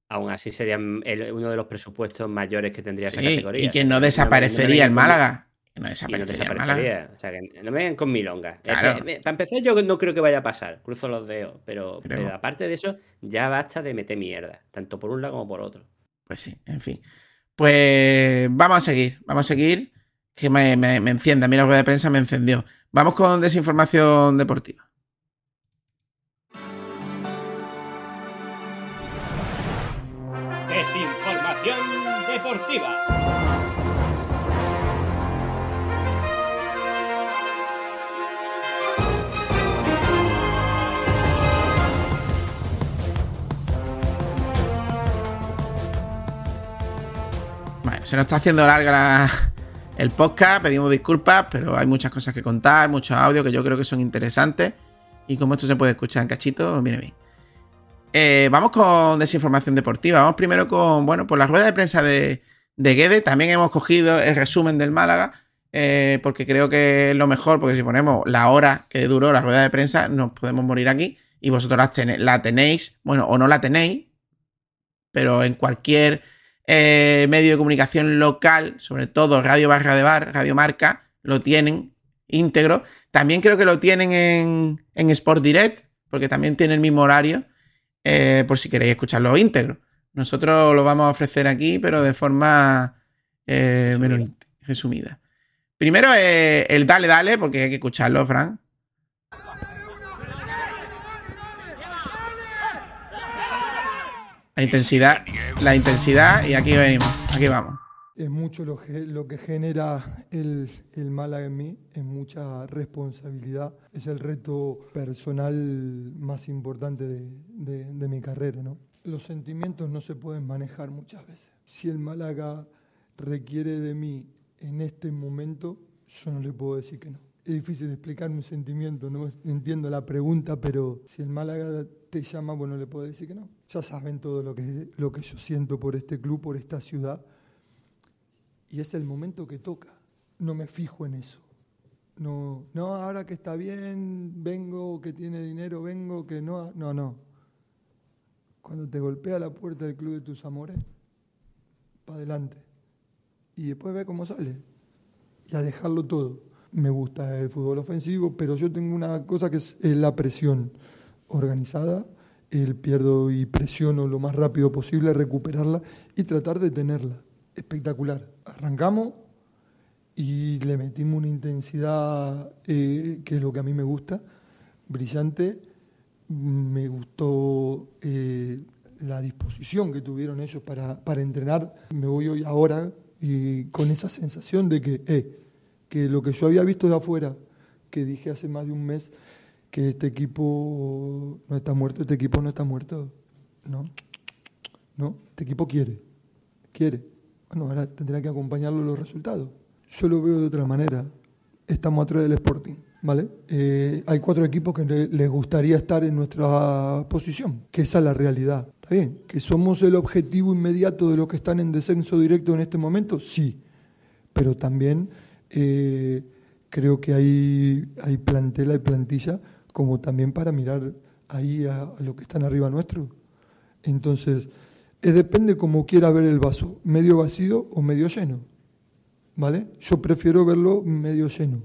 Aún así sería el- uno de los presupuestos mayores que tendría esa Sí, categoría. y que no desaparecería el Málaga. No desaparecería desaparecería. O sea, que no me vengan con milonga. Claro. para empezar, yo no creo que vaya a pasar. Cruzo los dedos. Pero, aparte de eso, ya basta de meter mierda. Tanto por un lado como por otro. Pues sí, en fin. Pues vamos a seguir, vamos a seguir. Que me, me, me enciende, a mí la rueda de prensa me encendió. Vamos con desinformación deportiva. Se nos está haciendo larga la- el podcast, pedimos disculpas, pero hay muchas cosas que contar, muchos audios que yo creo que son interesantes. Y como esto se puede escuchar en cachito, viene bien. Eh, vamos con desinformación deportiva. Vamos primero con, bueno, por la rueda de prensa de, de Guede. También hemos cogido el resumen del Málaga, eh, porque creo que es lo mejor, porque si ponemos la hora que duró la rueda de prensa, nos podemos morir aquí. Y vosotros la tenéis, bueno, o no la tenéis, pero en cualquier eh, medio de comunicación local, sobre todo Radio Barra de Bar, Radio Marca, lo tienen íntegro. También creo que lo tienen en, en Sport Direct, porque también tiene el mismo horario, eh, por si queréis escucharlo íntegro. Nosotros lo vamos a ofrecer aquí, pero de forma eh, menos resumida. Primero eh, el dale, dale, porque hay que escucharlo, Fran. La intensidad, la intensidad, y aquí venimos, aquí vamos. Es mucho lo que, lo que genera el, el Málaga en mí, es mucha responsabilidad, es el reto personal más importante de, de- de mi carrera. ¿no? Los sentimientos no se pueden manejar muchas veces. Si el Málaga requiere de mí en este momento, yo no le puedo decir que no. Es difícil explicar un sentimiento, no entiendo la pregunta, pero si el Málaga te llama, bueno, le puedo decir que no. Ya saben todo lo que, lo que yo siento por este club, por esta ciudad y es el momento que toca. No me fijo en eso. No, no, ahora que está bien, vengo, que tiene dinero, vengo, que no, no, no. Cuando te golpea la puerta del club de tus amores, para adelante. Y después ve cómo sale. Y a dejarlo todo. Me gusta el fútbol ofensivo, pero yo tengo una cosa que es, la presión organizada. El pierdo y presiono lo más rápido posible, recuperarla y tratar de tenerla espectacular. Arrancamos y le metimos una intensidad eh, que es lo que a mí me gusta, brillante. Me gustó eh, la disposición que tuvieron ellos para, para entrenar. Me voy hoy ahora y con esa sensación de que, eh, que lo que yo había visto de afuera, que dije hace más de un mes, que este equipo no está muerto, este equipo no está muerto. No, no, este equipo quiere, quiere. Bueno, ahora tendrá que acompañarlo los resultados. Yo lo veo de otra manera. Estamos atrás del Sporting, ¿vale? Eh, hay cuatro equipos que le- les gustaría estar en nuestra posición, que esa es la realidad. ¿Está bien? ¿Que somos el objetivo inmediato de los que están en descenso directo en este momento? Sí. Pero también eh, creo que hay, hay plantela y plantilla como también para mirar ahí a, a los que están arriba nuestro. Entonces, eh, depende como quiera ver el vaso, medio vacío o medio lleno. ¿Vale? Yo prefiero verlo medio lleno.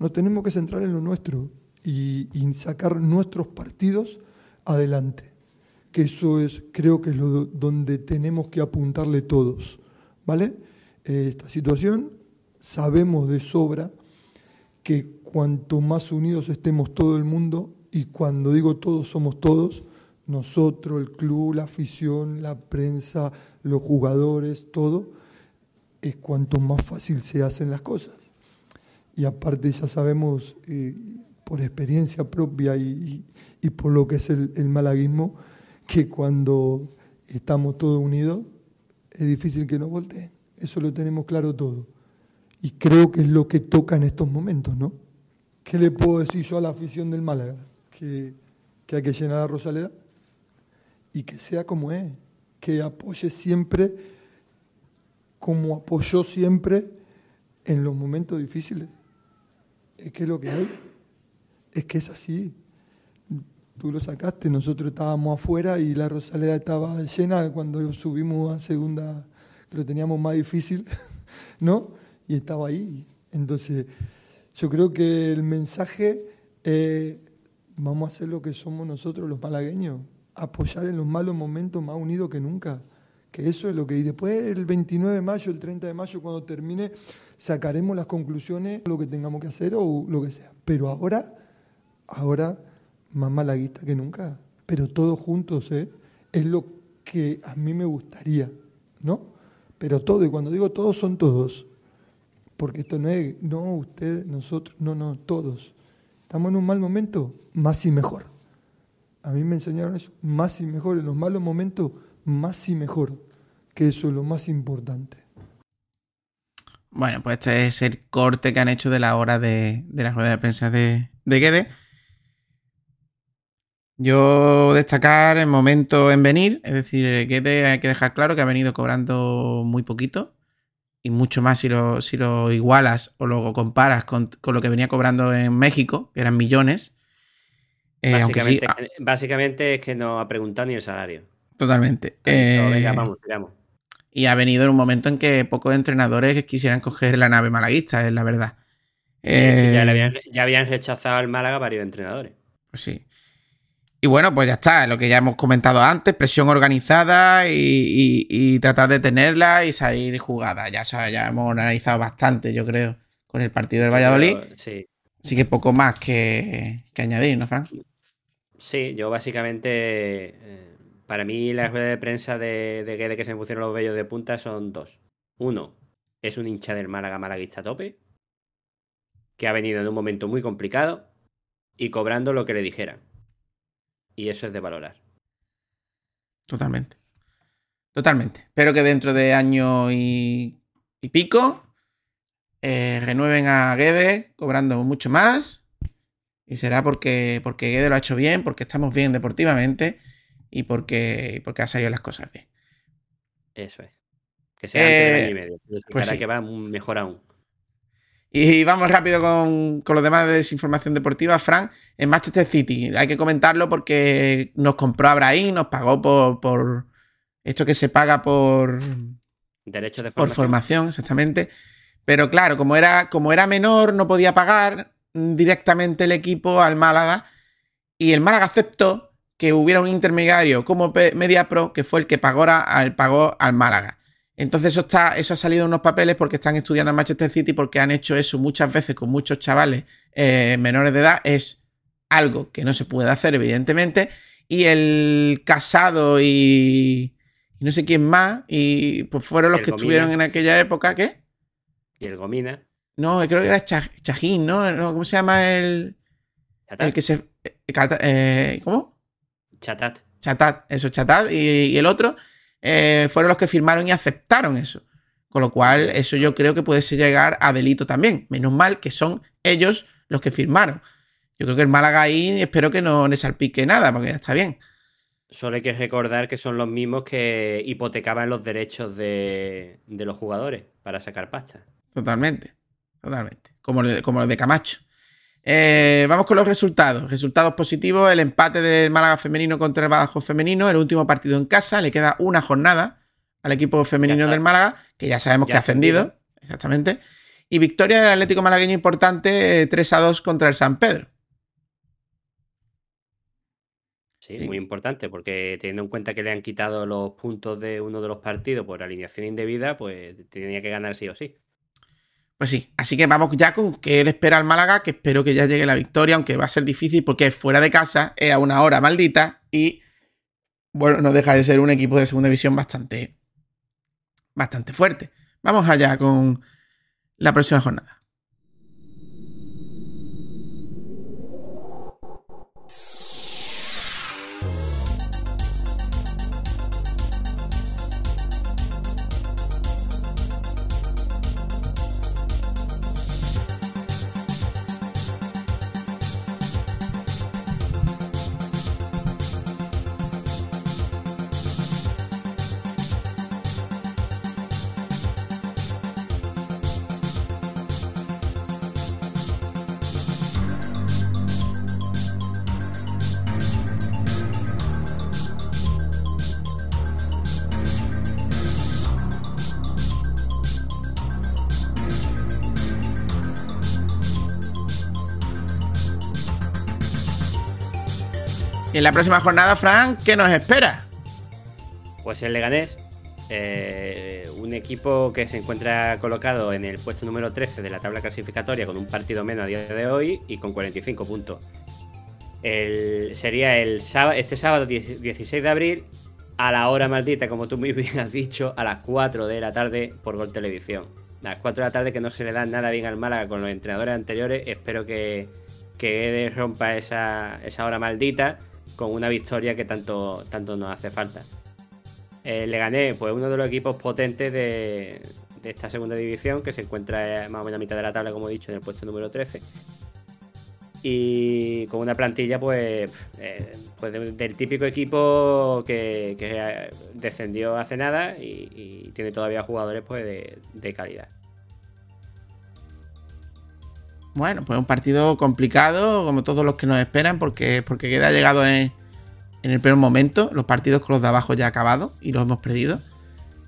Nos tenemos que centrar en lo nuestro y, sacar nuestros partidos adelante. Que eso es, creo que es lo do- donde tenemos que apuntarle todos. ¿Vale? Eh, esta situación, sabemos de sobra que cuanto más unidos estemos todo el mundo, y cuando digo todos somos todos, nosotros, el club, la afición, la prensa, los jugadores, todo, es cuanto más fácil se hacen las cosas. Y aparte ya sabemos eh, por experiencia propia y, y por lo que es el, el malaguismo, que cuando estamos todos unidos es difícil que nos volteen. Eso lo tenemos claro todo. Y creo que es lo que toca en estos momentos, ¿no? ¿Qué le puedo decir yo a la afición del Málaga? Que, que hay que llenar a Rosaleda y que sea como es, que apoye siempre como apoyó siempre en los momentos difíciles. Es que es lo que hay, es que es así. Tú lo sacaste, nosotros estábamos afuera y la Rosaleda estaba llena cuando subimos a segunda, que lo teníamos más difícil, ¿no? Y estaba ahí. Entonces, yo creo que el mensaje es, vamos a hacer lo que somos nosotros los malagueños, apoyar en los malos momentos más unidos que nunca. Que eso es lo que... Y después el 29 de mayo, el 30 de mayo, cuando termine, sacaremos las conclusiones, lo que tengamos que hacer o lo que sea. Pero ahora, ahora, más malaguista que nunca. Pero todos juntos, ¿eh? Es lo que a mí me gustaría, ¿no? Pero todo, y cuando digo todos, son todos. Porque esto no es, no, ustedes, nosotros, no, no, todos. Estamos en un mal momento, más y mejor. A mí me enseñaron eso, más y mejor. En los malos momentos, más y mejor. Que eso es lo más importante. Bueno, pues este es el corte que han hecho de la hora de, de la rueda de prensa de, de Guede. Yo destacar el momento en venir, es decir, Guede hay que dejar claro que ha venido cobrando muy poquito y mucho más si lo, si lo igualas o lo comparas con, con lo que venía cobrando en México, que eran millones. Eh, aunque sí, Básicamente, básicamente es que no ha preguntado ni el salario. totalmente. Eh, venga, vamos, tiramos. y ha venido en un momento en que pocos entrenadores quisieran coger la nave malaguista, es la verdad. Ya, Eh, le habían, ya habían rechazado al Málaga varios entrenadores. Pues sí. Y bueno, pues ya está, lo que ya hemos comentado antes, presión organizada y, y- y tratar de tenerla y salir jugada. Ya, ya hemos analizado bastante, yo creo, con el partido del Valladolid. Sí, Así que poco más que, que añadir, ¿no, Fran? sí, yo básicamente, eh, para mí la rueda de prensa de, de Guede que se me pusieron los vellos de punta son dos. Uno, es un hincha del Málaga malaguista a tope, que ha venido en un momento muy complicado y cobrando lo que le dijeran. Y eso es de valorar. Totalmente. Totalmente. Espero que dentro de año y, y pico eh, renueven a Guede cobrando mucho más. Y será porque, porque Guede lo ha hecho bien, porque estamos bien deportivamente y porque, porque ha salido las cosas bien. Eso es. Que sea antes Eh, año y medio. pues Pues sí. que va mejor aún. Y vamos rápido con, con los demás de desinformación deportiva. Fran, en Manchester City, hay que comentarlo porque nos compró Abraham, nos pagó por, por esto que se paga por, Derechos de por formación. formación, exactamente. Pero claro, como era, como era menor, no podía pagar directamente el equipo al Málaga. Y el Málaga aceptó que hubiera un intermediario como Pe- MediaPro, que fue el que pagó, al, pagó al Málaga. Entonces eso, está, eso ha salido en unos papeles porque están estudiando en Manchester City porque han hecho eso muchas veces con muchos chavales eh, menores de edad. Es algo que no se puede hacer, evidentemente. Y el casado y, y no sé quién más, y pues fueron los El que Gomina. estuvieron en aquella época, ¿qué? Y el Gomina. No, creo que era Cha- Chajín, ¿no? No, ¿Cómo se llama el. El que se. eh, eh, ¿Cómo? Chatat. Chatat, eso, Chatat y, y el otro eh, fueron los que firmaron y aceptaron eso. Con lo cual, eso yo creo que puede llegar a delito también. Menos mal que son ellos los que firmaron. Yo creo que el Málaga ahí espero que no le salpique nada, porque ya está bien. Solo hay que recordar que son los mismos que hipotecaban los derechos de, de los jugadores para sacar pasta. Totalmente. Totalmente. Como, el- como los de Camacho. Eh, vamos con los resultados. Resultados positivos: el empate del Málaga femenino contra el Badajoz femenino, el último partido en casa. Le queda una jornada al equipo femenino del Málaga, que ya sabemos Ya que ha ascendido. Exactamente. Y victoria del Atlético Malagueño importante, eh, 3 a 2 contra el San Pedro. Sí, muy importante, porque teniendo en cuenta que le han quitado los puntos de uno de los partidos por alineación indebida, pues tenía que ganar sí o sí. Pues sí, así que vamos ya con que él espera al Málaga, que espero que ya llegue la victoria, aunque va a ser difícil porque es fuera de casa, es a una hora maldita y, bueno, no deja de ser un equipo de segunda división bastante, bastante fuerte. Vamos allá con la próxima jornada. La próxima jornada, Fran, ¿qué nos espera? Pues el Leganés, eh, un equipo que se encuentra colocado en el puesto número 13 de la tabla clasificatoria con un partido menos a día de hoy y con 45 puntos. Sería el este sábado 10 16 de abril a la hora maldita, como tú muy bien has dicho, a las 4 de la tarde por Gol Televisión. A las 4 de la tarde que no se le da nada bien al Málaga con los entrenadores anteriores. Espero que, que rompa esa, esa hora maldita con una victoria que tanto, tanto nos hace falta. Eh, le gané pues uno de los equipos potentes de, de esta segunda división que se encuentra eh, más o menos a mitad de la tabla, como he dicho, en el puesto número 13. Y con una plantilla, pues, eh, pues de- del típico equipo que, descendió hace nada y, y tiene todavía jugadores pues, de, de calidad. Bueno, pues un partido complicado, como todos los que nos esperan, porque, porque queda llegado en, en el peor momento. Los partidos con los de abajo ya acabados y los hemos perdido.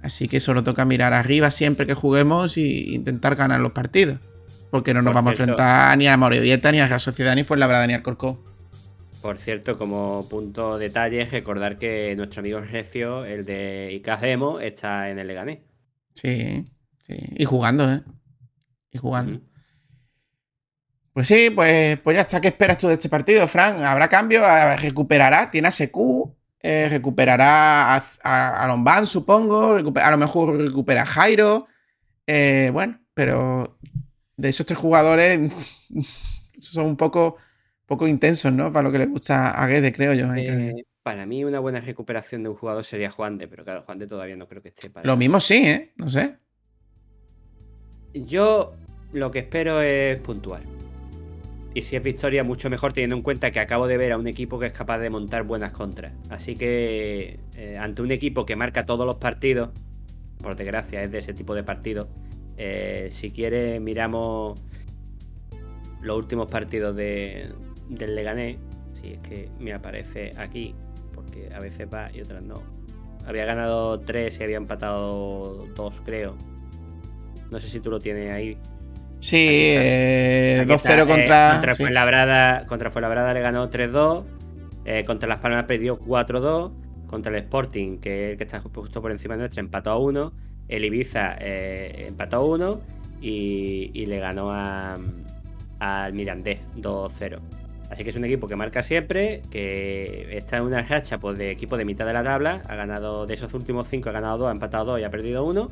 Así que solo toca mirar arriba siempre que juguemos e intentar ganar los partidos. Porque no nos Por vamos cierto. a enfrentar ni a Morevieta, ni a la Sociedad, ni Fuenlabrada, ni al Corcó. Por cierto, como punto detalle, recordar que nuestro amigo Recio, el de Icasdemo, está en el Leganés. Sí, sí. Y jugando, ¿eh? Y jugando. Pues sí, pues, pues ya está. ¿Qué esperas tú de este partido, Fran? ¿Habrá cambio? ¿A- ¿Recuperará? ¿Tiene a SQ? Eh, ¿Recuperará a, a, a Lombán, supongo? A lo mejor recupera a Jairo. Eh, bueno, pero de esos tres jugadores son un poco, poco intensos, ¿no? Para lo que le gusta a Guede, creo yo. ¿eh? Creo. Eh, para mí, una buena recuperación de un jugador sería Juan de, pero claro, Juan de todavía no creo que esté para. Lo mismo sí, ¿eh? No sé. Yo lo que espero es puntual. Y si es victoria, mucho mejor teniendo en cuenta que acabo de ver a un equipo que es capaz de montar buenas contras. Así que eh, ante un equipo que marca todos los partidos, por desgracia es de ese tipo de partidos, eh, si quiere miramos los últimos partidos de, del Leganés. Si es que me aparece aquí, porque a veces va y otras no. Había ganado 3 y había empatado 2, creo. No sé si tú lo tienes ahí. Sí, eh, Aquí 2-0 está, eh, contra. contra, sí. Fuenlabrada, contra Fuenlabrada le ganó 3-2. eh, contra Las Palmas perdió 4-2. Contra el Sporting, que es el que está justo por encima nuestra, empató a 1. El Ibiza eh, empató a 1. Y, y le ganó a- al Mirandés 2-0. Así que es un equipo que marca siempre, que está en una racha pues, de equipo de mitad de la tabla. Ha ganado, de esos últimos 5, ha ganado 2, ha empatado 2 y ha perdido 1.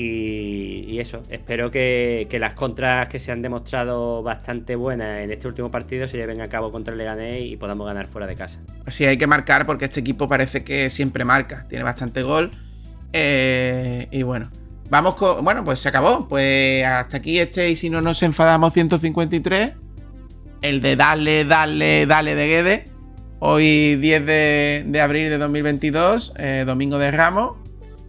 Y, eso, espero que, las contras que se han demostrado bastante buenas en este último partido se lleven a cabo contra el Leganés y podamos ganar fuera de casa. Sí, hay que marcar porque este equipo parece que siempre marca. Tiene bastante gol. Eh, y bueno, vamos con. Bueno, pues se acabó. Pues hasta aquí este. Y si no nos enfadamos, 153. El de Dale, Dale, Dale de Guede. Hoy, 10 de, de abril de 2022, eh, domingo de Ramos.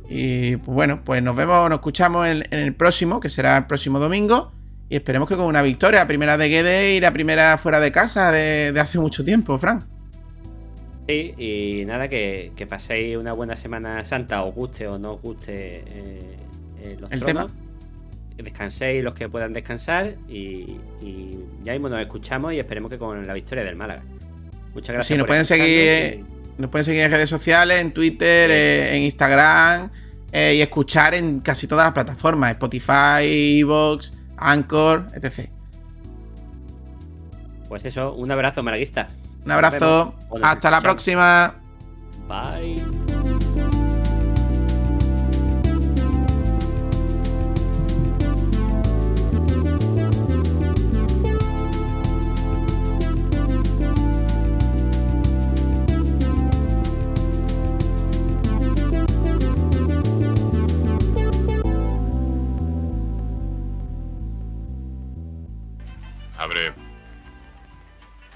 Y pues bueno, pues nos vemos, nos escuchamos en, en el próximo, que será el próximo domingo. Y esperemos que con una victoria, la primera de Guede y la primera fuera de casa de, de hace mucho tiempo, Fran. Sí, y nada, que, que paséis una buena Semana Santa, os guste o no os guste eh, eh, los El tronos. Que Descanséis los que puedan descansar y, y ya mismo nos escuchamos y esperemos que con la victoria del Málaga. Muchas gracias. Sí, nos por pueden seguir, nos pueden seguir en redes sociales, en Twitter, eh, en Instagram, eh, y escuchar en casi todas las plataformas: Spotify, Evox, Anchor, etc. Pues eso, un abrazo, malaguista. Un abrazo. Hasta la próxima. Bye.